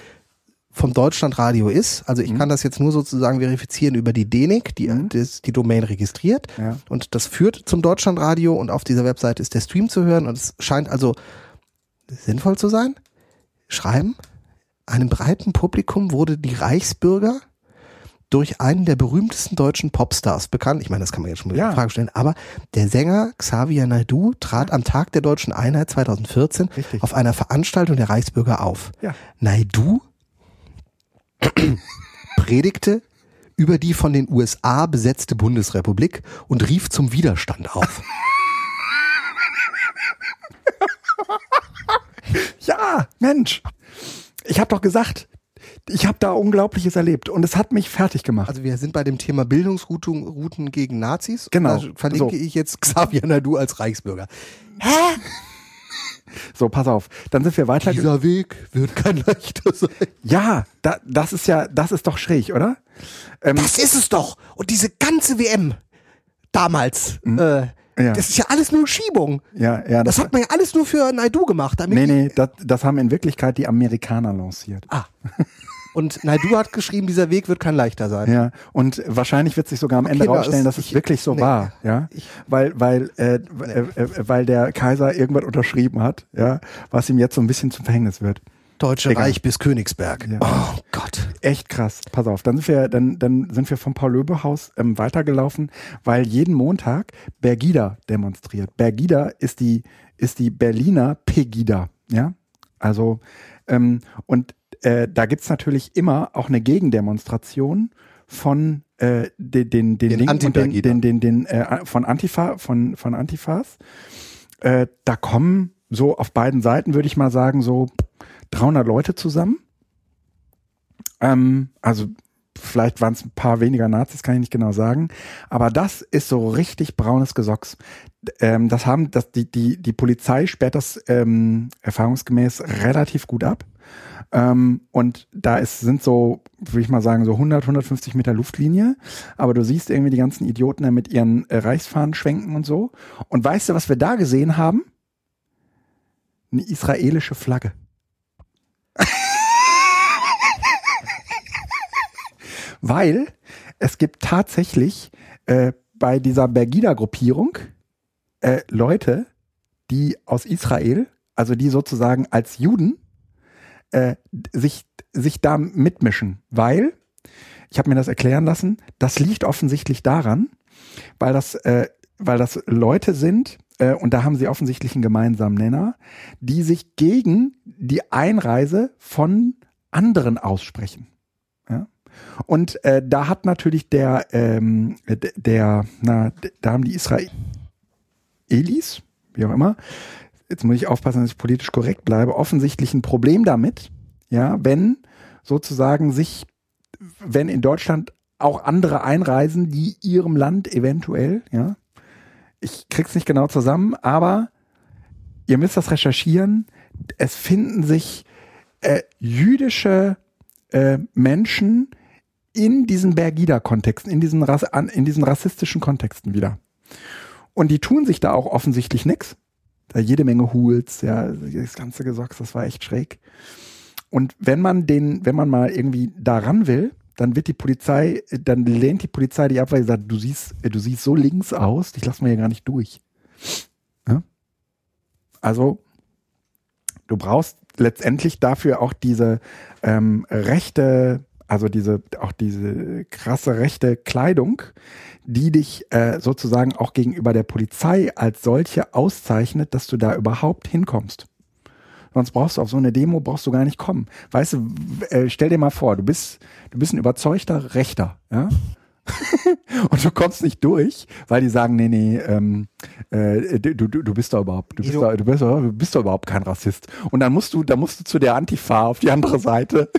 vom Deutschlandradio ist, also ich kann das jetzt nur sozusagen verifizieren über die DENIC, die das, die Domain registriert. Ja. Und das führt zum Deutschlandradio und auf dieser Webseite ist der Stream zu hören und es scheint also sinnvoll zu sein. Schreiben, einem breiten Publikum wurde die Reichsbürger durch einen der berühmtesten deutschen Popstars bekannt. Ich meine, das kann man jetzt schon mal Ja. in Frage stellen, aber der Sänger Xavier Naidu trat am Tag der deutschen Einheit 2014 Richtig. auf einer Veranstaltung der Reichsbürger auf. Ja. Naidu predigte über die von den USA besetzte Bundesrepublik und rief zum Widerstand auf. Ja, Mensch. Ich habe doch gesagt, ich habe da Unglaubliches erlebt und es hat mich fertig gemacht. Also wir sind bei dem Thema Bildungsrouten Routen gegen Nazis. Genau. Da verlinke So. ich jetzt Xavier Naidu als Reichsbürger. So, pass auf. Dann sind wir weiter. Dieser Weg wird kein leichter sein. Ja, da, das ist ja, das ist doch schräg, oder? Ähm, Das ist es doch. Und diese ganze WM damals, äh, Mhm. Ja. das ist ja alles nur Schiebung. ja, ja, Das hat man ja alles nur für Naidu gemacht. Damit Nee, nee, das, das haben in Wirklichkeit die Amerikaner lanciert. Ah. Und Naidu hat geschrieben, dieser Weg wird kein leichter sein. Ja, und wahrscheinlich wird sich sogar am Ende na, rausstellen, es- dass es ich- wirklich so nee. war, ja, weil weil äh, äh, äh, weil der Kaiser irgendwas unterschrieben hat, ja, was ihm jetzt so ein bisschen zum Verhängnis wird. Deutsche Egal. Reich bis Königsberg. Ja. Oh Gott. Echt krass. Pass auf, dann sind wir, dann, dann sind wir vom Paul-Löbe-Haus ähm, weitergelaufen, weil jeden Montag Bergida demonstriert. Bergida ist die, ist die Berliner Pegida, ja. Also, ähm, und äh, da gibt's natürlich immer auch eine Gegendemonstration von äh, den, den, den, Den Linken und den, den, den, den äh, von Antifa, von, von Antifas. Äh, da kommen so auf beiden Seiten, würde ich mal sagen, so 300 Leute zusammen. Ähm, also vielleicht waren es ein paar weniger Nazis, kann ich nicht genau sagen. Aber das ist so richtig braunes Gesocks. Ähm, das haben, das, die, die, die Polizei sperrt das ähm, erfahrungsgemäß relativ gut ab. Ähm, und da ist, sind so, würde ich mal sagen, so 100, 150 Meter Luftlinie. Aber du siehst irgendwie die ganzen Idioten da mit ihren äh, Reichsfahnen schwenken und so. Und weißt du, was wir da gesehen haben? Eine israelische Flagge. Weil es gibt tatsächlich äh, bei dieser Bergida-Gruppierung äh, Leute, die aus Israel, also die sozusagen als Juden äh, sich, sich da mitmischen, weil, ich habe mir das erklären lassen, das liegt offensichtlich daran, weil das, äh, weil das Leute sind, äh, und da haben sie offensichtlich einen gemeinsamen Nenner, die sich gegen die Einreise von anderen aussprechen. Ja? Und äh, da hat natürlich der, ähm, der, na, da haben die Israelis, wie auch immer, jetzt muss ich aufpassen, dass ich politisch korrekt bleibe, offensichtlich ein Problem damit, ja, wenn sozusagen sich, wenn in Deutschland auch andere einreisen, die ihrem Land eventuell, ja, ich krieg's nicht genau zusammen, aber ihr müsst das recherchieren. Es finden sich äh, jüdische äh, Menschen in diesen Bergida-Kontexten, in diesen, Ras an, in diesen rassistischen Kontexten wieder. Und die tun sich da auch offensichtlich nix. Da jede Menge Hools, ja, das ganze Gesocks, das war echt schräg. Und wenn man den, wenn man mal irgendwie daran will, dann wird die Polizei, dann lehnt die Polizei die ab, weil sie sagt, du siehst, äh, du siehst so links aus, dich lassen wir hier gar nicht durch. Ja? Also, du brauchst letztendlich dafür auch diese ähm, rechte, also diese, auch diese krasse rechte Kleidung, die dich äh, sozusagen auch gegenüber der Polizei als solche auszeichnet, dass du da überhaupt hinkommst. Sonst brauchst du auf so eine Demo brauchst du gar nicht kommen. Weißt du, äh, stell dir mal vor, du bist, du bist ein überzeugter Rechter, ja? Und du kommst nicht durch, weil die sagen, nee, nee, ähm, äh, du, du, du bist doch überhaupt, du bist doch, du bist du bist doch überhaupt kein Rassist. Und dann musst du, dann musst du zu der Antifa auf die andere Seite.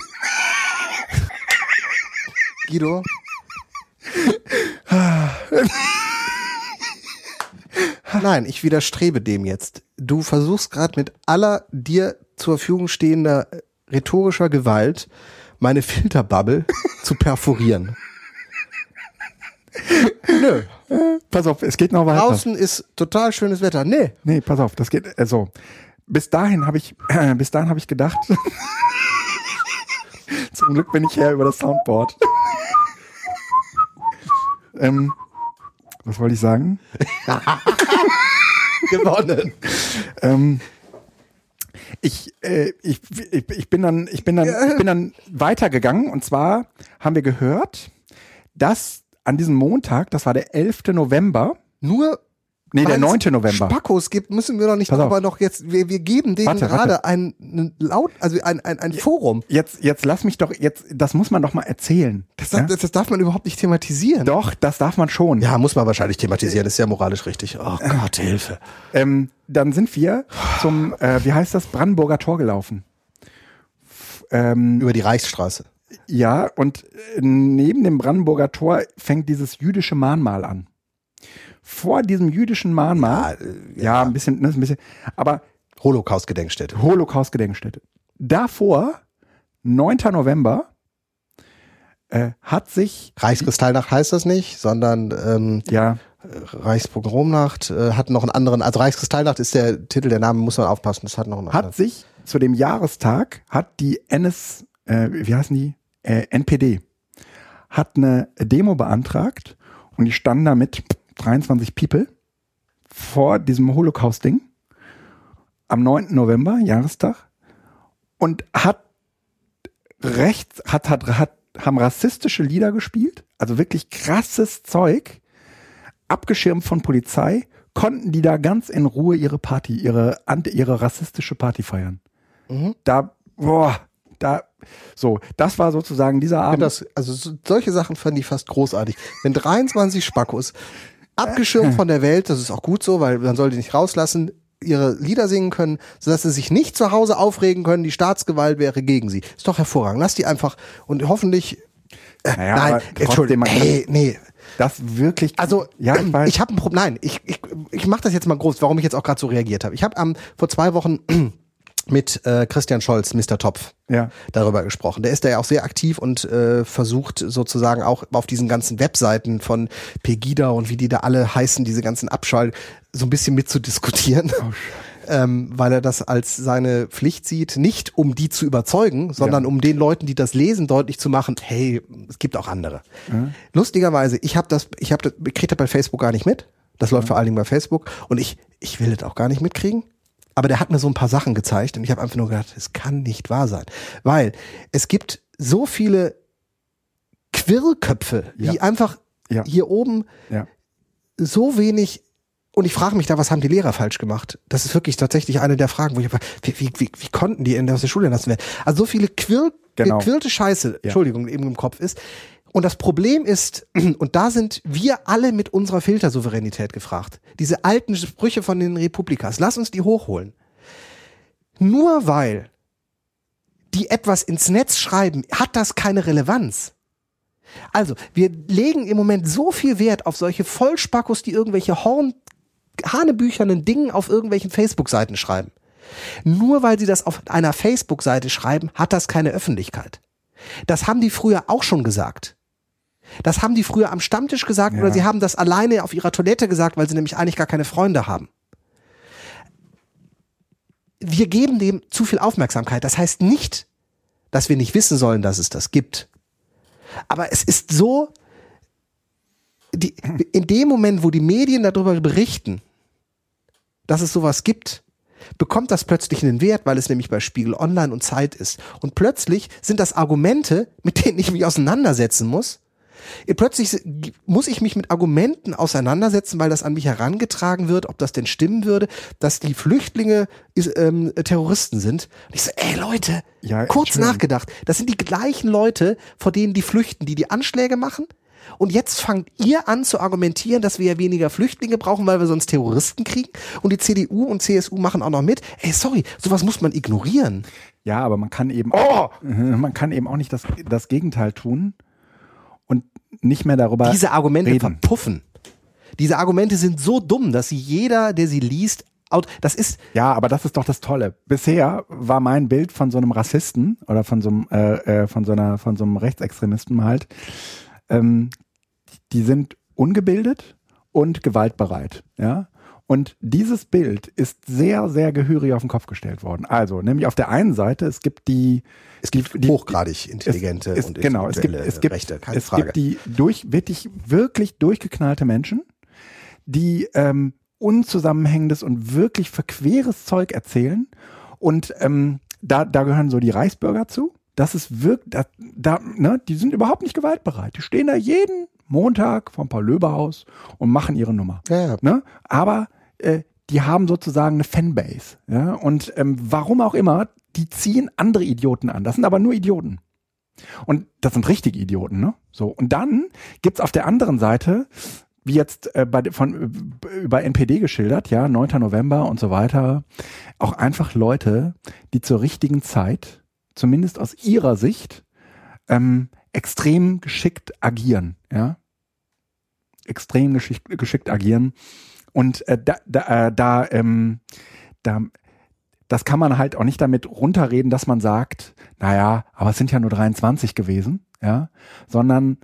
Guido, Nein, ich widerstrebe dem jetzt. Du versuchst gerade mit aller dir zur Verfügung stehender äh, rhetorischer Gewalt meine Filterbubble zu perforieren. Nö, Pass auf, es geht noch weiter. draußen ist total schönes Wetter. Nee, Nee, pass auf, das geht, also, bis dahin habe ich, äh, bis dahin habe ich gedacht, zum Glück bin ich her über das Soundboard. Ähm, was wollte ich sagen? gewonnen. Ähm, ich, äh, ich, ich, ich bin dann, ich bin dann, ich bin dann weitergegangen und zwar haben wir gehört, dass an diesem Montag, das war der 11. November, Nur nee, der weil 9. es November. Spackos gibt, müssen wir doch nicht Pass auf. aber noch jetzt, wir, wir geben denen Warte, gerade warte. ein, ein laut, also ein, ein, ein Forum. Jetzt, jetzt lass mich doch, jetzt, das muss man doch mal erzählen. Das, ja? das, das darf man überhaupt nicht thematisieren. Doch, das darf man schon. Ja, muss man wahrscheinlich thematisieren, das ist ja moralisch richtig. Oh Gott, Hilfe. Ähm, dann sind wir zum, äh, wie heißt das, Brandenburger Tor gelaufen. F- Ähm, Über die Reichsstraße. ja, und äh, neben dem Brandenburger Tor fängt dieses jüdische Mahnmal an. Vor diesem jüdischen Mahnmal, ja, ein bisschen, ne, ein bisschen, aber Holocaust-Gedenkstätte. Holocaust-Gedenkstätte. Davor, 9. November, äh, hat sich, Reichskristallnacht heißt das nicht, sondern ähm, ja, Reichspogromnacht äh, hat noch einen anderen, also Reichskristallnacht ist der Titel, der Name muss man aufpassen, das hat noch einen hat anderen. sich zu dem Jahrestag, hat die NS, äh, wie heißen die? Äh, NPD, hat eine Demo beantragt und die standen da mit 23 People vor diesem Holocaust-Ding am 9. November, Jahrestag. und hat rechts, hat, hat, hat, haben rassistische Lieder gespielt, also wirklich krasses Zeug, abgeschirmt von Polizei, konnten die da ganz in Ruhe ihre Party, ihre, ihre rassistische Party feiern. Mhm. Da, boah, da, so, das war sozusagen dieser Abend. Das, also so, solche Sachen fand ich fast großartig. Wenn 23 Spackos abgeschirmt von der Welt, das ist auch gut so, weil man soll die nicht rauslassen, ihre Lieder singen können, sodass sie sich nicht zu Hause aufregen können, die Staatsgewalt wäre gegen sie. Ist doch hervorragend. Lass die einfach und hoffentlich. Äh, naja, nein, Entschuldigung. Hey, nee. Das wirklich. Also, ja, ich, weiß. ich habe ein Problem. Nein, ich, ich, ich mache das jetzt mal groß, warum ich jetzt auch gerade so reagiert habe. Ich habe ähm, vor zwei Wochen mit äh, Christian Scholz, Mr. Topf, ja. darüber gesprochen. Der ist da ja auch sehr aktiv und äh, versucht sozusagen auch auf diesen ganzen Webseiten von Pegida und wie die da alle heißen, diese ganzen Abschall, so ein bisschen mitzudiskutieren. Oh, ähm, weil er das als seine Pflicht sieht, nicht um die zu überzeugen, sondern ja. um den Leuten, die das lesen, deutlich zu machen, hey, es gibt auch andere. Mhm. Lustigerweise, ich habe das, ich habe das, ich kriege das bei Facebook gar nicht mit. Das läuft mhm. vor allen Dingen bei Facebook und ich, ich will das auch gar nicht mitkriegen. Aber der hat mir so ein paar Sachen gezeigt und ich habe einfach nur gedacht, es kann nicht wahr sein. Weil es gibt so viele Quirlköpfe, ja. die einfach ja. hier oben ja. so wenig und ich frage mich da, was haben die Lehrer falsch gemacht? Das ist wirklich tatsächlich eine der Fragen, wo ich wie, wie, wie, wie konnten die in aus der Schule lassen werden? Also so viele Quirl, genau. gequirlte Scheiße, Entschuldigung, eben im Kopf ist. Und das Problem ist, und da sind wir alle mit unserer Filtersouveränität gefragt. Diese alten Sprüche von den Republikas, lass uns die hochholen. Nur weil die etwas ins Netz schreiben, hat das keine Relevanz. Also, wir legen im Moment so viel Wert auf solche Vollspackos, die irgendwelche Horn, hanebüchernen Dingen auf irgendwelchen Facebook-Seiten schreiben. Nur weil sie das auf einer Facebook-Seite schreiben, hat das keine Öffentlichkeit. Das haben die früher auch schon gesagt. Das haben die früher am Stammtisch gesagt ja. oder sie haben das alleine auf ihrer Toilette gesagt, weil sie nämlich eigentlich gar keine Freunde haben. Wir geben dem zu viel Aufmerksamkeit. Das heißt nicht, dass wir nicht wissen sollen, dass es das gibt. Aber es ist so, die, in dem Moment, wo die Medien darüber berichten, dass es sowas gibt, bekommt das plötzlich einen Wert, weil es nämlich bei Spiegel Online und Zeit ist. Und plötzlich sind das Argumente, mit denen ich mich auseinandersetzen muss, Plötzlich muss ich mich mit Argumenten auseinandersetzen, weil das an mich herangetragen wird, ob das denn stimmen würde, dass die Flüchtlinge ähm, Terroristen sind. Und ich so, ey Leute, ja, kurz nachgedacht, das sind die gleichen Leute, vor denen die flüchten, die die Anschläge machen. Und jetzt fangt ihr an zu argumentieren, dass wir ja weniger Flüchtlinge brauchen, weil wir sonst Terroristen kriegen. Und die CDU und CSU machen auch noch mit. Ey, sorry, sowas muss man ignorieren. Ja, aber man kann eben, oh! man kann eben auch nicht das, das Gegenteil tun nicht mehr darüber Diese Argumente reden. verpuffen. Diese Argumente sind so dumm, dass sie jeder, der sie liest, das ist ja, aber das ist doch das Tolle. Bisher war mein Bild von so einem Rassisten oder von so einem äh, äh, von so einer von so einem Rechtsextremisten halt, ähm, die sind ungebildet und gewaltbereit, ja. Und dieses Bild ist sehr, sehr gehörig auf den Kopf gestellt worden. Also, nämlich auf der einen Seite, es gibt die, es gibt die, hochgradig intelligente es, es, und genau, es gibt, es gibt, Rechte, keine es Frage. gibt die durch, wirklich, wirklich durchgeknallte Menschen, die ähm, unzusammenhängendes und wirklich verqueres Zeug erzählen. Und ähm, da, da gehören so die Reichsbürger zu. Das ist wirklich, da, da, ne, die sind überhaupt nicht gewaltbereit. Die stehen da jeden Montag vom Paul-Löbe-Haus und machen ihre Nummer. Ja, ja. Ne? Aber äh, die haben sozusagen eine Fanbase. Ja? Und ähm, warum auch immer, die ziehen andere Idioten an. Das sind aber nur Idioten. Und das sind richtige Idioten, ne? So. Und dann gibt's auf der anderen Seite, wie jetzt äh, bei, von, über NPD geschildert, ja, 9. November und so weiter, auch einfach Leute, die zur richtigen Zeit, zumindest aus ihrer Sicht, ähm, extrem geschickt agieren, ja. Extrem geschickt, geschickt agieren. Und äh, da, da, äh, da, ähm, da, das kann man halt auch nicht damit runterreden, dass man sagt, naja, aber es sind ja nur 23 gewesen, ja, sondern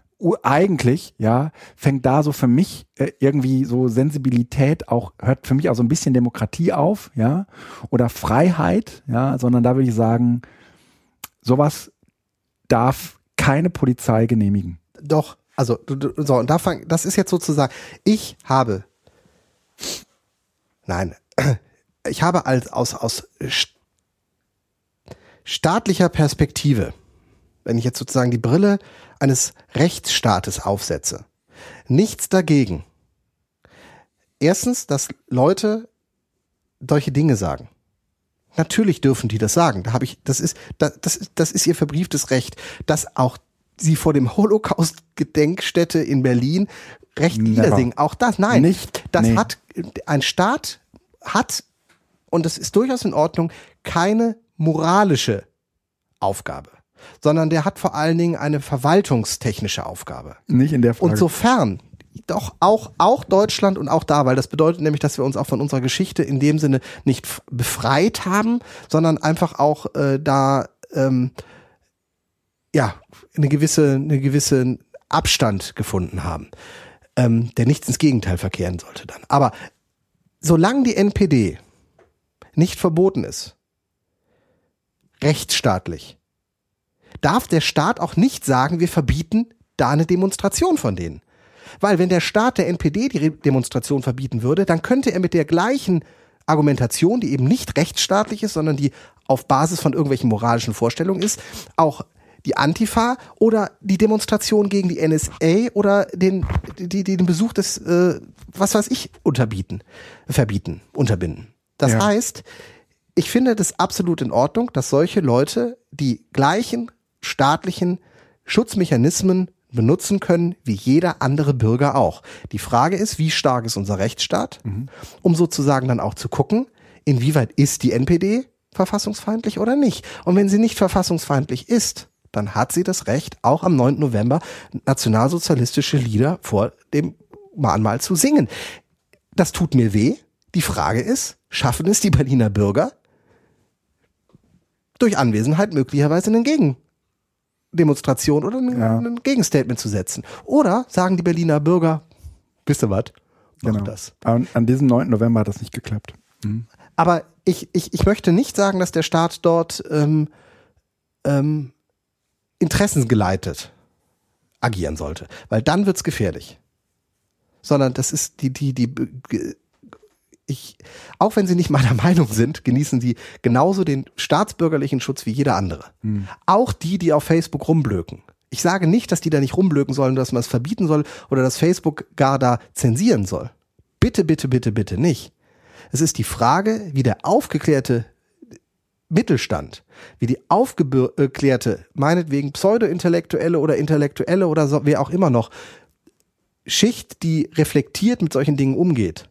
eigentlich, ja, fängt da so für mich äh, irgendwie so Sensibilität auch, hört für mich auch so ein bisschen Demokratie auf, ja, oder Freiheit, ja, sondern da würde ich sagen, sowas darf keine Polizei genehmigen. Doch, also, so, und da fang, das ist jetzt sozusagen, ich habe Nein, ich habe als aus aus staatlicher Perspektive, wenn ich jetzt sozusagen die Brille eines Rechtsstaates aufsetze, nichts dagegen. Erstens, dass Leute solche Dinge sagen. Natürlich dürfen die das sagen. Da habe ich, das ist, das, das, das ist ihr verbrieftes Recht, dass auch sie vor dem Holocaust-Gedenkstätte in Berlin Recht niedersingen. Auch das, nein. Nicht, das nee. hat, ein Staat hat, und das ist durchaus in Ordnung, keine moralische Aufgabe, sondern der hat vor allen Dingen eine verwaltungstechnische Aufgabe. Nicht in der Frage. Und sofern doch auch, auch Deutschland und auch da, weil das bedeutet nämlich, dass wir uns auch von unserer Geschichte in dem Sinne nicht befreit haben, sondern einfach auch äh, da ähm, ja eine gewisse, eine gewisse Abstand gefunden haben, ähm, der nichts ins Gegenteil verkehren sollte dann. Aber solange die NPD nicht verboten ist, rechtsstaatlich, darf der Staat auch nicht sagen, wir verbieten da eine Demonstration von denen. Weil wenn der Staat der NPD die Demonstration verbieten würde, dann könnte er mit der gleichen Argumentation, die eben nicht rechtsstaatlich ist, sondern die auf Basis von irgendwelchen moralischen Vorstellungen ist, auch die Antifa oder die Demonstration gegen die NSA oder den, die, die, den Besuch des, äh, was weiß ich, unterbieten, verbieten, unterbinden. Das Ja. heißt, ich finde das absolut in Ordnung, dass solche Leute die gleichen staatlichen Schutzmechanismen benutzen können wie jeder andere Bürger auch. Die Frage ist, wie stark ist unser Rechtsstaat, um sozusagen dann auch zu gucken, inwieweit ist die NPD verfassungsfeindlich oder nicht. Und wenn sie nicht verfassungsfeindlich ist, dann hat sie das Recht, auch am 9. November nationalsozialistische Lieder vor dem Mahnmal zu singen. Das tut mir weh. Die Frage ist, schaffen es die Berliner Bürger durch Anwesenheit möglicherweise einen Gegendemonstration oder ein, Ja. Gegenstatement zu setzen? Oder sagen die Berliner Bürger, wisst ihr was? Mach genau. das. An, an diesem 9. November hat das nicht geklappt. Mhm. Aber ich, ich, ich möchte nicht sagen, dass der Staat dort ähm, ähm, interessengeleitet agieren sollte, weil dann wird's gefährlich. Sondern das ist die, die, die, ge- ich, auch wenn sie nicht meiner Meinung sind, genießen sie genauso den staatsbürgerlichen Schutz wie jeder andere. Auch die, die auf Facebook rumblöken. Ich sage nicht, dass die da nicht rumblöken sollen, dass man es verbieten soll oder dass Facebook gar da zensieren soll. Bitte, bitte, bitte, bitte nicht. Es ist die Frage, wie der aufgeklärte Mittelstand, wie die aufgeklärte, meinetwegen pseudo-intellektuelle oder intellektuelle oder so, wer auch immer noch, Schicht, die reflektiert mit solchen Dingen umgeht,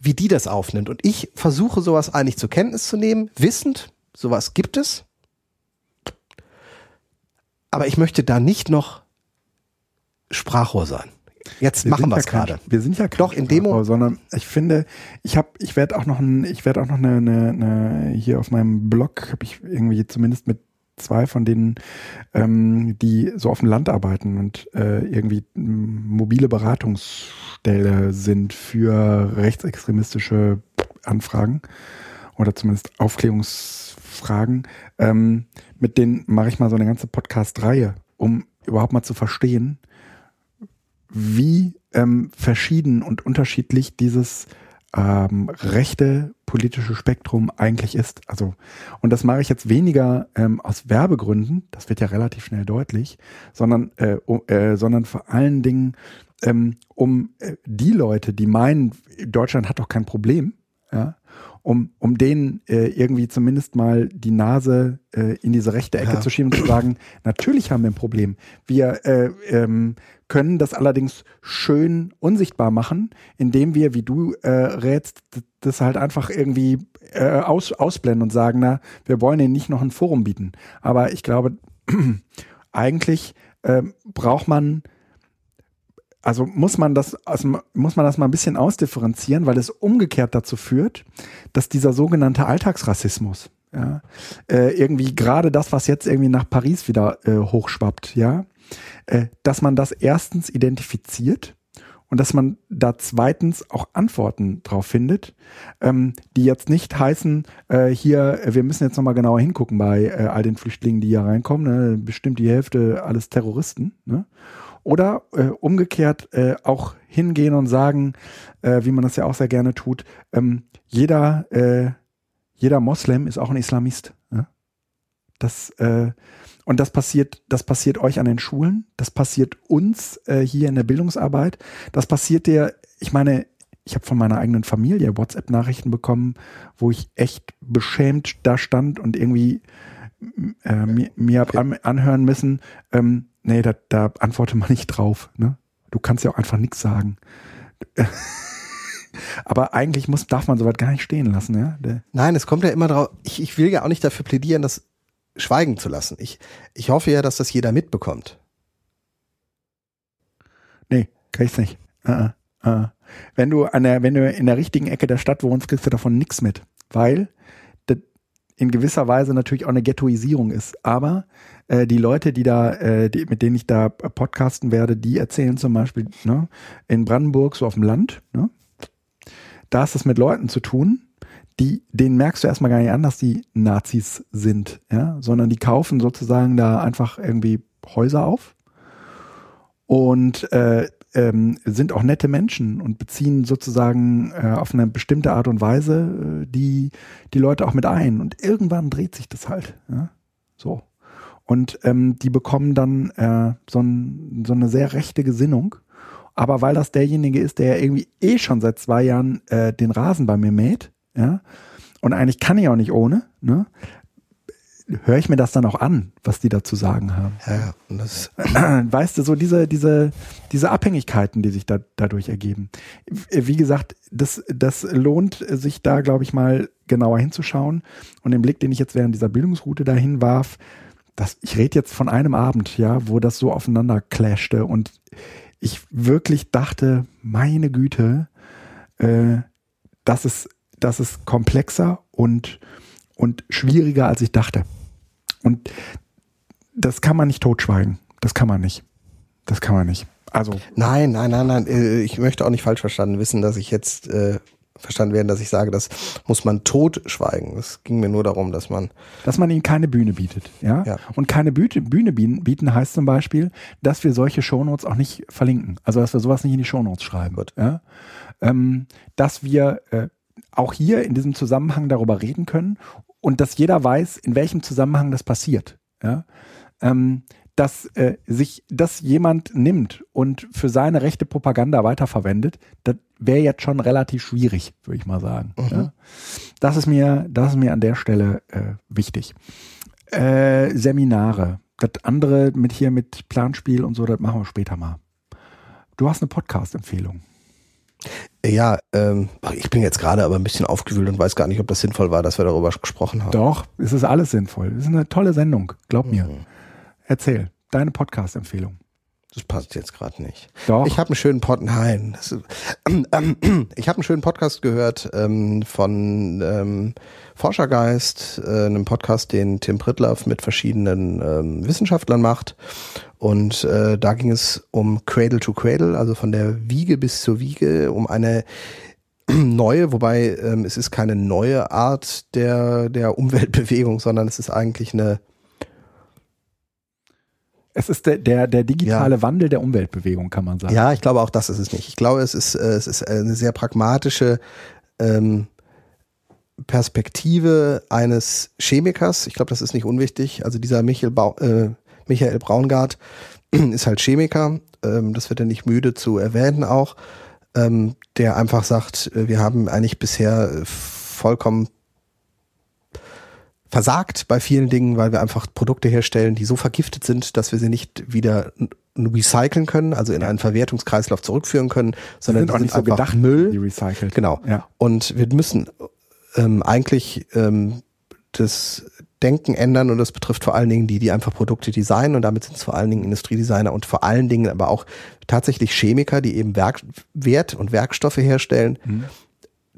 wie die das aufnimmt. Und ich versuche sowas eigentlich zur Kenntnis zu nehmen, wissend, sowas gibt es. Aber ich möchte da nicht noch Sprachrohr sein. Jetzt Wir machen wir es ja gerade. Wir sind ja kein Doch, in dem Sprachrohr, Moment- sondern ich finde, ich habe, ich werde auch noch ein, ich werde auch noch eine, eine, eine, hier auf meinem Blog habe ich irgendwie zumindest mit zwei von denen, ähm, die so auf dem Land arbeiten und äh, irgendwie mobile Beratungsstelle sind für rechtsextremistische Anfragen oder zumindest Aufklärungsfragen. Ähm, mit denen mache ich mal so eine ganze Podcast-Reihe, um überhaupt mal zu verstehen, wie ähm, verschieden und unterschiedlich dieses ähm, rechte politische Spektrum eigentlich ist. Also, und das mache ich jetzt weniger ähm, aus Werbegründen, das wird ja relativ schnell deutlich, sondern, äh, äh, sondern vor allen Dingen ähm, um äh, die Leute, die meinen, Deutschland hat doch kein Problem, ja, um, um denen äh, irgendwie zumindest mal die Nase äh, in diese rechte Ecke Ja. zu schieben und zu sagen, natürlich haben wir ein Problem. Wir äh, ähm, können das allerdings schön unsichtbar machen, indem wir, wie du äh, rätst, das halt einfach irgendwie äh, aus, ausblenden und sagen, na, wir wollen ihnen nicht noch ein Forum bieten. Aber ich glaube, eigentlich ähm, braucht man also muss man das, also muss man das mal ein bisschen ausdifferenzieren, weil es umgekehrt dazu führt, dass dieser sogenannte Alltagsrassismus, ja, äh, irgendwie gerade das, was jetzt irgendwie nach Paris wieder äh, hochschwappt, ja, äh, dass man das erstens identifiziert und dass man da zweitens auch Antworten drauf findet, ähm, die jetzt nicht heißen, äh, hier, wir müssen jetzt nochmal genauer hingucken bei äh, all den Flüchtlingen, die hier reinkommen, ne? bestimmt die Hälfte alles Terroristen, ne? Oder äh, umgekehrt äh, auch hingehen und sagen, äh, wie man das ja auch sehr gerne tut, ähm, jeder, äh, jeder Moslem ist auch ein Islamist. Ja? Das, äh, und das passiert, das passiert euch an den Schulen, das passiert uns äh, hier in der Bildungsarbeit, das passiert dir, ich meine, ich habe von meiner eigenen Familie WhatsApp-Nachrichten bekommen, wo ich echt beschämt da stand und irgendwie äh, mir, mir hab an, anhören müssen, ähm, nee, da, da antworte man nicht drauf. Ne? Du kannst ja auch einfach nichts sagen. Aber eigentlich muss, darf man sowas gar nicht stehen lassen, ja? Der Nein, es kommt ja immer drauf. Ich, ich will ja auch nicht dafür plädieren, das schweigen zu lassen. Ich, ich hoffe ja, dass das jeder mitbekommt. Nee, kann ich's nicht. Uh, uh, uh. Wenn du an der, wenn du in der richtigen Ecke der Stadt wohnst, kriegst du davon nichts mit. Weil das in gewisser Weise natürlich auch eine Ghettoisierung ist. Aber äh, die Leute, die da, äh, die, mit denen ich da podcasten werde, die erzählen zum Beispiel, ne, in Brandenburg, so auf dem Land, ne, da ist es mit Leuten zu tun, die, denen merkst du erstmal gar nicht an, dass die Nazis sind, ja, sondern die kaufen sozusagen da einfach irgendwie Häuser auf und äh, ähm, sind auch nette Menschen und beziehen sozusagen äh, auf eine bestimmte Art und Weise äh, die, die Leute auch mit ein. Und irgendwann dreht sich das halt. Ja? So. Und ähm, die bekommen dann äh, so, ein, so eine sehr rechte Gesinnung. Aber weil das derjenige ist, der irgendwie eh schon seit zwei Jahren äh, den Rasen bei mir mäht, ja, und eigentlich kann ich auch nicht ohne, ne, höre ich mir das dann auch an, was die dazu sagen haben. Ja, und das weißt du, so diese, diese, diese Abhängigkeiten, die sich da, dadurch ergeben. Wie gesagt, das, das lohnt sich da, glaube ich, mal genauer hinzuschauen. Und den Blick, den ich jetzt während dieser Bildungsroute dahin warf, das, ich rede jetzt von einem Abend, ja, wo das so aufeinander clashte und ich wirklich dachte, meine Güte, äh, das ist, das ist komplexer und, und schwieriger, als ich dachte. Und das kann man nicht totschweigen. Das kann man nicht. Das kann man nicht. Also. Nein, nein, nein, nein. Äh, ich möchte auch nicht falsch verstanden wissen, dass ich jetzt äh, verstanden werden, dass ich sage, das muss man totschweigen. Es ging mir nur darum, dass man. Dass man ihnen keine Bühne bietet, ja? Ja. Und keine Bühne, Bühne bieten heißt zum Beispiel, dass wir solche Shownotes auch nicht verlinken. Also dass wir sowas nicht in die Shownotes schreiben. Gut. Ja? Ähm, dass wir äh, auch hier in diesem Zusammenhang darüber reden können und dass jeder weiß, in welchem Zusammenhang das passiert. Ja? Ähm, dass äh, sich das jemand nimmt und für seine rechte Propaganda weiterverwendet, das wäre jetzt schon relativ schwierig, würde ich mal sagen. Mhm. Ja? Das ist mir, das ist mir an der Stelle äh, wichtig. Äh, Seminare, das andere mit hier mit Planspiel und so, das machen wir später mal. Du hast eine Podcast-Empfehlung. Ja, ähm, ich bin jetzt gerade aber ein bisschen aufgewühlt und weiß gar nicht, ob das sinnvoll war, dass wir darüber gesprochen haben. Doch, es ist alles sinnvoll. Es ist eine tolle Sendung, glaub mir. Mhm. Erzähl, deine Podcast-Empfehlung. Das passt jetzt gerade nicht. Doch. Ich habe einen schönen Pod nein, ist, ähm, ähm, ich habe einen schönen Podcast gehört ähm, von ähm, Forschergeist, äh, einem Podcast, den Tim Pritloff mit verschiedenen ähm, Wissenschaftlern macht. Und äh, da ging es um Cradle to Cradle, also von der Wiege bis zur Wiege, um eine neue, wobei ähm, es ist keine neue Art der der Umweltbewegung, sondern es ist eigentlich eine Es ist der, der, der digitale Wandel der Umweltbewegung, kann man sagen. Ja, ich glaube auch das ist es nicht. Ich glaube, es ist, äh, es ist eine sehr pragmatische ähm, Perspektive eines Chemikers. Ich glaube, das ist nicht unwichtig. Also dieser Michael, Bau, äh, Michael Braungart ist halt Chemiker. Ähm, das wird er nicht müde zu erwähnen auch. Ähm, der einfach sagt, äh, wir haben eigentlich bisher äh, vollkommen versagt bei vielen Dingen, weil wir einfach Produkte herstellen, die so vergiftet sind, dass wir sie nicht wieder recyceln können, also in einen Verwertungskreislauf zurückführen können, sondern sind auch die nicht so einfach gedacht, Müll. die recycelt. Genau. Ja. Und wir müssen ähm, eigentlich ähm, das Denken ändern und das betrifft vor allen Dingen die, die einfach Produkte designen und damit sind es vor allen Dingen Industriedesigner und vor allen Dingen aber auch tatsächlich Chemiker, die eben Werk Wert und Werkstoffe herstellen,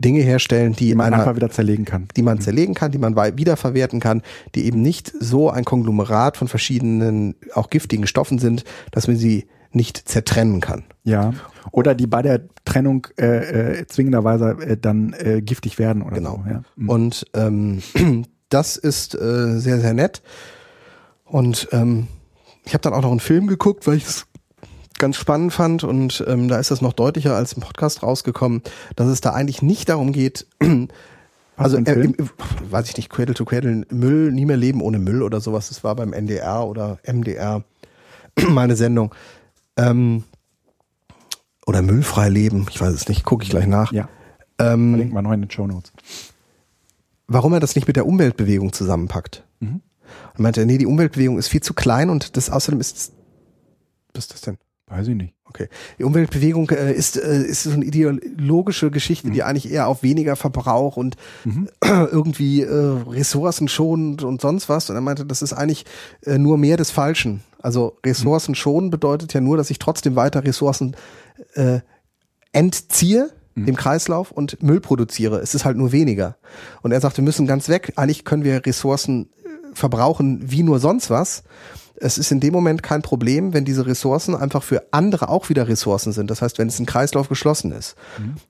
Dinge herstellen, die, Mhm. Die man in einer, einfach wieder zerlegen kann. die man zerlegen kann, die man wiederverwerten kann, die eben nicht so ein Konglomerat von verschiedenen, auch giftigen Stoffen sind, dass man sie nicht zertrennen kann. Ja. Oder die bei der Trennung äh, äh, zwingenderweise äh, dann äh, giftig werden oder Genau. so. Ja. Mhm. Und ähm, das ist äh, sehr, sehr nett. Und ähm, ich habe dann auch noch einen Film geguckt, weil ich es ganz spannend fand und ähm, da ist das noch deutlicher als im Podcast rausgekommen, dass es da eigentlich nicht darum geht, also äh, im, weiß ich nicht, Cradle to Cradle, Müll, nie mehr leben ohne Müll oder sowas. Das war beim NDR oder MDR meine Sendung. Ähm, oder müllfrei leben, ich weiß es nicht, gucke ich gleich nach. Ja. Ähm, Verlinken wir noch in den Show Notes. warum er das nicht mit der Umweltbewegung zusammenpackt. Mhm. Und meinte, nee, die Umweltbewegung ist viel zu klein und das außerdem ist was ist das denn? Weiß ich nicht. Okay. Die Umweltbewegung äh, ist, äh, ist so eine ideologische Geschichte, Mhm. die eigentlich eher auf weniger Verbrauch und irgendwie äh, ressourcenschonend und sonst was. Und er meinte, das ist eigentlich äh, nur mehr des Falschen. Also Ressourcen schonen bedeutet ja nur, dass ich trotzdem weiter Ressourcen äh, entziehe dem Kreislauf und Müll produziere. Es ist halt nur weniger. Und er sagt, wir müssen ganz weg. Eigentlich können wir Ressourcen äh, verbrauchen wie nur sonst was. Es ist in dem Moment kein Problem, wenn diese Ressourcen einfach für andere auch wieder Ressourcen sind. Das heißt, wenn es ein Kreislauf geschlossen ist.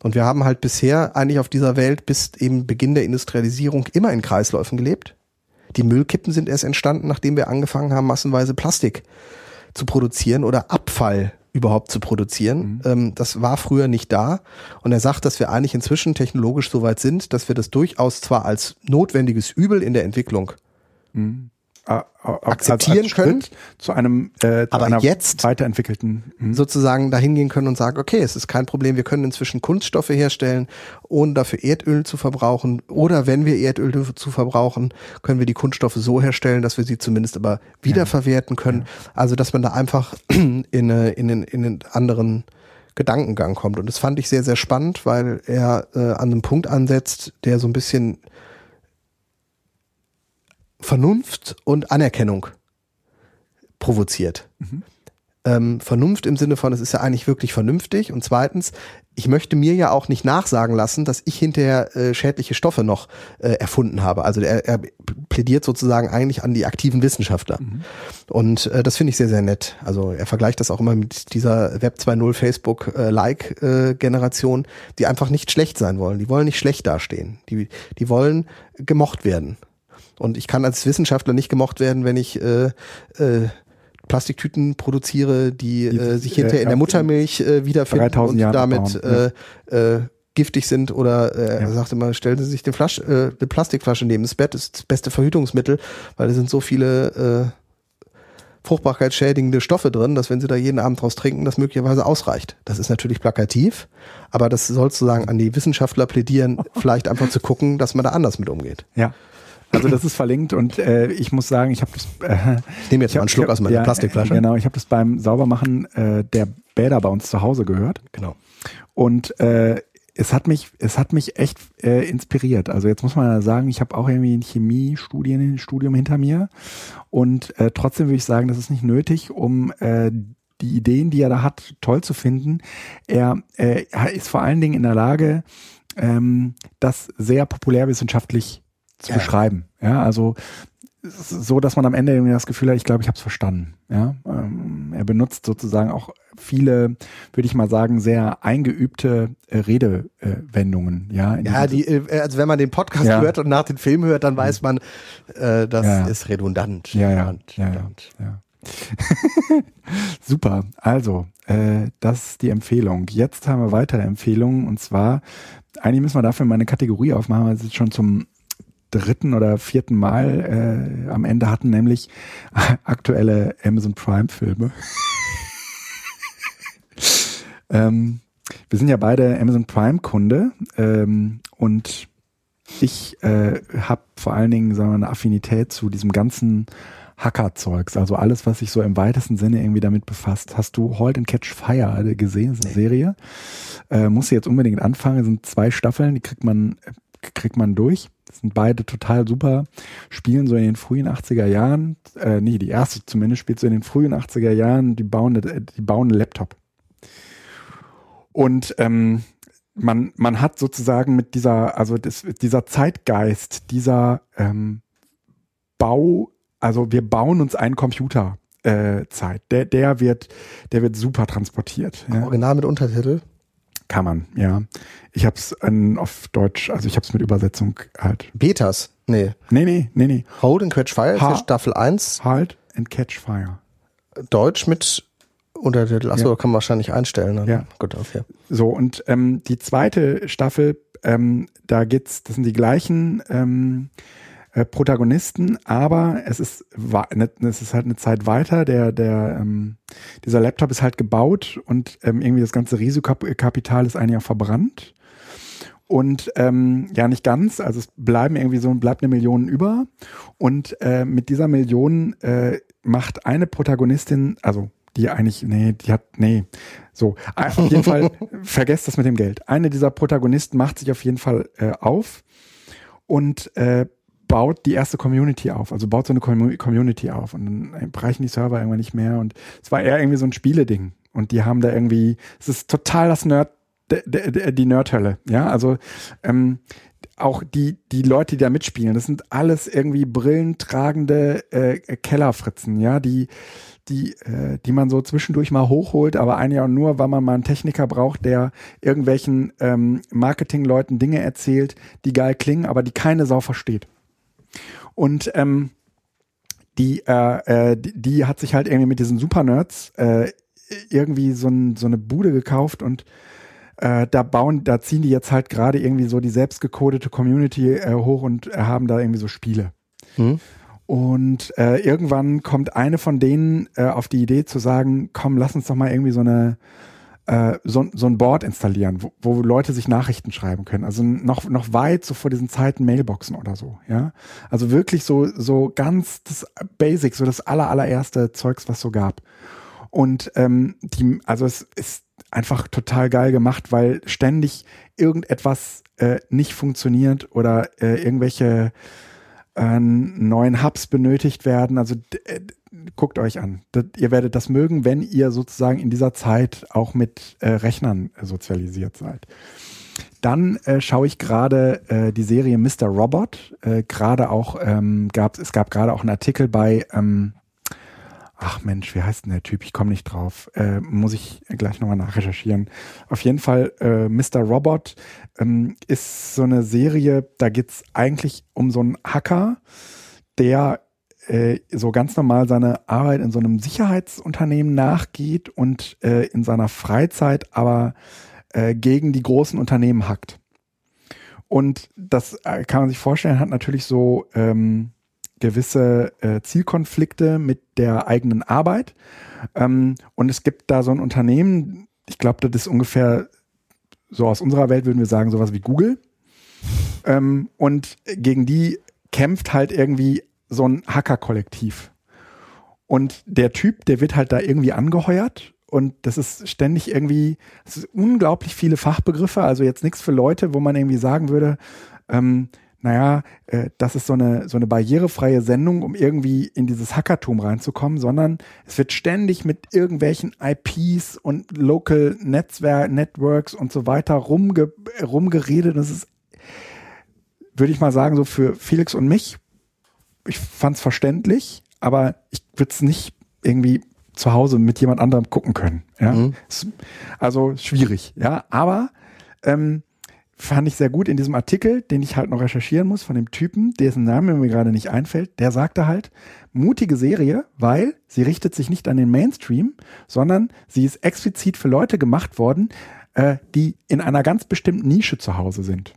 Und wir haben halt bisher eigentlich auf dieser Welt bis eben Beginn der Industrialisierung immer in Kreisläufen gelebt. Die Müllkippen sind erst entstanden, nachdem wir angefangen haben, massenweise Plastik zu produzieren oder Abfall überhaupt zu produzieren. Ähm, das war früher nicht da. Und er sagt, dass wir eigentlich inzwischen technologisch so weit sind, dass wir das durchaus zwar als notwendiges Übel in der Entwicklung Ah, ah, als- Akzeptieren als können. Zu einem äh, zu Aber einer jetzt- weiterentwickelten. Mhm. sozusagen dahin gehen können und sagen, okay, es ist kein Problem, wir können inzwischen Kunststoffe herstellen, ohne dafür Erdöl zu verbrauchen. Oder wenn wir Erdöl zu verbrauchen, können wir die Kunststoffe so herstellen, dass wir sie zumindest aber wiederverwerten können. Also dass man da einfach in, eine, in, einen, in einen anderen Gedankengang kommt. Und das fand ich sehr, sehr spannend, weil er äh, an einem Punkt ansetzt, der so ein bisschen Vernunft und Anerkennung provoziert. Ähm, Vernunft im Sinne von, es ist ja eigentlich wirklich vernünftig. Und zweitens, ich möchte mir ja auch nicht nachsagen lassen, dass ich hinterher äh, schädliche Stoffe noch äh, erfunden habe. Also er, er plädiert sozusagen eigentlich an die aktiven Wissenschaftler. Und äh, das finde ich sehr, sehr nett. Also er vergleicht das auch immer mit dieser Web 2.0 Facebook äh, äh, Generation, die einfach nicht schlecht sein wollen. Die wollen nicht schlecht dastehen. Die, die wollen gemocht werden. Und ich kann als Wissenschaftler nicht gemocht werden, wenn ich äh, äh, Plastiktüten produziere, die äh, sich hinterher in der Muttermilch äh, wiederfinden 3000 und Jahre damit bauen, äh, äh, giftig sind oder äh, Ja. er sagte mal, stellen Sie sich eine, Flasche, äh, eine Plastikflasche neben das Bett, ist das beste Verhütungsmittel, weil da sind so viele äh, fruchtbarkeitsschädigende Stoffe drin, dass wenn Sie da jeden Abend draus trinken, das möglicherweise ausreicht. Das ist natürlich plakativ, aber das soll sozusagen an die Wissenschaftler plädieren, vielleicht einfach zu gucken, dass man da anders mit umgeht. Ja. Also das ist verlinkt und äh, ich muss sagen, ich habe das. Äh, Ich nehme jetzt mal einen Schluck aus meiner Plastikflasche. Äh, genau, ich habe das beim Saubermachen äh, der Bäder bei uns zu Hause gehört Genau. und äh, es hat mich, es hat mich echt äh, inspiriert. Also jetzt muss man ja sagen, ich habe auch irgendwie ein Chemiestudium Studium hinter mir und äh, trotzdem würde ich sagen, das ist nicht nötig, um äh, die Ideen, die er da hat, toll zu finden. Er, äh, er ist vor allen Dingen in der Lage, ähm, das sehr populärwissenschaftlich zu Ja. beschreiben. Ja, also ist so, dass man am Ende irgendwie das Gefühl hat, ich glaube, ich habe es verstanden. Ja, ähm, er benutzt sozusagen auch viele, würde ich mal sagen, sehr eingeübte äh, Redewendungen. Ja, in Ja, diesem- die, äh, also wenn man den Podcast Ja. hört und nach dem Film hört, dann weiß man, äh, das Ja, ja. ist redundant. Ja, ja, redundant, ja, ja, ja. Super. Also, äh, das ist die Empfehlung. Jetzt haben wir weitere Empfehlungen und zwar, eigentlich müssen wir dafür mal eine Kategorie aufmachen, weil es jetzt schon zum dritten oder vierten Mal äh, am Ende hatten, nämlich aktuelle Amazon Prime Filme. ähm, wir sind ja beide Amazon Prime Kunde ähm, und ich äh, habe vor allen Dingen sagen wir, eine Affinität zu diesem ganzen Hacker-Zeugs, also alles, was sich so im weitesten Sinne irgendwie damit befasst. Hast du Halt and Catch Fire gesehen? Das ist eine Serie. Äh, muss jetzt unbedingt anfangen. Es sind zwei Staffeln, die kriegt man, kriegt man durch. Sind beide total super. Spielen so in den frühen 80er Jahren. Äh, nee, die erste zumindest spielt so in den frühen 80er Jahren. Die bauen, eine- die bauen einen Laptop. Und ähm, man, man hat sozusagen mit dieser, also das, dieser Zeitgeist, dieser ähm, Bau, also wir bauen uns einen Computer äh, Zeit. Der, der wird, der wird super transportiert. Ja. Original mit Untertitel. Kann man, ja. Ich habe es auf Deutsch, also ich habe es mit Übersetzung halt. Betas. Nee. Nee, nee, nee, nee. Hold and Catch Fire ist Ha. ja Staffel 1. Halt and Catch Fire. Deutsch mit Untertitel. Achso, Ja. kann man wahrscheinlich einstellen. Dann. Ja. Gut, okay. So, und ähm, die zweite Staffel ähm, da geht's, das sind die gleichen ähm, äh, Protagonisten, aber es ist, ne, es ist halt eine Zeit weiter. Der, der, ähm, dieser Laptop ist halt gebaut und ähm, irgendwie das ganze Risikokapital ist eigentlich auch verbrannt. Und ähm, ja, nicht ganz. Also es bleiben irgendwie so, bleibt eine Million über. Und äh, mit dieser Million äh, macht eine Protagonistin, also die eigentlich, nee, die hat, nee, so. Auf jeden Fall, vergesst das mit dem Geld. Eine dieser Protagonisten macht sich auf jeden Fall äh, auf und äh, baut die erste Community auf, also baut so eine Community auf. Und dann reichen die Server irgendwann nicht mehr. Und es war eher irgendwie so ein Spieleding. Und die haben da irgendwie, es ist total das Nerd, die Nerdhölle, ja, also ähm, auch die, die Leute, die da mitspielen, das sind alles irgendwie brillentragende äh, Kellerfritzen, ja, die, die, äh, die man so zwischendurch mal hochholt, aber eigentlich auch nur, weil man mal einen Techniker braucht, der irgendwelchen ähm, Marketingleuten Dinge erzählt, die geil klingen, aber die keine Sau versteht. Und ähm, die, äh, äh, die, die, hat sich halt irgendwie mit diesen Supernerds äh, irgendwie so, ein, so eine Bude gekauft und äh, da bauen, da ziehen die jetzt halt gerade irgendwie so die selbstgecodete Community äh, hoch und äh, haben da irgendwie so Spiele. Mhm. Und äh, irgendwann kommt eine von denen äh, auf die Idee zu sagen, komm, lass uns doch mal irgendwie so eine äh, so, so ein Board installieren, wo, wo Leute sich Nachrichten schreiben können. Also noch, noch weit so vor diesen Zeiten Mailboxen oder so, ja. Also wirklich so, so ganz das Basic, so das aller, allererste Zeugs, was so gab. Und ähm, die, also es ist einfach total geil gemacht, weil ständig irgendetwas äh, nicht funktioniert oder äh, irgendwelche äh, neuen Hubs benötigt werden. Also äh, guckt euch an. Das, ihr werdet das mögen, wenn ihr sozusagen in dieser Zeit auch mit äh, Rechnern sozialisiert seid. Dann äh, schaue ich gerade äh, die Serie Mr. Robot. Äh, gerade auch ähm, gab es gab gerade auch einen Artikel bei ähm, Ach Mensch, wie heißt denn der Typ? Ich komme nicht drauf. Äh, muss ich gleich nochmal nachrecherchieren. Auf jeden Fall, äh, Mr. Robot ähm, ist so eine Serie, da geht's eigentlich um so einen Hacker, der äh, so ganz normal seine Arbeit in so einem Sicherheitsunternehmen nachgeht und äh, in seiner Freizeit aber äh, gegen die großen Unternehmen hackt. Und das äh, kann man sich vorstellen, hat natürlich so ähm, gewisse äh, Zielkonflikte mit der eigenen Arbeit. Ähm, und es gibt da so ein Unternehmen, ich glaube, das ist ungefähr so aus unserer Welt würden wir sagen, sowas wie Google. Ähm, und gegen die kämpft halt irgendwie so ein Hacker-Kollektiv. Und der Typ, der wird halt da irgendwie angeheuert und das ist ständig irgendwie, es ist unglaublich viele Fachbegriffe, also jetzt nichts für Leute, wo man irgendwie sagen würde, ähm, naja, äh, das ist so eine, so eine barrierefreie Sendung, um irgendwie in dieses Hackertum reinzukommen, sondern es wird ständig mit irgendwelchen IPs und Local Netzwerk, Networks und so weiter rumge, rumgeredet. Das ist, würde ich mal sagen, so für Felix und mich ich fand es verständlich, aber ich würde es nicht irgendwie zu Hause mit jemand anderem gucken können. Ja? Mhm. Also schwierig, ja. Aber ähm, fand ich sehr gut in diesem Artikel, den ich halt noch recherchieren muss, von dem Typen, dessen Name mir gerade nicht einfällt, der sagte halt, mutige Serie, weil sie richtet sich nicht an den Mainstream, sondern sie ist explizit für Leute gemacht worden, äh, die in einer ganz bestimmten Nische zu Hause sind.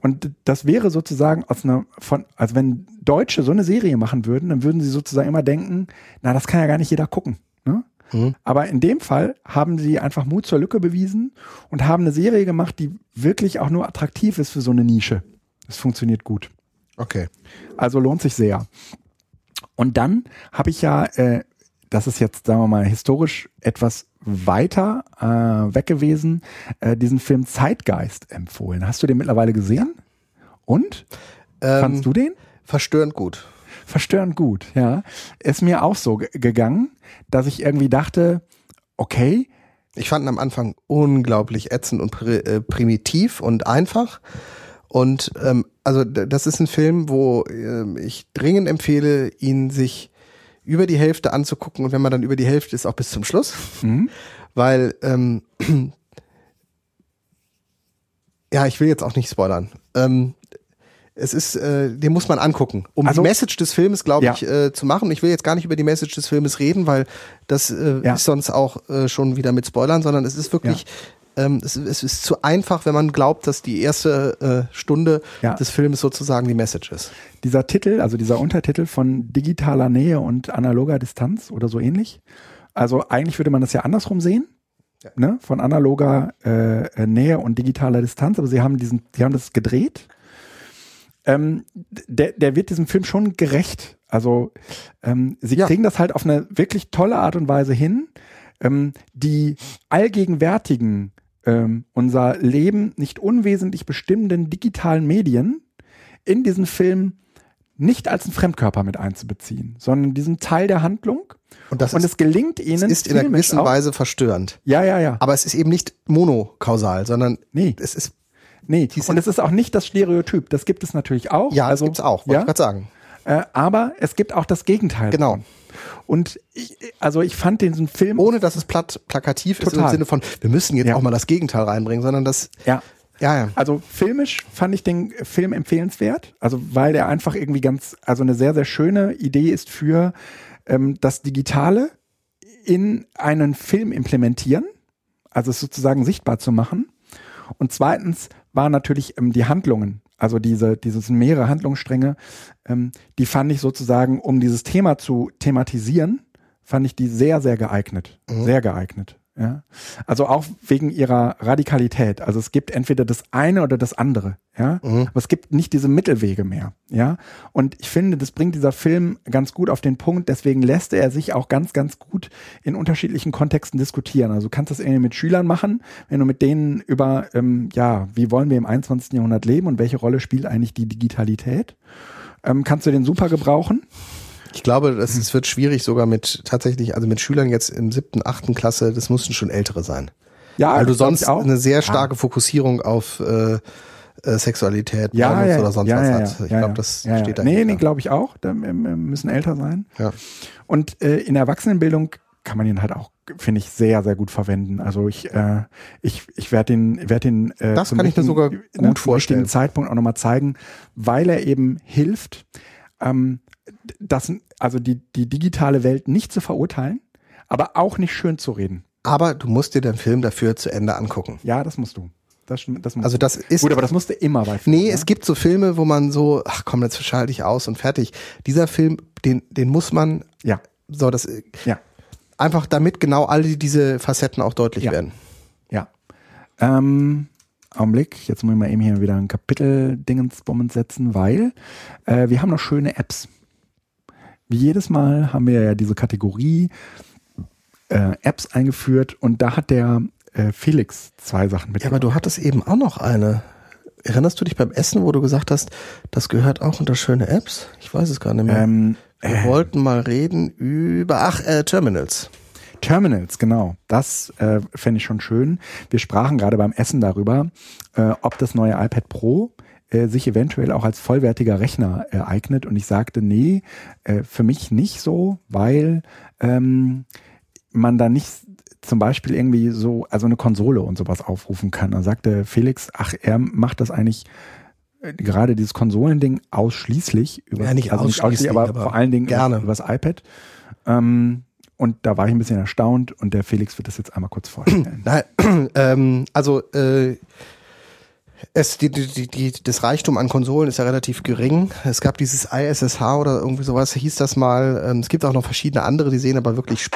Und das wäre sozusagen aus einer von, also wenn Deutsche so eine Serie machen würden, dann würden sie sozusagen immer denken, na, das kann ja gar nicht jeder gucken. Ne? Mhm. Aber in dem Fall haben sie einfach Mut zur Lücke bewiesen und haben eine Serie gemacht, die wirklich auch nur attraktiv ist für so eine Nische. Das funktioniert gut. Okay. Also lohnt sich sehr. Und dann habe ich ja, äh, das ist jetzt, sagen wir mal, historisch etwas weiter äh, weg gewesen, äh, diesen Film Zeitgeist empfohlen. Hast du den mittlerweile gesehen? Und? Ähm, Fandst du den? Verstörend gut. Verstörend gut, ja. Ist mir auch so gegangen, dass ich irgendwie dachte, okay. Ich fand ihn am Anfang unglaublich ätzend und pr äh, primitiv und einfach. Und ähm, also das ist ein Film, wo äh, ich dringend empfehle, ihn sich über die Hälfte anzugucken und wenn man dann über die Hälfte ist, auch bis zum Schluss. Mhm. Weil, ähm, ja, ich will jetzt auch nicht spoilern. Ähm, es ist, äh, den muss man angucken, um also, die Message des Filmes, glaube ja. ich, äh, zu machen. Ich will jetzt gar nicht über die Message des Filmes reden, weil das äh, ja. ist sonst auch äh, schon wieder mit Spoilern, sondern es ist wirklich ähm, es, es ist zu einfach, wenn man glaubt, dass die erste äh, Stunde Ja. des Films sozusagen die Message ist. Dieser Titel, also dieser Untertitel von digitaler Nähe und analoger Distanz oder so ähnlich. Also eigentlich würde man das ja andersrum sehen. Ja. Ne? Von analoger äh, Nähe und digitaler Distanz, aber sie haben diesen, sie haben das gedreht. Ähm, der, der wird diesem Film schon gerecht. Also ähm, sie Ja. kriegen das halt auf eine wirklich tolle Art und Weise hin, ähm, die allgegenwärtigen ähm, unser Leben nicht unwesentlich bestimmenden digitalen Medien in diesen Film nicht als einen Fremdkörper mit einzubeziehen, sondern diesen Teil der Handlung. Und das und ist, es gelingt ihnen. es ist in einer gewissen auch- Weise verstörend. Ja, ja, ja. Aber es ist eben nicht monokausal, sondern Nee, es ist, nee. Und es ist auch nicht das Stereotyp. Das gibt es natürlich auch. ja, also, das gibt's auch, wollte Ja, ich gerade sagen. Äh, aber es gibt auch das Gegenteil. Genau. Und ich, also ich fand diesen Film. Ohne dass es platt, plakativ ist im Total. Sinne von, wir müssen jetzt Ja. auch mal das Gegenteil reinbringen, sondern das, ja. ja, ja. Also filmisch fand ich den Film empfehlenswert, also weil der einfach irgendwie ganz, also eine sehr, sehr schöne Idee ist für ähm, das Digitale in einen Film implementieren, also es sozusagen sichtbar zu machen. Und zweitens waren natürlich ähm, die Handlungen, also diese, dieses mehrere Handlungsstränge, ähm, die fand ich sozusagen, um dieses Thema zu thematisieren, fand ich die sehr, sehr geeignet. Sehr geeignet. Ja. Also auch wegen ihrer Radikalität. Also es gibt entweder das eine oder das andere. Ja. Aber es gibt nicht diese Mittelwege mehr. Ja. Und ich finde, das bringt dieser Film ganz gut auf den Punkt. Deswegen lässt er sich auch ganz, ganz gut in unterschiedlichen Kontexten diskutieren. Also du kannst das irgendwie mit Schülern machen, wenn du mit denen über, ähm, ja, wie wollen wir im 21. Jahrhundert leben und welche Rolle spielt eigentlich die Digitalität? Ähm, kannst du den super gebrauchen? Ich glaube, das, es wird schwierig sogar mit tatsächlich, also mit Schülern jetzt im siebten, achten Klasse, das mussten schon ältere sein. Ja, Weil du sonst auch. eine sehr starke Fokussierung auf äh, äh, Sexualität, ja, Pornos ja, oder sonst ja, was ja, hat. ja, Ich ja, glaube, ja. das ja, steht ja. da. Nee, nee, glaube ich auch. Da ähm, ähm, müssen älter sein. ja. Und äh, in der Erwachsenenbildung kann man ihn halt auch, finde ich, sehr, sehr gut verwenden. Also ich, äh, ich, ich werde den, werd den äh, Das kann ich mir sogar ne, gut vorstellen. Zeitpunkt auch nochmal zeigen, weil er eben hilft, ähm, das, also die, die digitale Welt nicht zu verurteilen, aber auch nicht schön zu reden. Aber du musst dir den Film dafür zu Ende angucken. Ja, das musst du. Das, das musst Also du. das ist Gut, aber das musst du immer bei Filmen, Nee, ne? es gibt so Filme, wo man so, ach komm, jetzt schalte ich aus und fertig. Dieser Film, den, den muss man, Ja, so das ja. einfach damit genau all diese Facetten auch deutlich Ja. werden. Ja. Ähm, Augenblick, jetzt muss ich mal eben hier wieder ein Kapitel-Dingensbummens setzen, weil äh, wir haben noch schöne Apps. Wie jedes Mal haben wir ja diese Kategorie äh, Apps eingeführt und da hat der äh, Felix zwei Sachen mit. Ja, aber du hattest eben auch noch eine. Erinnerst du dich beim Essen, wo du gesagt hast, das gehört auch unter schöne Apps? Ich weiß es gar nicht mehr. ähm, Wir wollten mal reden über, ach, äh, Terminals. Terminals, genau. Das äh, fände ich schon schön. Wir sprachen gerade beim Essen darüber, äh, ob das neue iPad Pro äh, sich eventuell auch als vollwertiger Rechner äh, eignet. Und ich sagte, nee, äh, für mich nicht so, weil ähm, man da nicht zum Beispiel irgendwie so, also eine Konsole und sowas aufrufen kann. Da sagte Felix, ach, er macht das eigentlich äh, gerade dieses Konsolending ausschließlich über Ja, nicht ausschließlich, aber, aber vor allen Dingen gerne. über das iPad. Ähm, und da war ich ein bisschen erstaunt und der Felix wird das jetzt einmal kurz vorstellen. Nein, ähm, also äh, es, die, die, die, das Reichtum an Konsolen ist ja relativ gering. Es gab dieses ISSH oder irgendwie sowas, hieß das mal. Ähm, es gibt auch noch verschiedene andere, die sehen aber wirklich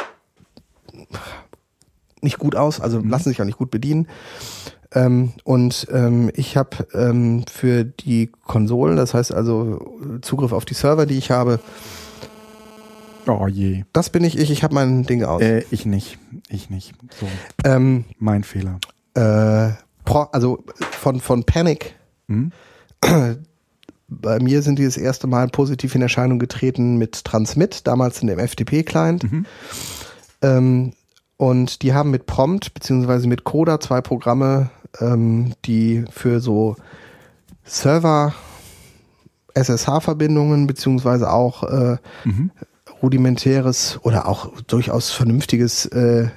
nicht gut aus, also lassen sich auch nicht gut bedienen. Ähm, und ähm, ich habe ähm, für die Konsolen, das heißt also Zugriff auf die Server, die ich habe, oh je. das bin ich ich, ich habe mein Ding aus. Äh, ich nicht. Ich nicht. So, Ähm, mein Fehler. äh, also von, von Panic. Hm? Bei mir sind die das erste Mal positiv in Erscheinung getreten mit Transmit, damals in dem FTP-Client. Mhm. Ähm, und die haben mit Prompt beziehungsweise mit Coda zwei Programme, ähm, die für so Server SSH-Verbindungen beziehungsweise auch äh, Mhm. rudimentäres oder auch durchaus vernünftiges äh,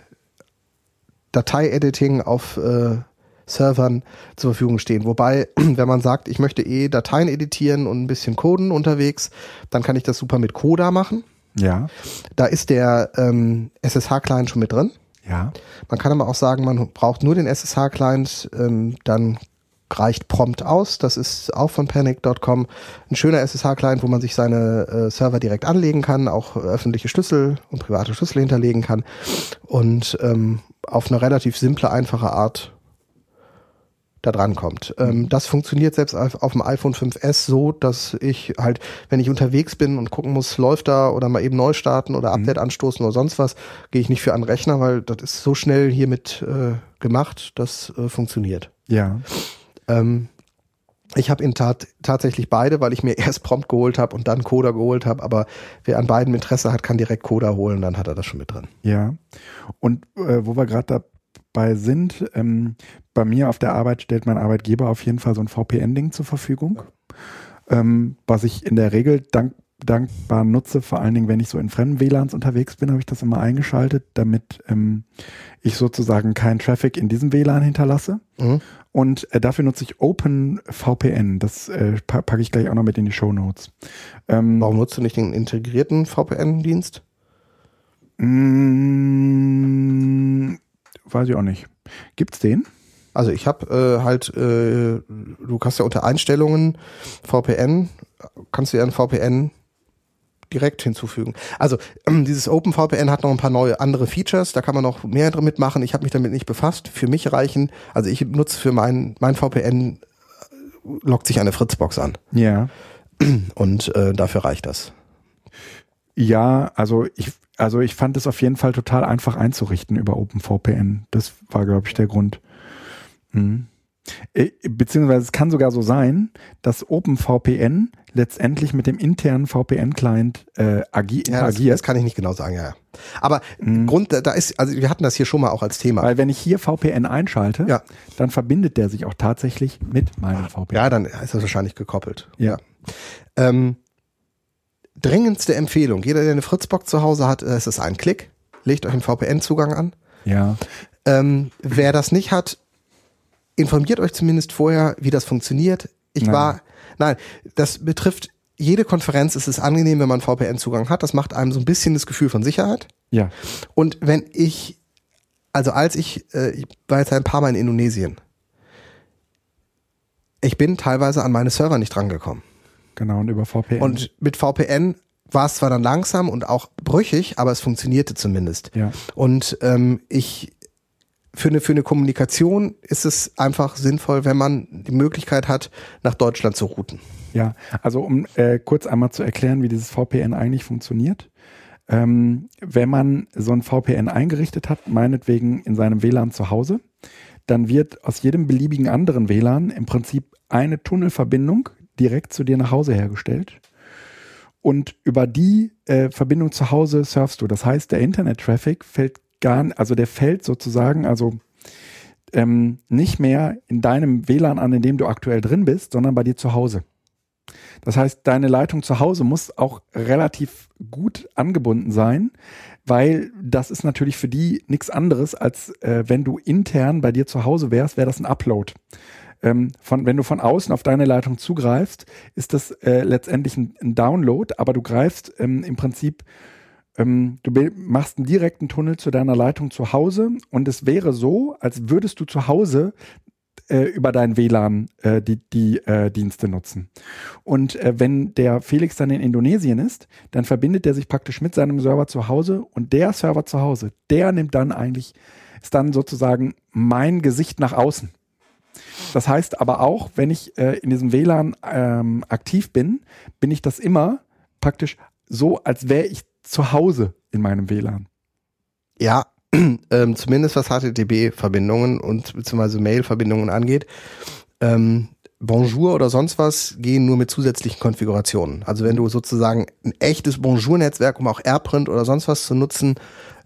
Datei-Editing auf äh, Servern zur Verfügung stehen. Wobei, wenn man sagt, ich möchte eh Dateien editieren und ein bisschen coden unterwegs, dann kann ich das super mit Coda machen. Ja. Da ist der ähm, SSH-Client schon mit drin. Ja. Man kann aber auch sagen, man braucht nur den SSH-Client, ähm, dann reicht prompt aus. Das ist auch von panic.com ein schöner SSH-Client, wo man sich seine äh, Server direkt anlegen kann, auch öffentliche Schlüssel und private Schlüssel hinterlegen kann und ähm, auf eine relativ simple, einfache Art da dran kommt. Ähm, das funktioniert selbst auf, auf, dem iPhone 5S so, dass ich halt, wenn ich unterwegs bin und gucken muss, läuft da oder mal eben neu starten oder Update mhm. anstoßen oder sonst was, gehe ich nicht für einen Rechner, weil das ist so schnell hiermit äh, gemacht, das äh, funktioniert. Ja. Ähm, ich habe in Tat tatsächlich beide, weil ich mir erst Prompt geholt habe und dann Coda geholt habe. Aber wer an beiden Interesse hat, kann direkt Coda holen, dann hat er das schon mit drin. Ja. Und äh, wo wir gerade dabei sind, ähm, bei mir auf der Arbeit stellt mein Arbeitgeber auf jeden Fall so ein VPN-Ding zur Verfügung, ähm, was ich in der Regel dank dankbar nutze, vor allen Dingen, wenn ich so in fremden WLANs unterwegs bin, habe ich das immer eingeschaltet, damit ähm, ich sozusagen keinen Traffic in diesem WLAN hinterlasse. Mhm. Und äh, dafür nutze ich OpenVPN. Das äh, packe ich gleich auch noch mit in die Show Notes. Ähm, Warum nutzt du nicht den integrierten VPN-Dienst? Mm, weiß ich auch nicht. Gibt's den? Also ich habe äh, halt, äh, du kannst ja unter Einstellungen VPN, kannst du ja ein VPN direkt hinzufügen. Also ähm, dieses OpenVPN hat noch ein paar neue andere Features, da kann man noch mehr damit machen. Ich habe mich damit nicht befasst. Für mich reichen, also ich nutze für mein mein VPN äh, lockt sich eine Fritzbox an. Ja. Und äh, dafür reicht das. Ja, also ich also ich fand es auf jeden Fall total einfach einzurichten über OpenVPN. Das war glaube ich der Grund. Mhm. Beziehungsweise es kann sogar so sein, dass OpenVPN letztendlich mit dem internen VPN-Client äh, agi ja, das, agiert. Das kann ich nicht genau sagen, ja. ja. Aber mhm. Grund, da ist, also wir hatten das hier schon mal auch als Thema. Weil wenn ich hier VPN einschalte, ja. dann verbindet der sich auch tatsächlich mit meinem VPN. Ja, dann ist das wahrscheinlich gekoppelt. Ja. Ähm, dringendste Empfehlung, jeder, der eine Fritzbox zu Hause hat, ist es ein Klick. Legt euch einen VPN-Zugang an. Ja. Ähm, wer das nicht hat, informiert euch zumindest vorher, wie das funktioniert. Ich nein. war, nein, das betrifft jede Konferenz ist es angenehm, wenn man VPN-Zugang hat. Das macht einem so ein bisschen das Gefühl von Sicherheit. Ja. Und wenn ich, also als ich, äh, ich war jetzt ein paar Mal in Indonesien, ich bin teilweise an meine Server nicht drangekommen. Genau, und über VPN. Und mit VPN war es zwar dann langsam und auch brüchig, aber es funktionierte zumindest. Ja. Und ähm, ich für eine, für eine Kommunikation ist es einfach sinnvoll, wenn man die Möglichkeit hat, nach Deutschland zu routen. Ja, also um äh, kurz einmal zu erklären, wie dieses VPN eigentlich funktioniert. Ähm, wenn man so ein VPN eingerichtet hat, meinetwegen in seinem WLAN zu Hause, dann wird aus jedem beliebigen anderen WLAN im Prinzip eine Tunnelverbindung direkt zu dir nach Hause hergestellt. Und über die äh, Verbindung zu Hause surfst du. Das heißt, der Internet-Traffic fällt gar, also der fällt sozusagen, also ähm, nicht mehr in deinem WLAN an, in dem du aktuell drin bist, sondern bei dir zu Hause. Das heißt, deine Leitung zu Hause muss auch relativ gut angebunden sein, weil das ist natürlich für die nichts anderes, als äh, wenn du intern bei dir zu Hause wärst, wäre das ein Upload. Ähm, von, wenn du von außen auf deine Leitung zugreifst, ist das äh, letztendlich ein, ein, Download, aber du greifst ähm, im Prinzip ähm, du machst einen direkten Tunnel zu deiner Leitung zu Hause und es wäre so, als würdest du zu Hause äh, über dein WLAN äh, die, die äh, Dienste nutzen. Und äh, wenn der Felix dann in Indonesien ist, dann verbindet er sich praktisch mit seinem Server zu Hause und der Server zu Hause, der nimmt dann eigentlich, ist dann sozusagen mein Gesicht nach außen. Das heißt aber auch, wenn ich äh, in diesem WLAN ähm, aktiv bin, bin ich das immer praktisch so, als wäre ich zu Hause in meinem WLAN. Ja, ähm, zumindest was HTTP-Verbindungen und beziehungsweise Mail-Verbindungen angeht. Ähm, Bonjour oder sonst was gehen nur mit zusätzlichen Konfigurationen. Also wenn du sozusagen ein echtes Bonjour-Netzwerk, um auch AirPrint oder sonst was zu nutzen,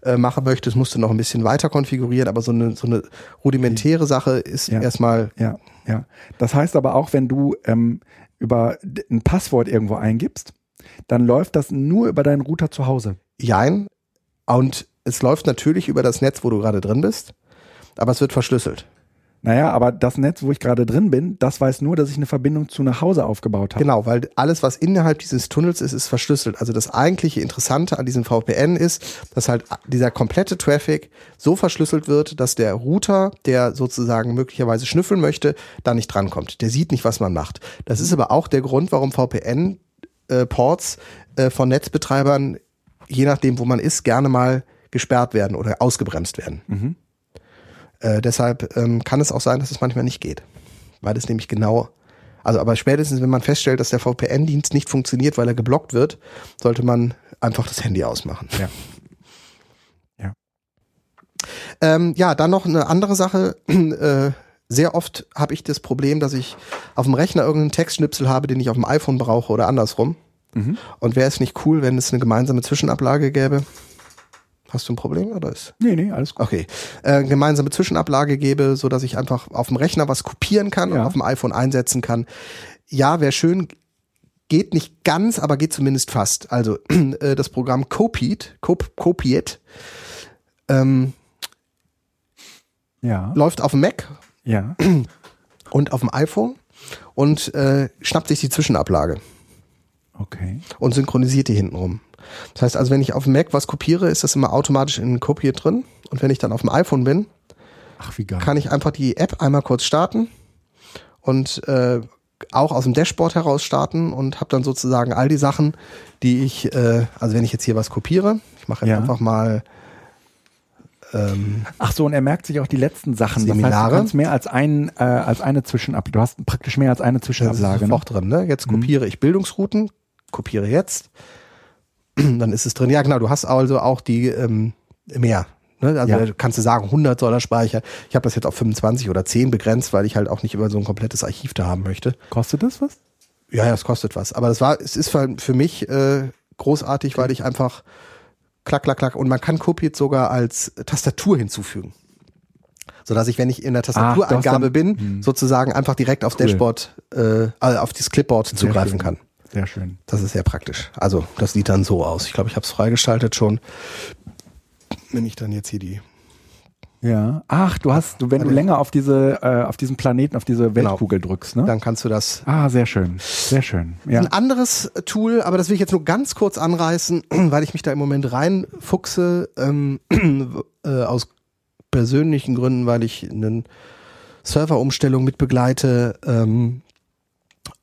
äh, machen möchtest, musst du noch ein bisschen weiter konfigurieren, aber so eine, so eine rudimentäre Sache ist ja. erstmal. Ja, ja. Das heißt aber auch, wenn du ähm, über ein Passwort irgendwo eingibst, dann läuft das nur über deinen Router zu Hause. Jein. Und es läuft natürlich über das Netz, wo du gerade drin bist, aber es wird verschlüsselt. Naja, aber das Netz, wo ich gerade drin bin, das weiß nur, dass ich eine Verbindung zu nach Hause aufgebaut habe. Genau, weil alles, was innerhalb dieses Tunnels ist, ist verschlüsselt. Also das eigentliche Interessante an diesem VPN ist, dass halt dieser komplette Traffic so verschlüsselt wird, dass der Router, der sozusagen möglicherweise schnüffeln möchte, da nicht drankommt. Der sieht nicht, was man macht. Das ist aber auch der Grund, warum VPN-Ports äh, äh, von Netzbetreibern, je nachdem, wo man ist, gerne mal gesperrt werden oder ausgebremst werden. Mhm. Äh, deshalb ähm, kann es auch sein, dass es manchmal nicht geht. Weil es nämlich genau, also aber spätestens, wenn man feststellt, dass der VPN-Dienst nicht funktioniert, weil er geblockt wird, sollte man einfach das Handy ausmachen. Ja. Ja. Ähm, ja, dann noch eine andere Sache. Äh, sehr oft habe ich das Problem, dass ich auf dem Rechner irgendeinen Textschnipsel habe, den ich auf dem iPhone brauche oder andersrum. Mhm. Und wäre es nicht cool, wenn es eine gemeinsame Zwischenablage gäbe? Hast du ein Problem oder ist? Nee, nee, alles gut. Okay. Äh, gemeinsame Zwischenablage gebe, so dass ich einfach auf dem Rechner was kopieren kann Ja. und auf dem iPhone einsetzen kann. Ja, wäre schön. Geht nicht ganz, aber geht zumindest fast. Also äh, das Programm Copied, Cop Copiet, ähm, Ja. läuft auf dem Mac Ja. und auf dem iPhone und äh, schnappt sich die Zwischenablage Okay. und synchronisiert die hintenrum. Das heißt also, wenn ich auf dem Mac was kopiere, ist das immer automatisch in Copiet drin. Und wenn ich dann auf dem iPhone bin, Ach, kann ich einfach die App einmal kurz starten und äh, auch aus dem Dashboard heraus starten und habe dann sozusagen all die Sachen, die ich, äh, also wenn ich jetzt hier was kopiere, ich mache jetzt Ja. einfach mal ähm, Ach so, und er merkt sich auch die letzten Sachen. Das heißt, Seminare. du kannst mehr als ein, äh, als eine Zwischenablage. Du hast praktisch mehr als eine das ist Zwischenablage. Ne? sofort drin. Ne? Jetzt kopiere ich Bildungsrouten, kopiere jetzt, dann ist es drin. Ja genau, du hast also auch die ähm, mehr. Ne? Also Ja. kannst du sagen 100 soll er Speicher. Ich habe das jetzt auf 25 oder 10 begrenzt, weil ich halt auch nicht über so ein komplettes Archiv da haben möchte. Kostet das was? Ja, ja, es kostet was. Aber das war, es ist für, mich äh, großartig, weil ich einfach klack, klack, klack und man kann Copied sogar als Tastatur hinzufügen. Sodass ich, wenn ich in der Tastatureingabe dann- bin, hm. sozusagen einfach direkt auf Cool. Dashboard, äh, also auf das Clipboard zugreifen schön. kann. Sehr schön. Das ist sehr praktisch. Also das sieht dann so aus. Ich glaube, ich habe es freigeschaltet schon. Wenn ich dann jetzt hier die Ja. Ach, du hast, du, wenn du länger auf diese, äh, auf diesen Planeten, auf diese Genau. Weltkugel drückst, ne? dann kannst du das Ah, sehr schön. Sehr schön. Ja. Ein anderes Tool, aber das will ich jetzt nur ganz kurz anreißen, weil ich mich da im Moment reinfuchse, ähm, äh, aus persönlichen Gründen, weil ich eine Serverumstellung mit begleite, ähm,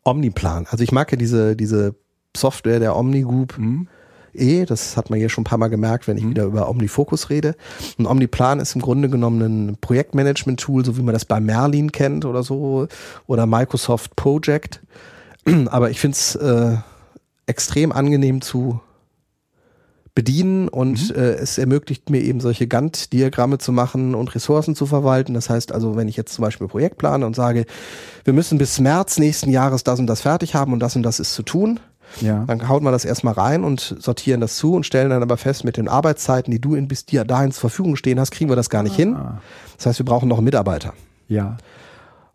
Omniplan. Also ich mag ja diese, diese Software der Omnigroup Hm? eh, das hat man hier schon ein paar Mal gemerkt, wenn ich wieder über OmniFocus rede. Und Omniplan ist im Grunde genommen ein Projektmanagement-Tool, so wie man das bei Merlin kennt oder so, oder Microsoft Project. Aber ich finde es äh, extrem angenehm zu bedienen und äh, es ermöglicht mir eben solche Gantt-Diagramme zu machen und Ressourcen zu verwalten. Das heißt also, wenn ich jetzt zum Beispiel ein Projekt plane und sage, wir müssen bis März nächsten Jahres das und das fertig haben und das und das ist zu tun, Ja. dann haut man das erstmal rein und sortieren das zu und stellen dann aber fest, mit den Arbeitszeiten, die du in bis dir dahin zur Verfügung stehen hast, kriegen wir das gar nicht hin. Ah. Das heißt, wir brauchen noch Mitarbeiter. Ja.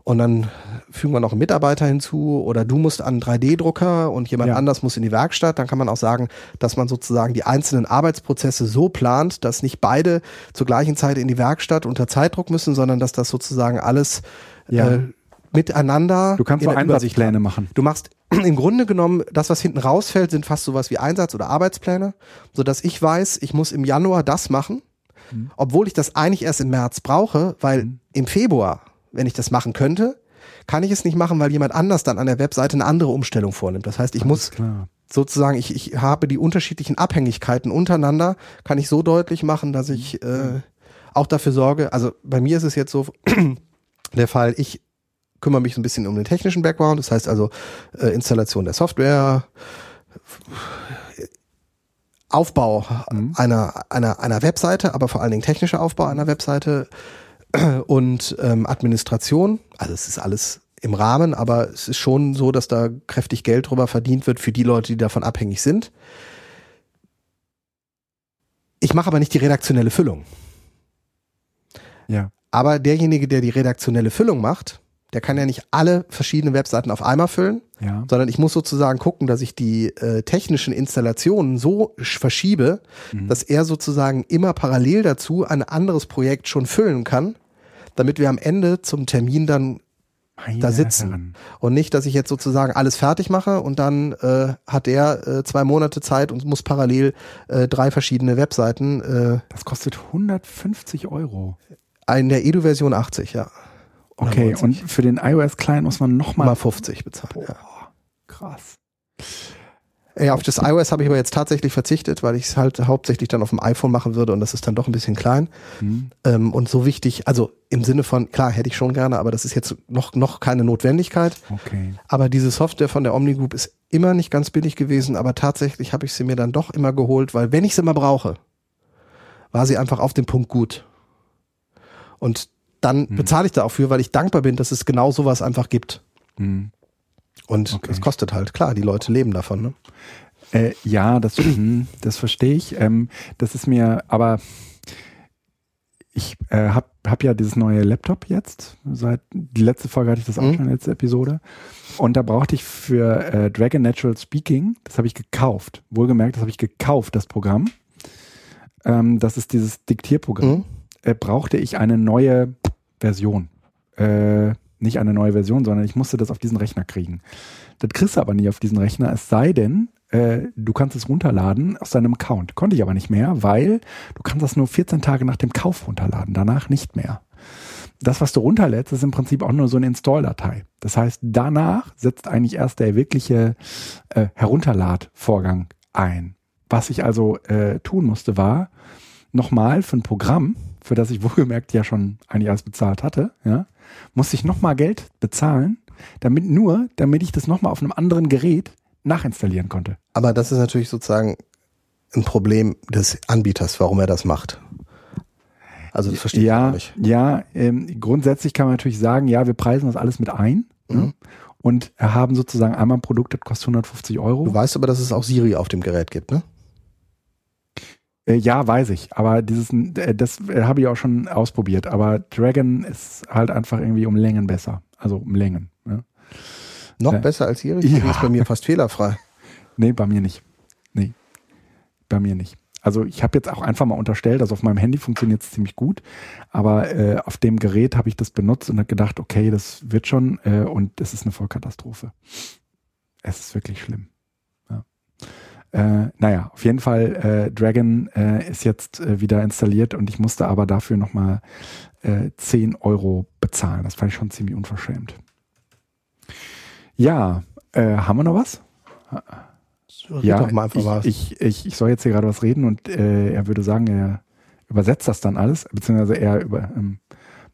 Und dann fügen wir noch einen Mitarbeiter hinzu oder du musst an einen 3D-Drucker und jemand Ja. anders muss in die Werkstatt. Dann kann man auch sagen, dass man sozusagen die einzelnen Arbeitsprozesse so plant, dass nicht beide zur gleichen Zeit in die Werkstatt unter Zeitdruck müssen, sondern dass das sozusagen alles Ja. äh, miteinander. Du kannst auch Einsatzpläne machen. Du machst im Grunde genommen, das, was hinten rausfällt, sind fast sowas wie Einsatz- oder Arbeitspläne, sodass ich weiß, ich muss im Januar das machen, obwohl ich das eigentlich erst im März brauche, weil im Februar, wenn ich das machen könnte, kann ich es nicht machen, weil jemand anders dann an der Webseite eine andere Umstellung vornimmt. Das heißt, ich muss Klar. sozusagen, ich, ich habe die unterschiedlichen Abhängigkeiten untereinander, kann ich so deutlich machen, dass ich äh, auch dafür sorge, also bei mir ist es jetzt so der Fall, ich kümmere mich so ein bisschen um den technischen Background, das heißt also äh, Installation der Software, Aufbau Mhm. einer, einer, einer Webseite, aber vor allen Dingen technischer Aufbau einer Webseite und ähm, Administration. Also es ist alles im Rahmen, aber es ist schon so, dass da kräftig Geld drüber verdient wird für die Leute, die davon abhängig sind. Ich mache aber nicht die redaktionelle Füllung. Ja. Aber derjenige, der die redaktionelle Füllung macht, der kann ja nicht alle verschiedenen Webseiten auf einmal füllen, Ja. sondern ich muss sozusagen gucken, dass ich die äh, technischen Installationen so sch- verschiebe, dass er sozusagen immer parallel dazu ein anderes Projekt schon füllen kann, damit wir am Ende zum Termin dann da sitzen. Und nicht, dass ich jetzt sozusagen alles fertig mache und dann äh, hat der äh, zwei Monate Zeit und muss parallel äh, drei verschiedene Webseiten, äh, Das kostet 150 Euro. in der Edu-Version 80, ja. Okay, 90. und für den iOS-Client muss man nochmal. Mal 50 bezahlen. Ja. Krass. Ja, auf das iOS habe ich aber jetzt tatsächlich verzichtet, weil ich es halt hauptsächlich dann auf dem iPhone machen würde und das ist dann doch ein bisschen klein. Hm. Ähm, und so wichtig, also im Sinne von, klar, hätte ich schon gerne, aber das ist jetzt noch, noch keine Notwendigkeit. Okay. Aber diese Software von der Omni Group ist immer nicht ganz billig gewesen, aber tatsächlich habe ich sie mir dann doch immer geholt, weil wenn ich sie immer brauche, war sie einfach auf den Punkt gut. Und dann Hm. bezahle ich da auch für, weil ich dankbar bin, dass es genau sowas einfach gibt. Hm. Und Okay. es kostet halt, klar, die Leute leben davon. Ne? Äh, ja, das, hm, das verstehe ich. Ähm, das ist mir, aber ich äh, habe hab ja dieses neue Laptop jetzt. Seit die letzte Folge hatte ich das auch Mhm. schon, letzte Episode. Und da brauchte ich für äh, Dragon Natural Speaking, das habe ich gekauft. Wohlgemerkt, das habe ich gekauft, das Programm. Ähm, das ist dieses Diktierprogramm. Mhm. Äh, brauchte ich eine neue Version. Äh, nicht eine neue Version, sondern ich musste das auf diesen Rechner kriegen. Das kriegst du aber nie auf diesen Rechner, es sei denn, äh, du kannst es runterladen aus deinem Account. Konnte ich aber nicht mehr, weil du kannst das nur 14 Tage nach dem Kauf runterladen, danach nicht mehr. Das, was du runterlädst, ist im Prinzip auch nur so eine Install-Datei. Das heißt, danach setzt eigentlich erst der wirkliche äh, Herunterladvorgang ein. Was ich also äh, tun musste, war nochmal für ein Programm, für das ich wohlgemerkt ja schon eigentlich alles bezahlt hatte, ja, musste ich nochmal Geld bezahlen, damit nur, damit ich das nochmal auf einem anderen Gerät nachinstallieren konnte. Aber das ist natürlich sozusagen ein Problem des Anbieters, warum er das macht. Also das verstehe ich ja, auch nicht. ja, ähm, grundsätzlich kann man natürlich sagen, ja, wir preisen das alles mit ein ne? Mhm. und haben sozusagen einmal ein Produkt, das kostet 150 Euro. Du weißt aber, dass es auch Siri auf dem Gerät gibt, ne? Äh, ja, weiß ich, aber dieses, äh, das äh, habe ich auch schon ausprobiert, aber Dragon ist halt einfach irgendwie um Längen besser, also um Längen. Ne? Noch Äh, besser als Siri? ja. Ist bei mir fast fehlerfrei. Nee, bei mir nicht. Nee, bei mir nicht. Also ich habe jetzt auch einfach mal unterstellt, also auf meinem Handy funktioniert es ziemlich gut, aber äh, auf dem Gerät habe ich das benutzt und habe gedacht, okay, das wird schon äh, und es ist eine Vollkatastrophe. Es ist wirklich schlimm. Ja. Äh, naja, auf jeden Fall, äh, Dragon äh, ist jetzt äh, wieder installiert und ich musste aber dafür nochmal äh, 10 Euro bezahlen. Das fand ich schon ziemlich unverschämt. Ja, äh, haben wir noch was? Red Ja, ich, was. ich, ich, ich soll jetzt hier gerade was reden und äh, er würde sagen, er übersetzt das dann alles, beziehungsweise er über, ähm,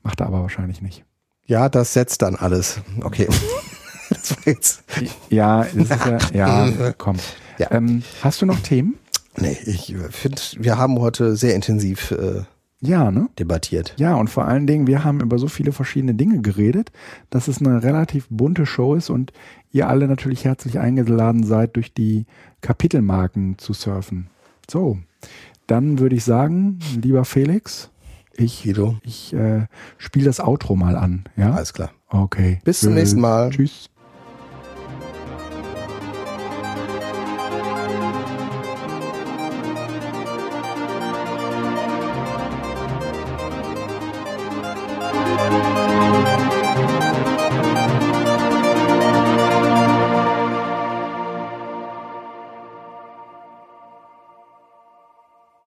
macht er aber wahrscheinlich nicht. ja, das setzt dann alles. Okay. das war jetzt. Ja, das ist ja, ja, komm. Ja. Ähm, hast du noch Themen? Nee, ich finde, wir haben heute sehr intensiv äh, Ja, ne? debattiert. Ja, und vor allen Dingen, wir haben über so viele verschiedene Dinge geredet, dass es eine relativ bunte Show ist und ihr alle natürlich herzlich eingeladen seid, durch die Kapitelmarken zu surfen. So, dann würde ich sagen, lieber Felix, ich, Guido, ich äh, spiele das Outro mal an. Ja, alles klar. okay. Bis zum nächsten Mal. Tschüss.